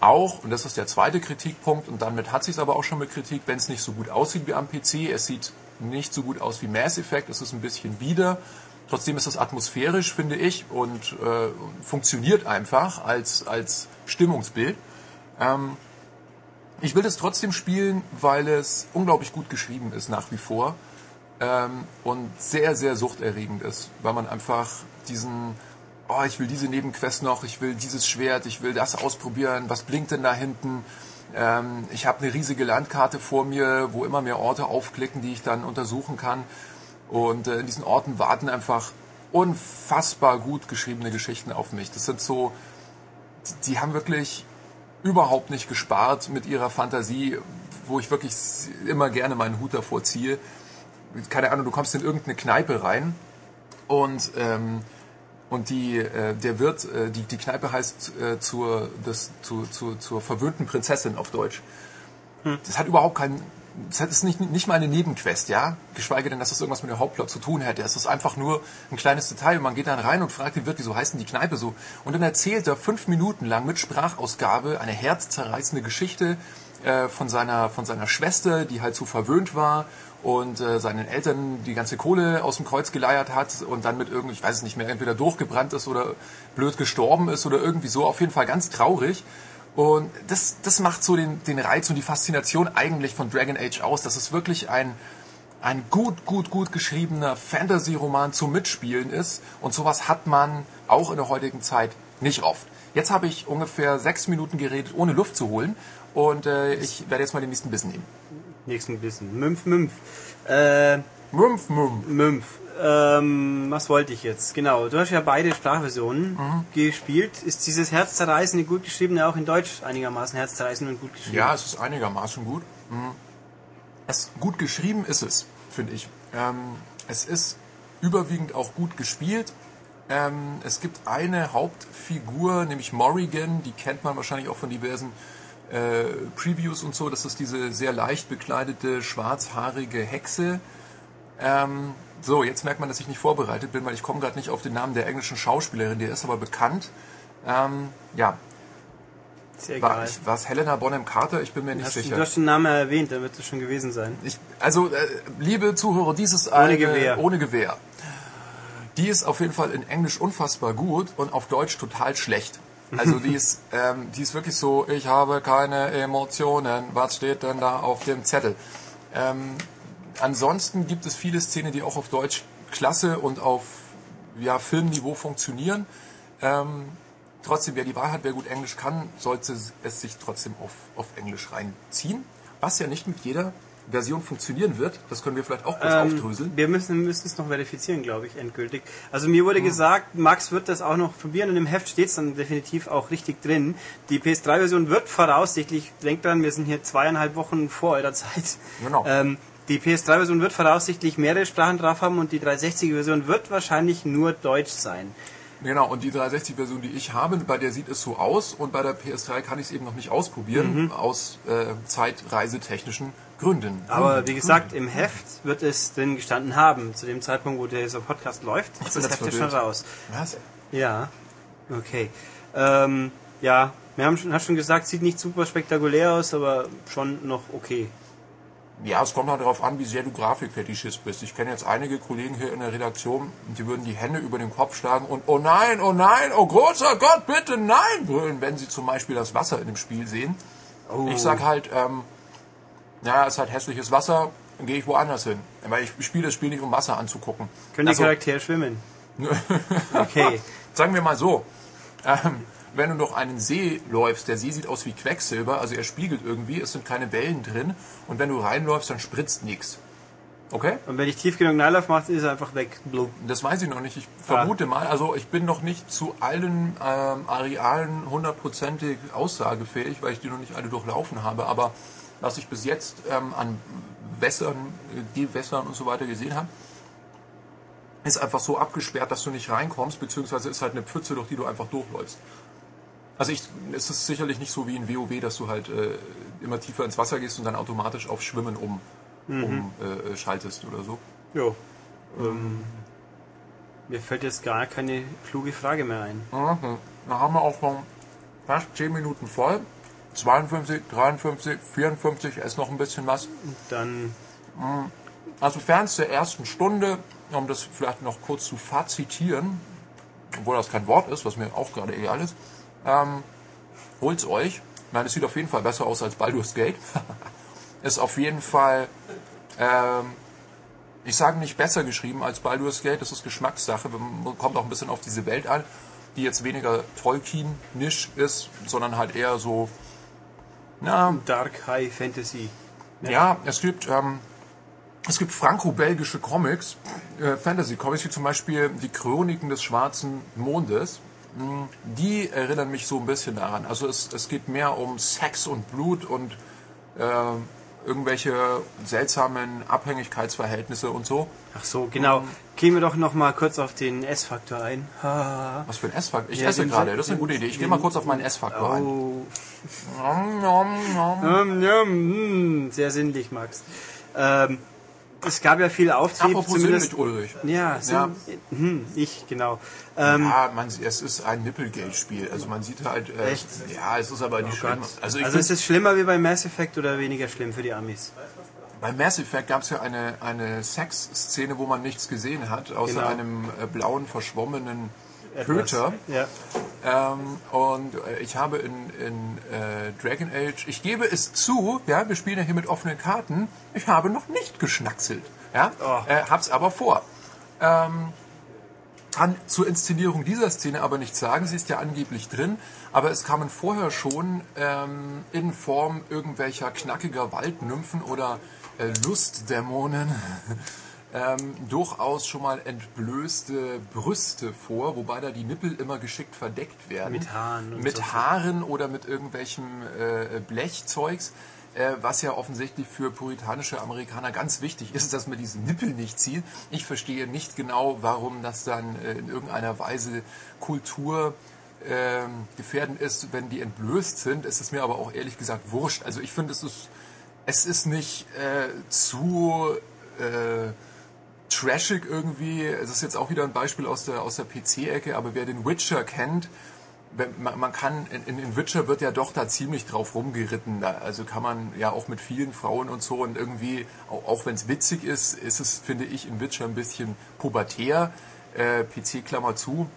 Auch, und das ist der zweite Kritikpunkt, und damit hat sich aber auch schon mit Kritik, wenn es nicht so gut aussieht wie am PC. Es sieht nicht so gut aus wie Mass Effect, es ist ein bisschen bieder. Trotzdem ist es atmosphärisch, finde ich, und äh, funktioniert einfach als, als Stimmungsbild. Ähm, ich will das trotzdem spielen, weil es unglaublich gut geschrieben ist nach wie vor ähm, und sehr, sehr suchterregend ist, weil man einfach diesen, oh, ich will diese Nebenquest noch, ich will dieses Schwert, ich will das ausprobieren, was blinkt denn da hinten? Ähm, ich habe eine riesige Landkarte vor mir, wo immer mehr Orte aufklicken, die ich dann untersuchen kann. Und äh, in diesen Orten warten einfach unfassbar gut geschriebene Geschichten auf mich. Das sind so, die, die haben wirklich überhaupt nicht gespart mit ihrer Fantasie, wo ich wirklich immer gerne meinen Hut davor ziehe. Keine Ahnung, du kommst in irgendeine Kneipe rein und ähm, und die äh, der Wirt, äh, die die Kneipe heißt äh, zur das zu, zu, zur verwöhnten Prinzessin auf Deutsch. Das hat überhaupt keinen das ist nicht, nicht mal eine Nebenquest, ja? Geschweige denn, dass das irgendwas mit dem Hauptplot zu tun hätte. Es ist einfach nur ein kleines Detail und man geht dann rein und fragt den Wirt, wieso heißt denn die Kneipe so? Und dann erzählt er fünf Minuten lang mit Sprachausgabe eine herzzerreißende Geschichte äh, von seiner, von seiner Schwester, die halt so verwöhnt war und äh, seinen Eltern die ganze Kohle aus dem Kreuz geleiert hat und dann mit irgendwie, ich weiß es nicht mehr, entweder durchgebrannt ist oder blöd gestorben ist oder irgendwie so. Auf jeden Fall ganz traurig. Und das, das macht so den, den Reiz und die Faszination eigentlich von Dragon Age aus. dass es wirklich ein, ein gut, gut, gut geschriebener Fantasy-Roman zum Mitspielen ist. Und sowas hat man auch in der heutigen Zeit nicht oft. Jetzt habe ich ungefähr sechs Minuten geredet, ohne Luft zu holen. Und äh, ich werde jetzt mal den nächsten Bissen nehmen. Nächsten Bissen. Mümpf, Mümpf. Äh, Mumpf, mumpf. Mümpf. Ähm, was wollte ich jetzt? Genau, du hast ja beide Sprachversionen gespielt. Ist dieses herzzerreißende, gut geschriebene auch in Deutsch einigermaßen herzzerreißend und gut geschrieben? Ja, es ist einigermaßen gut. Mhm. Es, gut geschrieben ist es, finde ich. Ähm, es ist überwiegend auch gut gespielt. Ähm, es gibt eine Hauptfigur, nämlich Morrigan, die kennt man wahrscheinlich auch von diversen äh, Previews und so. Das ist diese sehr leicht bekleidete, schwarzhaarige Hexe. Ähm, So, jetzt merkt man, dass ich nicht vorbereitet bin, weil ich komme gerade nicht auf den Namen der englischen Schauspielerin, der ist aber bekannt. Ähm, ja, ja war egal. war es Helena Bonham Carter? Ich bin mir nicht Hast, sicher. du hast den Namen erwähnt, dann wird es schon gewesen sein. Ich, also, äh, liebe Zuhörer, dieses eine, Gewehr. ohne Gewehr. Die ist auf jeden Fall in Englisch unfassbar gut und auf Deutsch total schlecht. Also die ist, ähm, die ist wirklich so, ich habe keine Emotionen. Was steht denn da auf dem Zettel? Ähm, ansonsten gibt es viele Szenen, die auch auf Deutsch klasse und auf ja, Filmniveau funktionieren. Ähm, trotzdem, wer die Wahrheit, wer gut Englisch kann, sollte es sich trotzdem auf, auf Englisch reinziehen. Was ja nicht mit jeder Version funktionieren wird, das können wir vielleicht auch kurz Ähm, aufdröseln. wir müssen, müssen es noch verifizieren, glaube ich, endgültig. Also mir wurde gesagt, Max wird das auch noch probieren und im Heft steht es dann definitiv auch richtig drin. Die PS3-Version wird voraussichtlich, denkt dran, wir sind hier zweieinhalb Wochen vor eurer Zeit. Genau. Ähm, die PS3-Version wird voraussichtlich mehrere Sprachen drauf haben und die 360-Version wird wahrscheinlich nur Deutsch sein. Genau, und die 360-Version, die ich habe, bei der sieht es so aus und bei der PS3 kann ich es eben noch nicht ausprobieren, aus äh, zeitreisetechnischen Gründen. Aber wie gesagt, im Heft wird es drin gestanden haben. Zu dem Zeitpunkt, wo dieser Podcast läuft, ist bin das jetzt Heft ja schon raus. Was? Ja, okay. Ähm, ja, wir haben schon, hast schon gesagt, sieht nicht super spektakulär aus, aber schon noch okay. Ja, es kommt halt darauf an, wie sehr du Grafikfetischist bist. Ich kenne jetzt einige Kollegen hier in der Redaktion, die würden die Hände über den Kopf schlagen und oh nein, oh nein, oh großer Gott, bitte nein brüllen, wenn sie zum Beispiel das Wasser in dem Spiel sehen. Oh. Ich sag halt, ähm, naja, es ist halt hässliches Wasser, dann gehe ich woanders hin. Weil ich spiele das Spiel nicht, um Wasser anzugucken. Können die Also, Charaktere schwimmen? Okay. Sagen wir mal so, ähm, wenn du durch einen See läufst, der See sieht aus wie Quecksilber, also er spiegelt irgendwie, es sind keine Wellen drin und wenn du reinläufst, dann spritzt nichts. Okay? Und wenn ich tief genug Nylaufe mache, ist er einfach weg. Blub. Das weiß ich noch nicht. Ich vermute mal, also ich bin noch nicht zu allen ähm, Arealen hundertprozentig aussagefähig, weil ich die noch nicht alle durchlaufen habe, aber was ich bis jetzt ähm, an Wässern, äh, Gewässern und so weiter gesehen habe, ist einfach so abgesperrt, dass du nicht reinkommst, beziehungsweise ist halt eine Pfütze, durch die du einfach durchläufst. Also ich, es ist sicherlich nicht so wie in WoW, dass du halt äh, immer tiefer ins Wasser gehst und dann automatisch auf Schwimmen um, um äh, schaltest oder so. Jo. Ähm, mir fällt jetzt gar keine kluge Frage mehr ein. Mhm. Da haben wir auch schon fast 10 Minuten voll. 52, 53, 54, ist noch ein bisschen was. Dann Also fernst der ersten Stunde, um das vielleicht noch kurz zu fazitieren, obwohl das kein Wort ist, was mir auch gerade egal ist, ähm, holt's euch. Meine, es sieht auf jeden Fall besser aus als Baldur's Gate. ist auf jeden Fall, ähm, ich sage nicht besser geschrieben als Baldur's Gate, das ist Geschmackssache, Man kommt auch ein bisschen auf diese Welt an, die jetzt weniger Tolkien-nisch ist, sondern halt eher so, na, Dark High Fantasy. ja, es gibt, ähm, es gibt franco-belgische Comics, äh, Fantasy-Comics, wie zum Beispiel die Chroniken des Schwarzen Mondes. Die erinnern mich so ein bisschen daran. Also es, es geht mehr um Sex und Blut und äh, irgendwelche seltsamen Abhängigkeitsverhältnisse und so. Ach so, genau. Gehen wir doch noch mal kurz auf den S-Faktor ein. Was für ein S-Faktor? Ich Ja, esse gerade, das ist eine gute Idee. Ich gehe mal kurz auf meinen S-Faktor ein. Oh. Nom, nom, nom. Ja, mm, sehr sinnlich, Max. Ähm, es gab ja viel Auftrieb, Apropos zumindest. sinnlich, Ulrich. Ja, Ja. Sinn, Hm, ich, genau. Ähm, Ja, man, es ist ein Nipplegate-Spiel. Also man sieht halt, äh, Echt? ja, es ist aber nicht schlimm. Gott. Also, Also ist es schlimmer wie bei Mass Effect oder weniger schlimm für die Amis? Bei Mass Effect gab es ja eine, eine Sex-Szene, wo man nichts gesehen hat, außer Genau. einem äh, blauen, verschwommenen. Köter. Ja. Ähm, und äh, ich habe in, in äh, Dragon Age, ich gebe es zu, ja, wir spielen ja hier mit offenen Karten, ich habe noch nicht geschnackselt. Ja, Oh. äh, hab's aber vor. Ähm, kann zur Inszenierung dieser Szene aber nichts sagen, sie ist ja angeblich drin, aber es kamen vorher schon ähm, in Form irgendwelcher knackiger Waldnymphen oder äh, Lustdämonen ähm, durchaus schon mal entblößte Brüste vor, wobei da die Nippel immer geschickt verdeckt werden. Mit Haaren Mit so. Haaren oder mit irgendwelchem äh, Blechzeugs. Äh, was ja offensichtlich für puritanische Amerikaner ganz wichtig ist, dass man diese Nippel nicht zieht. Ich verstehe nicht genau, warum das dann äh, in irgendeiner Weise Kultur ähm, gefährdend ist, wenn die entblößt sind. Es ist mir aber auch ehrlich gesagt wurscht. Also ich finde, es ist, es ist nicht äh, zu äh, trashig irgendwie. Es ist jetzt auch wieder ein Beispiel aus der, aus der PC-Ecke, aber wer den Witcher kennt, man, man kann, in, in Witcher wird ja doch da ziemlich drauf rumgeritten. Da, also kann man ja auch mit vielen Frauen und so und irgendwie, auch, auch wenn es witzig ist, ist es, finde ich, in Witcher ein bisschen pubertär. Äh, PC-Klammer zu.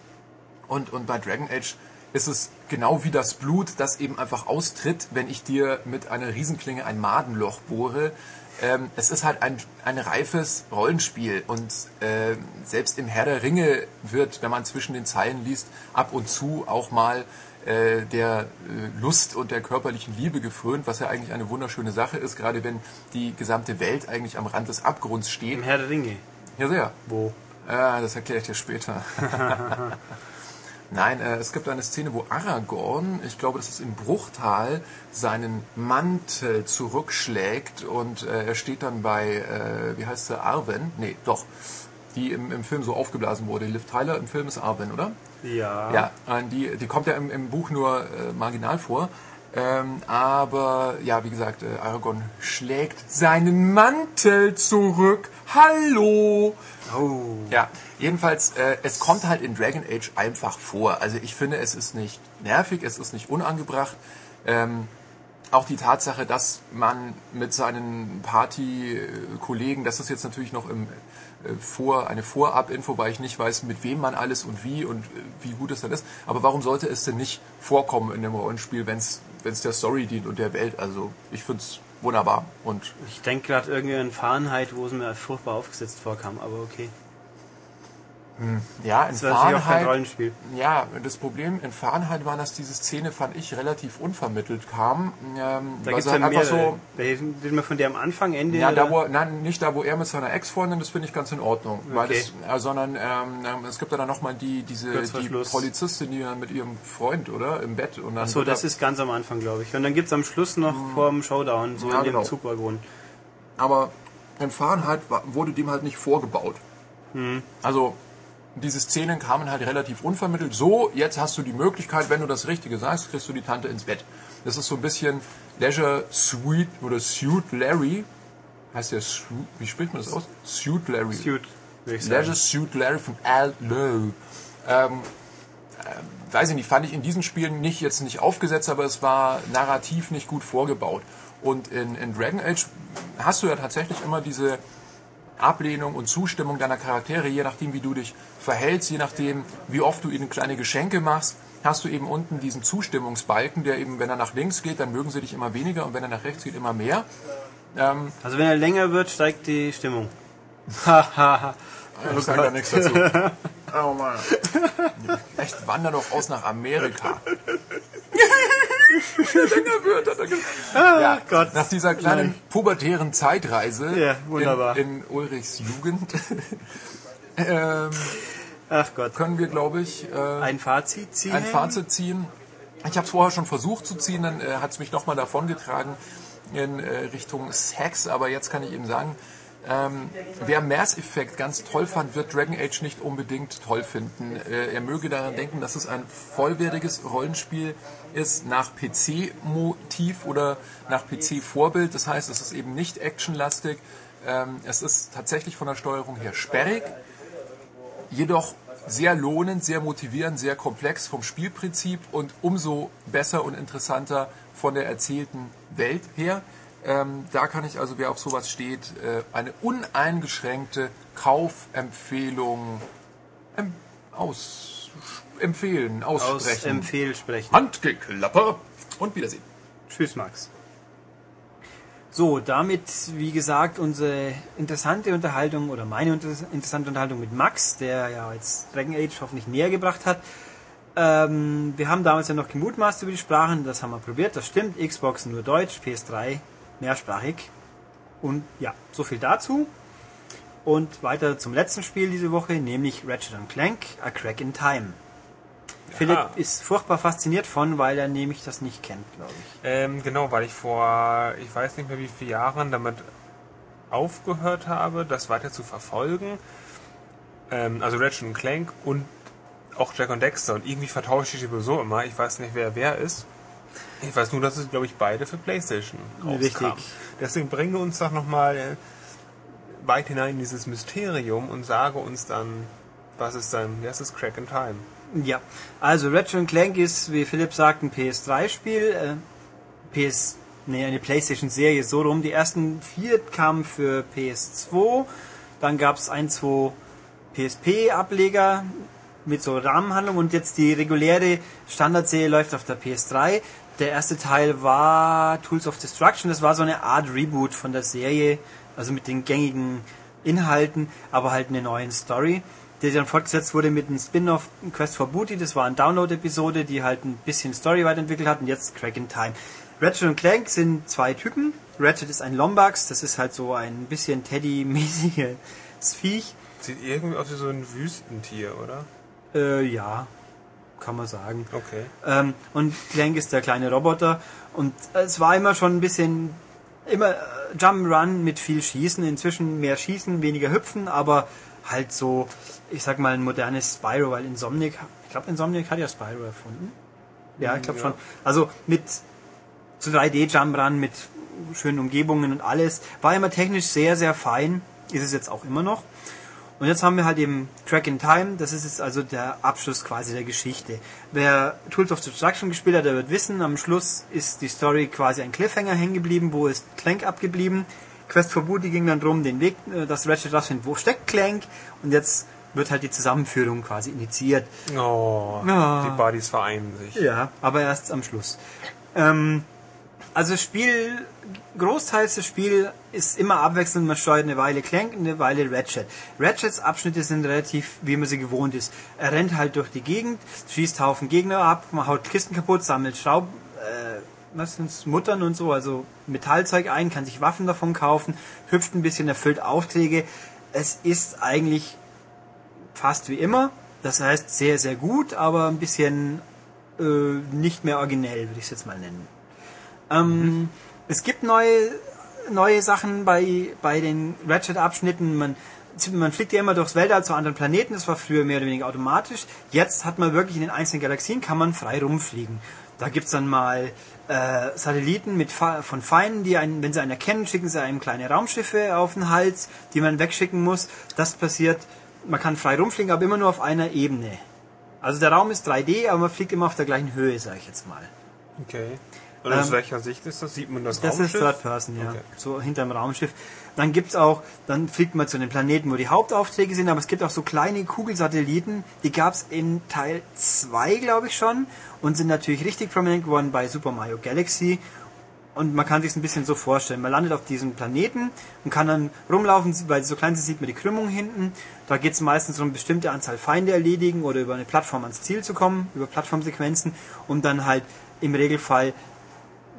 Und, und bei Dragon Age ist es genau wie das Blut, das eben einfach austritt, wenn ich dir mit einer Riesenklinge ein Madenloch bohre. Ähm, es ist halt ein, ein reifes Rollenspiel und äh, selbst im Herr der Ringe wird, wenn man zwischen den Zeilen liest, ab und zu auch mal äh, der äh, Lust und der körperlichen Liebe gefrönt, was ja eigentlich eine wunderschöne Sache ist, gerade wenn die gesamte Welt eigentlich am Rand des Abgrunds steht. Im Herr der Ringe. Ja, sehr. Wo? Ja, das erkläre ich dir später. Nein, äh, es gibt eine Szene, wo Aragorn, ich glaube, das ist im Bruchtal, seinen Mantel zurückschlägt und äh, er steht dann bei, äh, wie heißt sie, Arwen? Nee, doch, die im, im Film so aufgeblasen wurde. Liv Tyler im Film ist Arwen, oder? Ja. Ja, die, die kommt ja im, im Buch nur äh, marginal vor. Ähm, aber ja, wie gesagt, äh, Aragorn schlägt seinen Mantel zurück. Hallo! Oh. Ja, jedenfalls, äh, es kommt halt in Dragon Age einfach vor. Also ich finde, es ist nicht nervig, es ist nicht unangebracht. Ähm, auch die Tatsache, dass man mit seinen Party-Kollegen, das ist jetzt natürlich noch im äh, vor eine Vorab-Info, weil ich nicht weiß, mit wem man alles und wie und äh, wie gut es dann ist. Aber warum sollte es denn nicht vorkommen in dem Rollenspiel, wenn es der Story dient und der Welt? Also ich finde es wunderbar und Ich denke gerade irgendwie an Fahrenheit, wo es mir furchtbar aufgesetzt vorkam, aber okay. Ja, in Das war natürlich auch kein Fahrenheit Rollenspiel. Ja, das Problem in Fahrenheit war, dass diese Szene, fand ich, relativ unvermittelt kam. Ähm, Da weil gibt es ja halt einfach mehrere. so. Den wir von der am Anfang, Ende? Ja, da wo, nein, nicht da, wo er mit seiner Ex-Freundin, das finde ich ganz in Ordnung. Weil Okay. das, äh, sondern ähm, ähm, es gibt ja dann nochmal die, diese die. Polizistin, die dann mit ihrem Freund, oder? Im Bett. Und dann So, wird das ist ganz am Anfang, glaube ich. Und dann gibt es am Schluss noch vor dem Showdown, so Ja, in dem genau. Zugwaggon. Aber in Fahrenheit wurde dem halt nicht vorgebaut. Hm. Also diese Szenen kamen halt relativ unvermittelt. So, jetzt hast du die Möglichkeit, wenn du das Richtige sagst, kriegst du die Tante ins Bett. Das ist so ein bisschen Leisure Suite oder Suit Larry. Heißt der Suit, wie spricht man das aus? Suit Larry. Sagen. Leisure Suit Larry von Al Lowe. Ähm, äh, weiß ich nicht, fand ich in diesen Spielen nicht jetzt nicht aufgesetzt, aber es war narrativ nicht gut vorgebaut. Und in, in Dragon Age hast du ja tatsächlich immer diese Ablehnung und Zustimmung deiner Charaktere, je nachdem, wie du dich verhältst, je nachdem, wie oft du ihnen kleine Geschenke machst, hast du eben unten diesen Zustimmungsbalken, der eben, wenn er nach links geht, dann mögen sie dich immer weniger und wenn er nach rechts geht, immer mehr. Ähm, Also wenn er länger wird, steigt die Stimmung. Hahaha. Ich sage da nichts dazu. Oh Mann. Echt, wander doch aus nach Amerika. Gesagt. ja, Gott. Nach dieser kleinen pubertären Zeitreise Ja, wunderbar. In, in Ulrichs Jugend ähm, Ach Gott. können wir, glaube ich, äh, Ein Fazit ziehen? ein Fazit ziehen. Ich habe es vorher schon versucht zu ziehen, dann äh, hat es mich nochmal davongetragen in äh, Richtung Sex, aber jetzt kann ich eben sagen, ähm, wer Mass Effect ganz toll fand, wird Dragon Age nicht unbedingt toll finden. Äh, er möge daran denken, dass es ein vollwertiges Rollenspiel ist nach PC-Motiv oder nach PC-Vorbild. Das heißt, es ist eben nicht actionlastig. Ähm, es ist tatsächlich von der Steuerung her sperrig jedoch sehr lohnend, sehr motivierend, sehr komplex vom Spielprinzip und umso besser und interessanter von der erzählten Welt her. Ähm, da kann ich also, wer auf sowas steht, äh, eine uneingeschränkte Kaufempfehlung ähm, aus, empfehlen, Aus aussprechen. Empfehl sprechen. Handgeklapper und Wiedersehen. Tschüss, Max. So, damit, wie gesagt, unsere interessante Unterhaltung oder meine interessante Unterhaltung mit Max, der ja jetzt Dragon Age hoffentlich näher gebracht hat. Ähm, wir haben damals ja noch gemutmaßt über die Sprachen, das haben wir probiert, das stimmt. Xbox nur Deutsch, PS3 mehrsprachig. Und ja, so viel dazu. Und weiter zum letzten Spiel diese Woche, nämlich Ratchet Clank, A Crack in Time. Philipp ist furchtbar fasziniert von, weil er nämlich das nicht kennt, glaube ich. Ähm, genau, weil ich vor, ich weiß nicht mehr wie viele Jahren damit aufgehört habe, das weiter zu verfolgen. Ähm, also Ratchet und Clank und auch Jack und Dexter. Und irgendwie vertausche ich die sowieso immer. Ich weiß nicht, wer wer ist. Ich weiß nur, dass es, glaube ich, beide für Playstation rauskam. Richtig. Deswegen bringen wir uns doch nochmal weit hinein in dieses Mysterium und sage uns dann, was ist dann, das ist Crack in Time. Ja, also Ratchet Clank ist, wie Philipp sagt, ein PS3-Spiel. Äh, PS, nee, eine Playstation-Serie so rum. Die ersten vier kamen für PS2, dann gab es ein, zwei PSP-Ableger mit so Rahmenhandlung und jetzt die reguläre Standardserie läuft auf der PS3. Der erste Teil war Tools of Destruction, das war so eine Art Reboot von der Serie, also mit den gängigen Inhalten, aber halt eine neue Story, die dann fortgesetzt wurde mit einem Spin-off Quest for Booty, das war eine Download-Episode, die halt ein bisschen Story weiterentwickelt hat und jetzt Crack in Time. Ratchet und Clank sind zwei Typen. Ratchet ist ein Lombax, das ist halt so ein bisschen Teddy-mäßiges Viech. Sieht irgendwie aus wie so ein Wüstentier, oder? Äh, ja, kann man sagen. Okay. Ähm, und Clank ist der kleine Roboter. Und es war immer schon ein bisschen, immer äh, Jump'n'Run mit viel Schießen. Inzwischen mehr Schießen, weniger Hüpfen, aber halt so, ich sag mal, ein modernes Spyro, weil Insomniac, ich glaube Insomniac hat ja Spyro erfunden. Ja, ich glaube Ja. schon. Also mit zu 3D-Jump'n'Run, mit schönen Umgebungen und alles. War immer technisch sehr, sehr fein. Ist es jetzt auch immer noch. Und jetzt haben wir halt eben Crack in Time, das ist jetzt also der Abschluss quasi der Geschichte. Wer Tools of Destruction gespielt hat, der wird wissen, am Schluss ist die Story quasi ein Cliffhanger hängen geblieben, wo ist Clank abgeblieben. Quest for Booty ging dann drum, den Weg, äh, dass Ratchet rausfindet, wo steckt Clank und jetzt wird halt die Zusammenführung quasi initiiert. Oh, Ja. die Buddies vereinen sich. Ja, aber erst am Schluss. Ähm, also das Spiel, großteils das Spiel ist immer abwechselnd, man steuert eine Weile Clank, eine Weile Ratchet. Ratchets Abschnitte sind relativ, wie man sie gewohnt ist. Er rennt halt durch die Gegend, schießt Haufen Gegner ab, man haut Kisten kaputt, sammelt Schraub, äh, was sind's, Muttern und so, also Metallzeug ein, kann sich Waffen davon kaufen, hüpft ein bisschen, erfüllt Aufträge. Es ist eigentlich fast wie immer. Das heißt sehr, sehr gut, aber ein bisschen äh, nicht mehr originell, würde ich es jetzt mal nennen. Ähm, Es gibt neue, neue Sachen bei, bei den Ratchet-Abschnitten. Man, man fliegt ja immer durchs Weltall zu anderen Planeten. Das war früher mehr oder weniger automatisch. Jetzt hat man wirklich in den einzelnen Galaxien kann man frei rumfliegen. Da gibt's dann mal äh, Satelliten mit von Feinden, die einen, wenn sie einen erkennen, schicken sie einem kleine Raumschiffe auf den Hals, die man wegschicken muss. Das passiert, man kann frei rumfliegen, aber immer nur auf einer Ebene. Also der Raum ist 3D, aber man fliegt immer auf der gleichen Höhe, sage ich jetzt mal. Okay. Und aus Ähm, welcher Sicht ist das? Sieht man das, Das ist Raumschiff? Third Person, ja. Okay. So hinterm Raumschiff. Dann gibt's auch, dann fliegt man zu den Planeten, wo die Hauptaufträge sind, aber es gibt auch so kleine Kugelsatelliten, die gab's in Teil 2, glaube ich schon, und sind natürlich richtig prominent geworden bei Super Mario Galaxy. Und man kann sich ein bisschen so vorstellen. Man landet auf diesem Planeten und kann dann rumlaufen, weil so klein sind, sieht man die Krümmung hinten. Da geht's meistens um eine bestimmte Anzahl Feinde erledigen oder über eine Plattform ans Ziel zu kommen, über Plattformsequenzen, um dann halt im Regelfall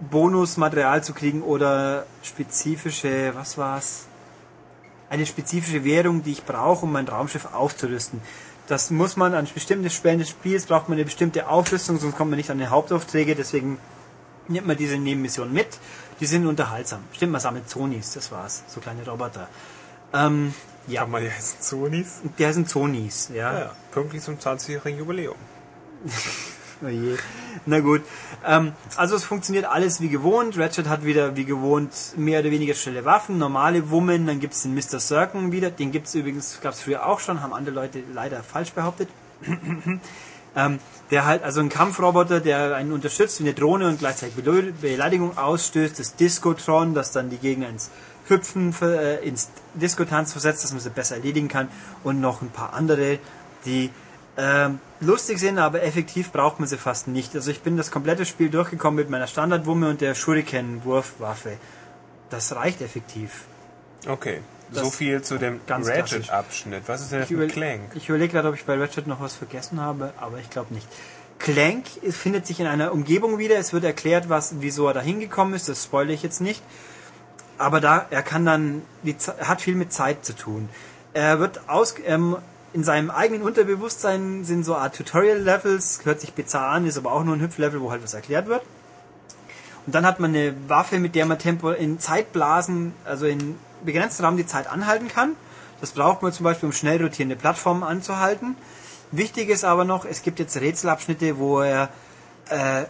Bonusmaterial zu kriegen oder spezifische, was war's? Eine spezifische Währung, die ich brauche, um mein Raumschiff aufzurüsten. Das muss man an bestimmten Stellen des Spiels, braucht man eine bestimmte Aufrüstung, sonst kommt man nicht an die Hauptaufträge, deswegen nimmt man diese Nebenmission mit. Die sind unterhaltsam. Stimmt, man sammelt Zonis, das war's. So kleine Roboter. Ähm, ja, Kann man ja jetzt Sonis. der sind Zonis, ja. Ja, pünktlich zum 20-jährigen Jubiläum. Oh je. Na gut. Ähm, also es funktioniert alles wie gewohnt. Ratchet hat wieder wie gewohnt mehr oder weniger schnelle Waffen, normale Wummen, dann gibt's den Mr. Sirken wieder. Den gibt's übrigens, gab's früher auch schon, haben andere Leute leider falsch behauptet. ähm, der halt, also ein Kampfroboter, der einen unterstützt wie eine Drohne und gleichzeitig Bele- Beleidigung ausstößt. Das Discotron, das dann die Gegner ins Hüpfen, äh, ins Disco-Tanz versetzt, dass man sie besser erledigen kann. Und noch ein paar andere, die ähm, lustig sind, aber effektiv braucht man sie fast nicht. Also ich bin das komplette Spiel durchgekommen mit meiner Standardwumme und der Shuriken-Wurfwaffe. Das reicht effektiv. Okay. Das- so viel zu dem Ratchet-Abschnitt. Was ist denn mit Clank? ich überlege gerade, ob ich bei Ratchet noch was vergessen habe, aber ich glaube nicht. Clank findet sich in einer Umgebung wieder. Es wird erklärt, was, wieso er da hingekommen ist. Das spoilere ich jetzt nicht. Aber da, er kann dann, die, hat viel mit Zeit zu tun. Er wird aus, ähm, in seinem eigenen Unterbewusstsein sind so Art Tutorial-Levels, hört sich bizarr an, ist aber auch nur ein Hüpflevel, wo halt was erklärt wird. Und dann hat man eine Waffe, mit der man Tempo in Zeitblasen, also in begrenztem Raum die Zeit anhalten kann. Das braucht man zum Beispiel, um schnell rotierende Plattformen anzuhalten. Wichtig ist aber noch, es gibt jetzt Rätselabschnitte, wo er äh,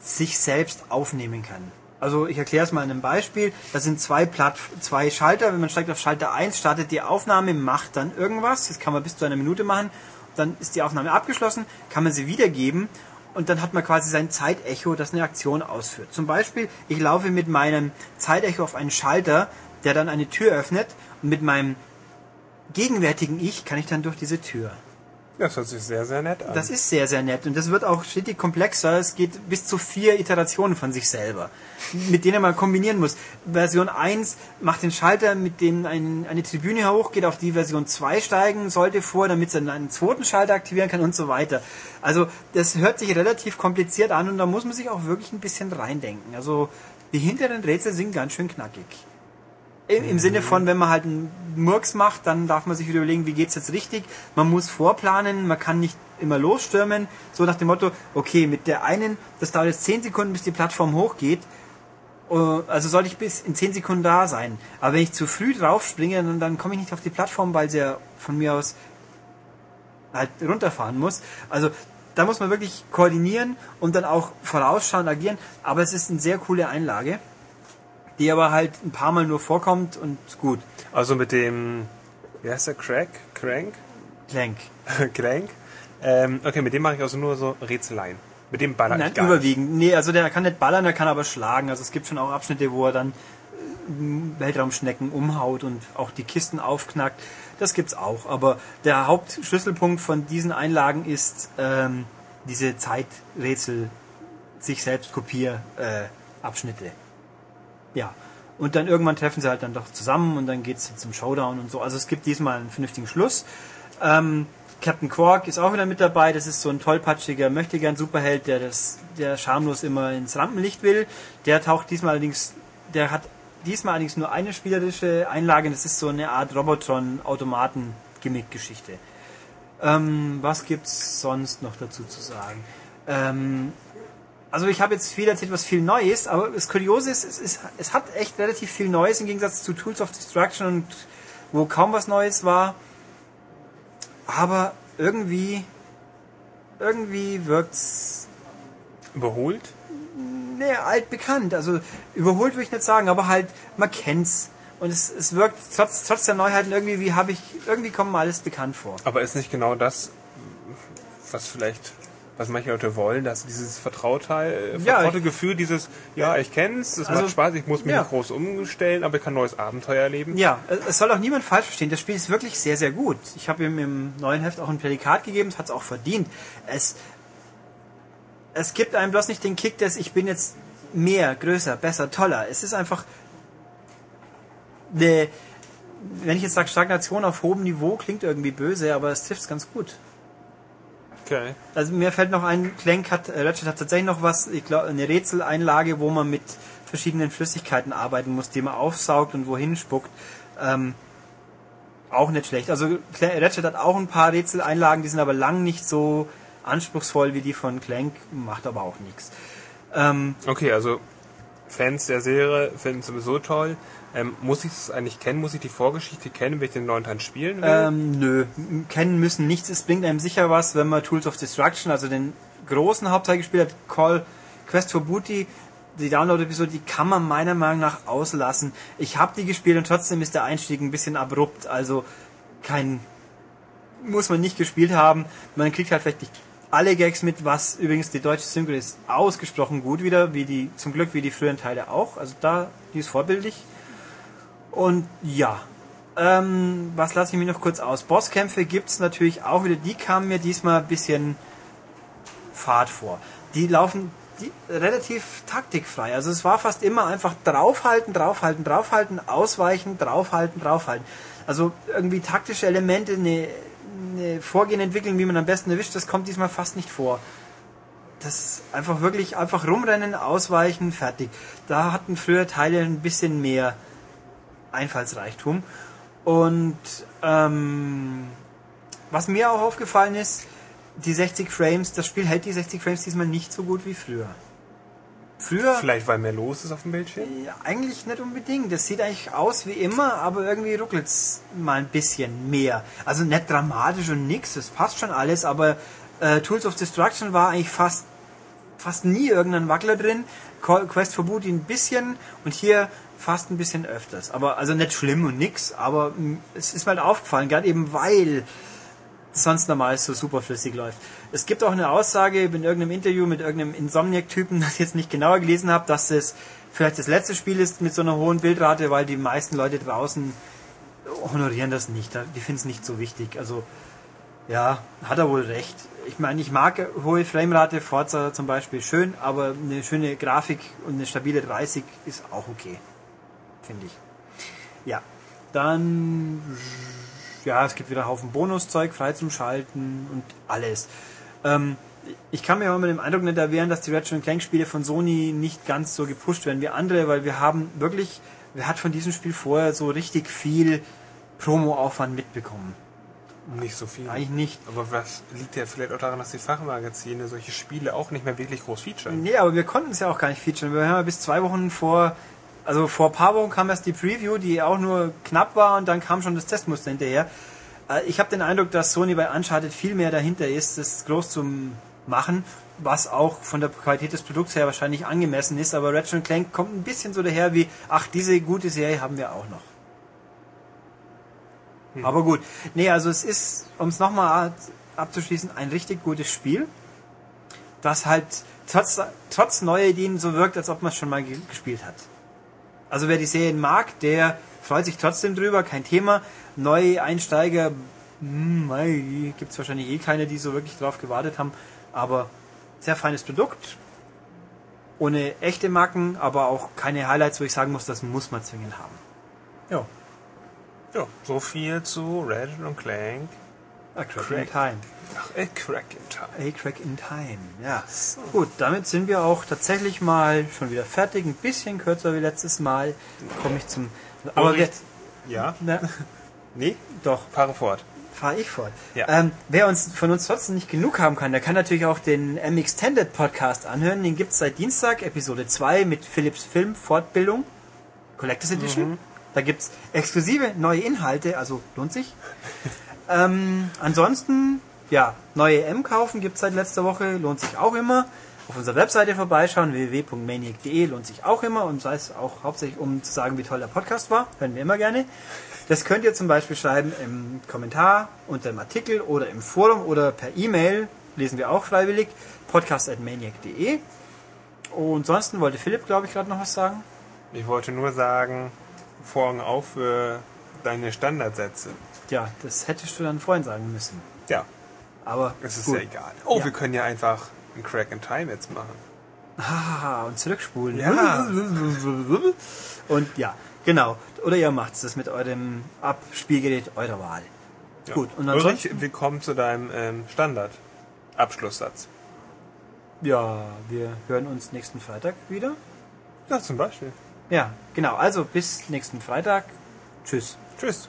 sich selbst aufnehmen kann. Also ich erkläre es mal in einem Beispiel. Das sind zwei, Platt, zwei Schalter. Wenn man steigt auf Schalter 1, startet die Aufnahme, macht dann irgendwas. Das kann man bis zu einer Minute machen. Dann ist die Aufnahme abgeschlossen, kann man sie wiedergeben und dann hat man quasi sein Zeitecho, das eine Aktion ausführt. Zum Beispiel, ich laufe mit meinem Zeitecho auf einen Schalter, der dann eine Tür öffnet und mit meinem gegenwärtigen Ich kann ich dann durch diese Tür. Das hört sich sehr, sehr nett an. Das ist sehr, sehr nett und das wird auch stetig komplexer. Es geht bis zu vier Iterationen von sich selber, mit denen man kombinieren muss. Version 1 macht den Schalter, mit dem ein, eine Tribüne hochgeht, auf die Version 2 steigen sollte vor, damit es dann einen zweiten Schalter aktivieren kann und so weiter. Also das hört sich relativ kompliziert an und da muss man sich auch wirklich ein bisschen reindenken. Also die hinteren Rätsel sind ganz schön knackig. Im, Im Sinne von, wenn man halt einen Murks macht, dann darf man sich wieder überlegen, wie geht's jetzt richtig. Man muss vorplanen, man kann nicht immer losstürmen. So nach dem Motto, okay, mit der einen, das dauert jetzt 10 Sekunden, bis die Plattform hochgeht. Äh, Also soll ich bis in 10 Sekunden da sein. Aber wenn ich zu früh drauf springe, dann, dann komme ich nicht auf die Plattform, weil sie ja von mir aus halt runterfahren muss. Also da muss man wirklich koordinieren und dann auch vorausschauen, agieren. Aber es ist eine sehr coole Einlage, die aber halt ein paar Mal nur vorkommt und gut. Also mit dem, wie heißt der, Crack? Crank? Clank. Crank? Ähm, okay, mit dem mache ich also nur so Rätseleien. Mit dem baller Nein, ich gar überwiegend. Nee, also der kann nicht ballern, der kann aber schlagen. Also es gibt schon auch Abschnitte, wo er dann äh, Weltraumschnecken umhaut und auch die Kisten aufknackt. Das gibt's auch. Aber der Hauptschlüsselpunkt von diesen Einlagen ist ähm, diese Zeiträtsel, sich selbst kopier äh, Abschnitte. Ja. Und dann irgendwann treffen sie halt dann doch zusammen und dann geht's zum Showdown und so. Also es gibt diesmal einen vernünftigen Schluss. Ähm, Captain Quark ist auch wieder mit dabei. Das ist so ein tollpatschiger Möchtegern Superheld, der das, der schamlos immer ins Rampenlicht will. Der taucht diesmal allerdings, der hat diesmal allerdings nur eine spielerische Einlage. Das ist so eine Art Robotron-Automaten-Gimmick-Geschichte. Ähm, was gibt's sonst noch dazu zu sagen? Ähm, also ich habe jetzt viel erzählt, was viel Neues, aber das Kuriose ist, es, ist, es hat echt relativ viel Neues im Gegensatz zu Tools of Destruction und wo kaum was Neues war. Aber irgendwie, irgendwie wirkt's Überholt? nee, altbekannt. Also überholt würde ich nicht sagen, aber halt, man kennt's. Und es, es wirkt trotz, trotz der Neuheiten irgendwie, wie habe ich, irgendwie kommt mir alles bekannt vor. Aber ist nicht genau das, was vielleicht, was manche Leute wollen, dass dieses vertraute, äh, Ja, vertraute ich- Gefühl, dieses, ja, ich kenn's, es Also, macht Spaß, ich muss mich ja. nicht groß umstellen, aber ich kann ein neues Abenteuer erleben. Ja, es- soll auch niemand falsch verstehen. Das Spiel ist wirklich sehr, sehr gut. Ich habe ihm im neuen Heft auch ein Prädikat gegeben, es hat es auch verdient. Es, es gibt einem bloß nicht den Kick, dass ich bin jetzt mehr, größer, besser, toller. Es ist einfach eine, wenn ich jetzt sage Stagnation auf hohem Niveau, klingt irgendwie böse, aber es trifft ganz gut. Okay. Also mir fällt noch ein, Clank hat, äh, Ratchet hat tatsächlich noch was, ich glaube, eine Rätseleinlage, wo man mit verschiedenen Flüssigkeiten arbeiten muss, die man aufsaugt und wohin spuckt. Ähm, auch nicht schlecht. Also Ratchet hat auch ein paar Rätseleinlagen, die sind aber lang nicht so anspruchsvoll wie die von Clank, macht aber auch nichts. Ähm, Okay, also Fans der Serie finden es sowieso toll. Ähm, muss ich es eigentlich kennen? Muss ich die Vorgeschichte kennen, wenn ich den neuen Teil spielen will? Ähm, nö, kennen müssen nichts. Es bringt einem sicher was, wenn man Tools of Destruction, also den großen Hauptteil gespielt hat, Call Quest for Booty, die Download-Episode, die kann man meiner Meinung nach auslassen. Ich habe die gespielt und trotzdem ist der Einstieg ein bisschen abrupt, also kein muss man nicht gespielt haben. Man kriegt halt vielleicht nicht alle Gags mit, was übrigens die deutsche Synchro ist ausgesprochen gut wieder, wie die zum Glück wie die früheren Teile auch. Also da die ist vorbildlich. Und ja, ähm, was lasse ich mir noch kurz aus? Bosskämpfe gibt's natürlich auch wieder. Die kamen mir diesmal ein bisschen Fahrt vor. Die laufen die, relativ taktikfrei. Also es war fast immer einfach draufhalten, draufhalten, draufhalten, ausweichen, draufhalten, draufhalten. Also irgendwie taktische Elemente, eine, eine Vorgehen entwickeln, wie man am besten erwischt, das kommt diesmal fast nicht vor. Das einfach wirklich einfach rumrennen, ausweichen, fertig. Da hatten früher Teile ein bisschen mehr Einfallsreichtum. Und ähm, was mir auch aufgefallen ist, die 60 Frames, das Spiel hält die 60 Frames diesmal nicht so gut wie früher. Früher Vielleicht, weil mehr los ist auf dem Bildschirm? ja, eigentlich nicht unbedingt. Das sieht eigentlich aus wie immer, aber irgendwie ruckelt's mal ein bisschen mehr. Also nicht dramatisch und nix, das passt schon alles, aber äh, Tools of Destruction war eigentlich fast fast nie irgendein Wackler drin. Quest for Booty ein bisschen und hier fast ein bisschen öfters. Aber also nicht schlimm und nix, aber mm, es ist mir halt aufgefallen, gerade eben weil sonst normal so super flüssig läuft. Es gibt auch eine Aussage in irgendeinem Interview mit irgendeinem Insomniac-Typen, das ich jetzt nicht genauer gelesen habe, dass es vielleicht das letzte Spiel ist mit so einer hohen Bildrate, weil die meisten Leute draußen honorieren das nicht. Die finden es nicht so wichtig. Also ja, hat er wohl recht. Ich meine, ich mag hohe Framerate, Forza zum Beispiel schön, aber eine schöne Grafik und eine stabile 30 ist auch okay. Finde ich. Ja, dann, ja, es gibt wieder einen Haufen Bonuszeug, frei zum Schalten und alles. Ähm, ich kann mir aber mit dem Eindruck nicht erwehren, dass die Ratchet Clank Spiele von Sony nicht ganz so gepusht werden wie andere, weil wir haben wirklich, wer hat von diesem Spiel vorher so richtig viel Promo-Aufwand mitbekommen? Nicht so viel. Eigentlich nicht. Aber was liegt ja vielleicht auch daran, dass die Fachmagazine solche Spiele auch nicht mehr wirklich groß featuren? Nee, aber wir konnten es ja auch gar nicht featuren. Wir haben ja bis zwei Wochen vor, also vor ein paar Wochen kam erst die Preview, die auch nur knapp war und dann kam schon das Testmuster hinterher. Äh, Ich habe den Eindruck, dass Sony bei Uncharted viel mehr dahinter ist, das groß zu machen, was auch von der Qualität des Produkts her wahrscheinlich angemessen ist, aber Ratchet Clank kommt ein bisschen so daher wie, ach, diese gute Serie haben wir auch noch. Aber gut. Nee, also es ist, um es nochmal abzuschließen, ein richtig gutes Spiel, das halt trotz, trotz neuer Ideen so wirkt, als ob man es schon mal ge- gespielt hat. Also wer die Serien mag, der freut sich trotzdem drüber, kein Thema. Neue Einsteiger, hm, gibt es wahrscheinlich eh keine, die so wirklich drauf gewartet haben, aber sehr feines Produkt. Ohne echte Macken, aber auch keine Highlights, wo ich sagen muss, das muss man zwingend haben. Ja, Ja, so viel zu Ratchet und Clank. A crack, Crack. in time. Ach, a crack in time. A crack in time, ja. Gut, damit sind wir auch tatsächlich mal schon wieder fertig. Ein bisschen kürzer wie letztes Mal. Komme ich zum... Aber wir, Ja? na, Nee? doch, Fahre fort. fahre ich fort. Ja. Ähm, wer uns von uns trotzdem nicht genug haben kann, der kann natürlich auch den M-Extended Podcast anhören. Den gibt's seit Dienstag, Episode 2 mit Philips Film Fortbildung, Collectors Edition. Da gibt's exklusive neue Inhalte, also lohnt sich. ähm, ansonsten, ja, neue M kaufen gibt's seit letzter Woche, lohnt sich auch immer. Auf unserer Webseite vorbeischauen, www.maniac.de, lohnt sich auch immer und sei es auch hauptsächlich, um zu sagen, wie toll der Podcast war, hören wir immer gerne. Das könnt ihr zum Beispiel schreiben im Kommentar unter dem Artikel oder im Forum oder per E-Mail, lesen wir auch freiwillig, podcast.maniac.de. Und ansonsten wollte Philipp, glaube ich, gerade noch was sagen. Ich wollte nur sagen, Vorhang auf für deine Standardsätze. Ja, das hättest du dann vorhin sagen müssen. Ja, Aber es ist gut. ja egal. Oh, Ja. wir können ja einfach einen Crack in Time jetzt machen. Ah, und zurückspulen. Ja. Und ja, genau. Oder ihr macht es mit eurem Abspielgerät eurer Wahl. Ja. Gut, und Ulrich, ansonsten, willkommen zu deinem ähm, Standard-Abschlusssatz. ja, wir hören uns nächsten Freitag wieder. Ja, zum Beispiel. Ja, genau. Also bis nächsten Freitag. Tschüss. Tschüss.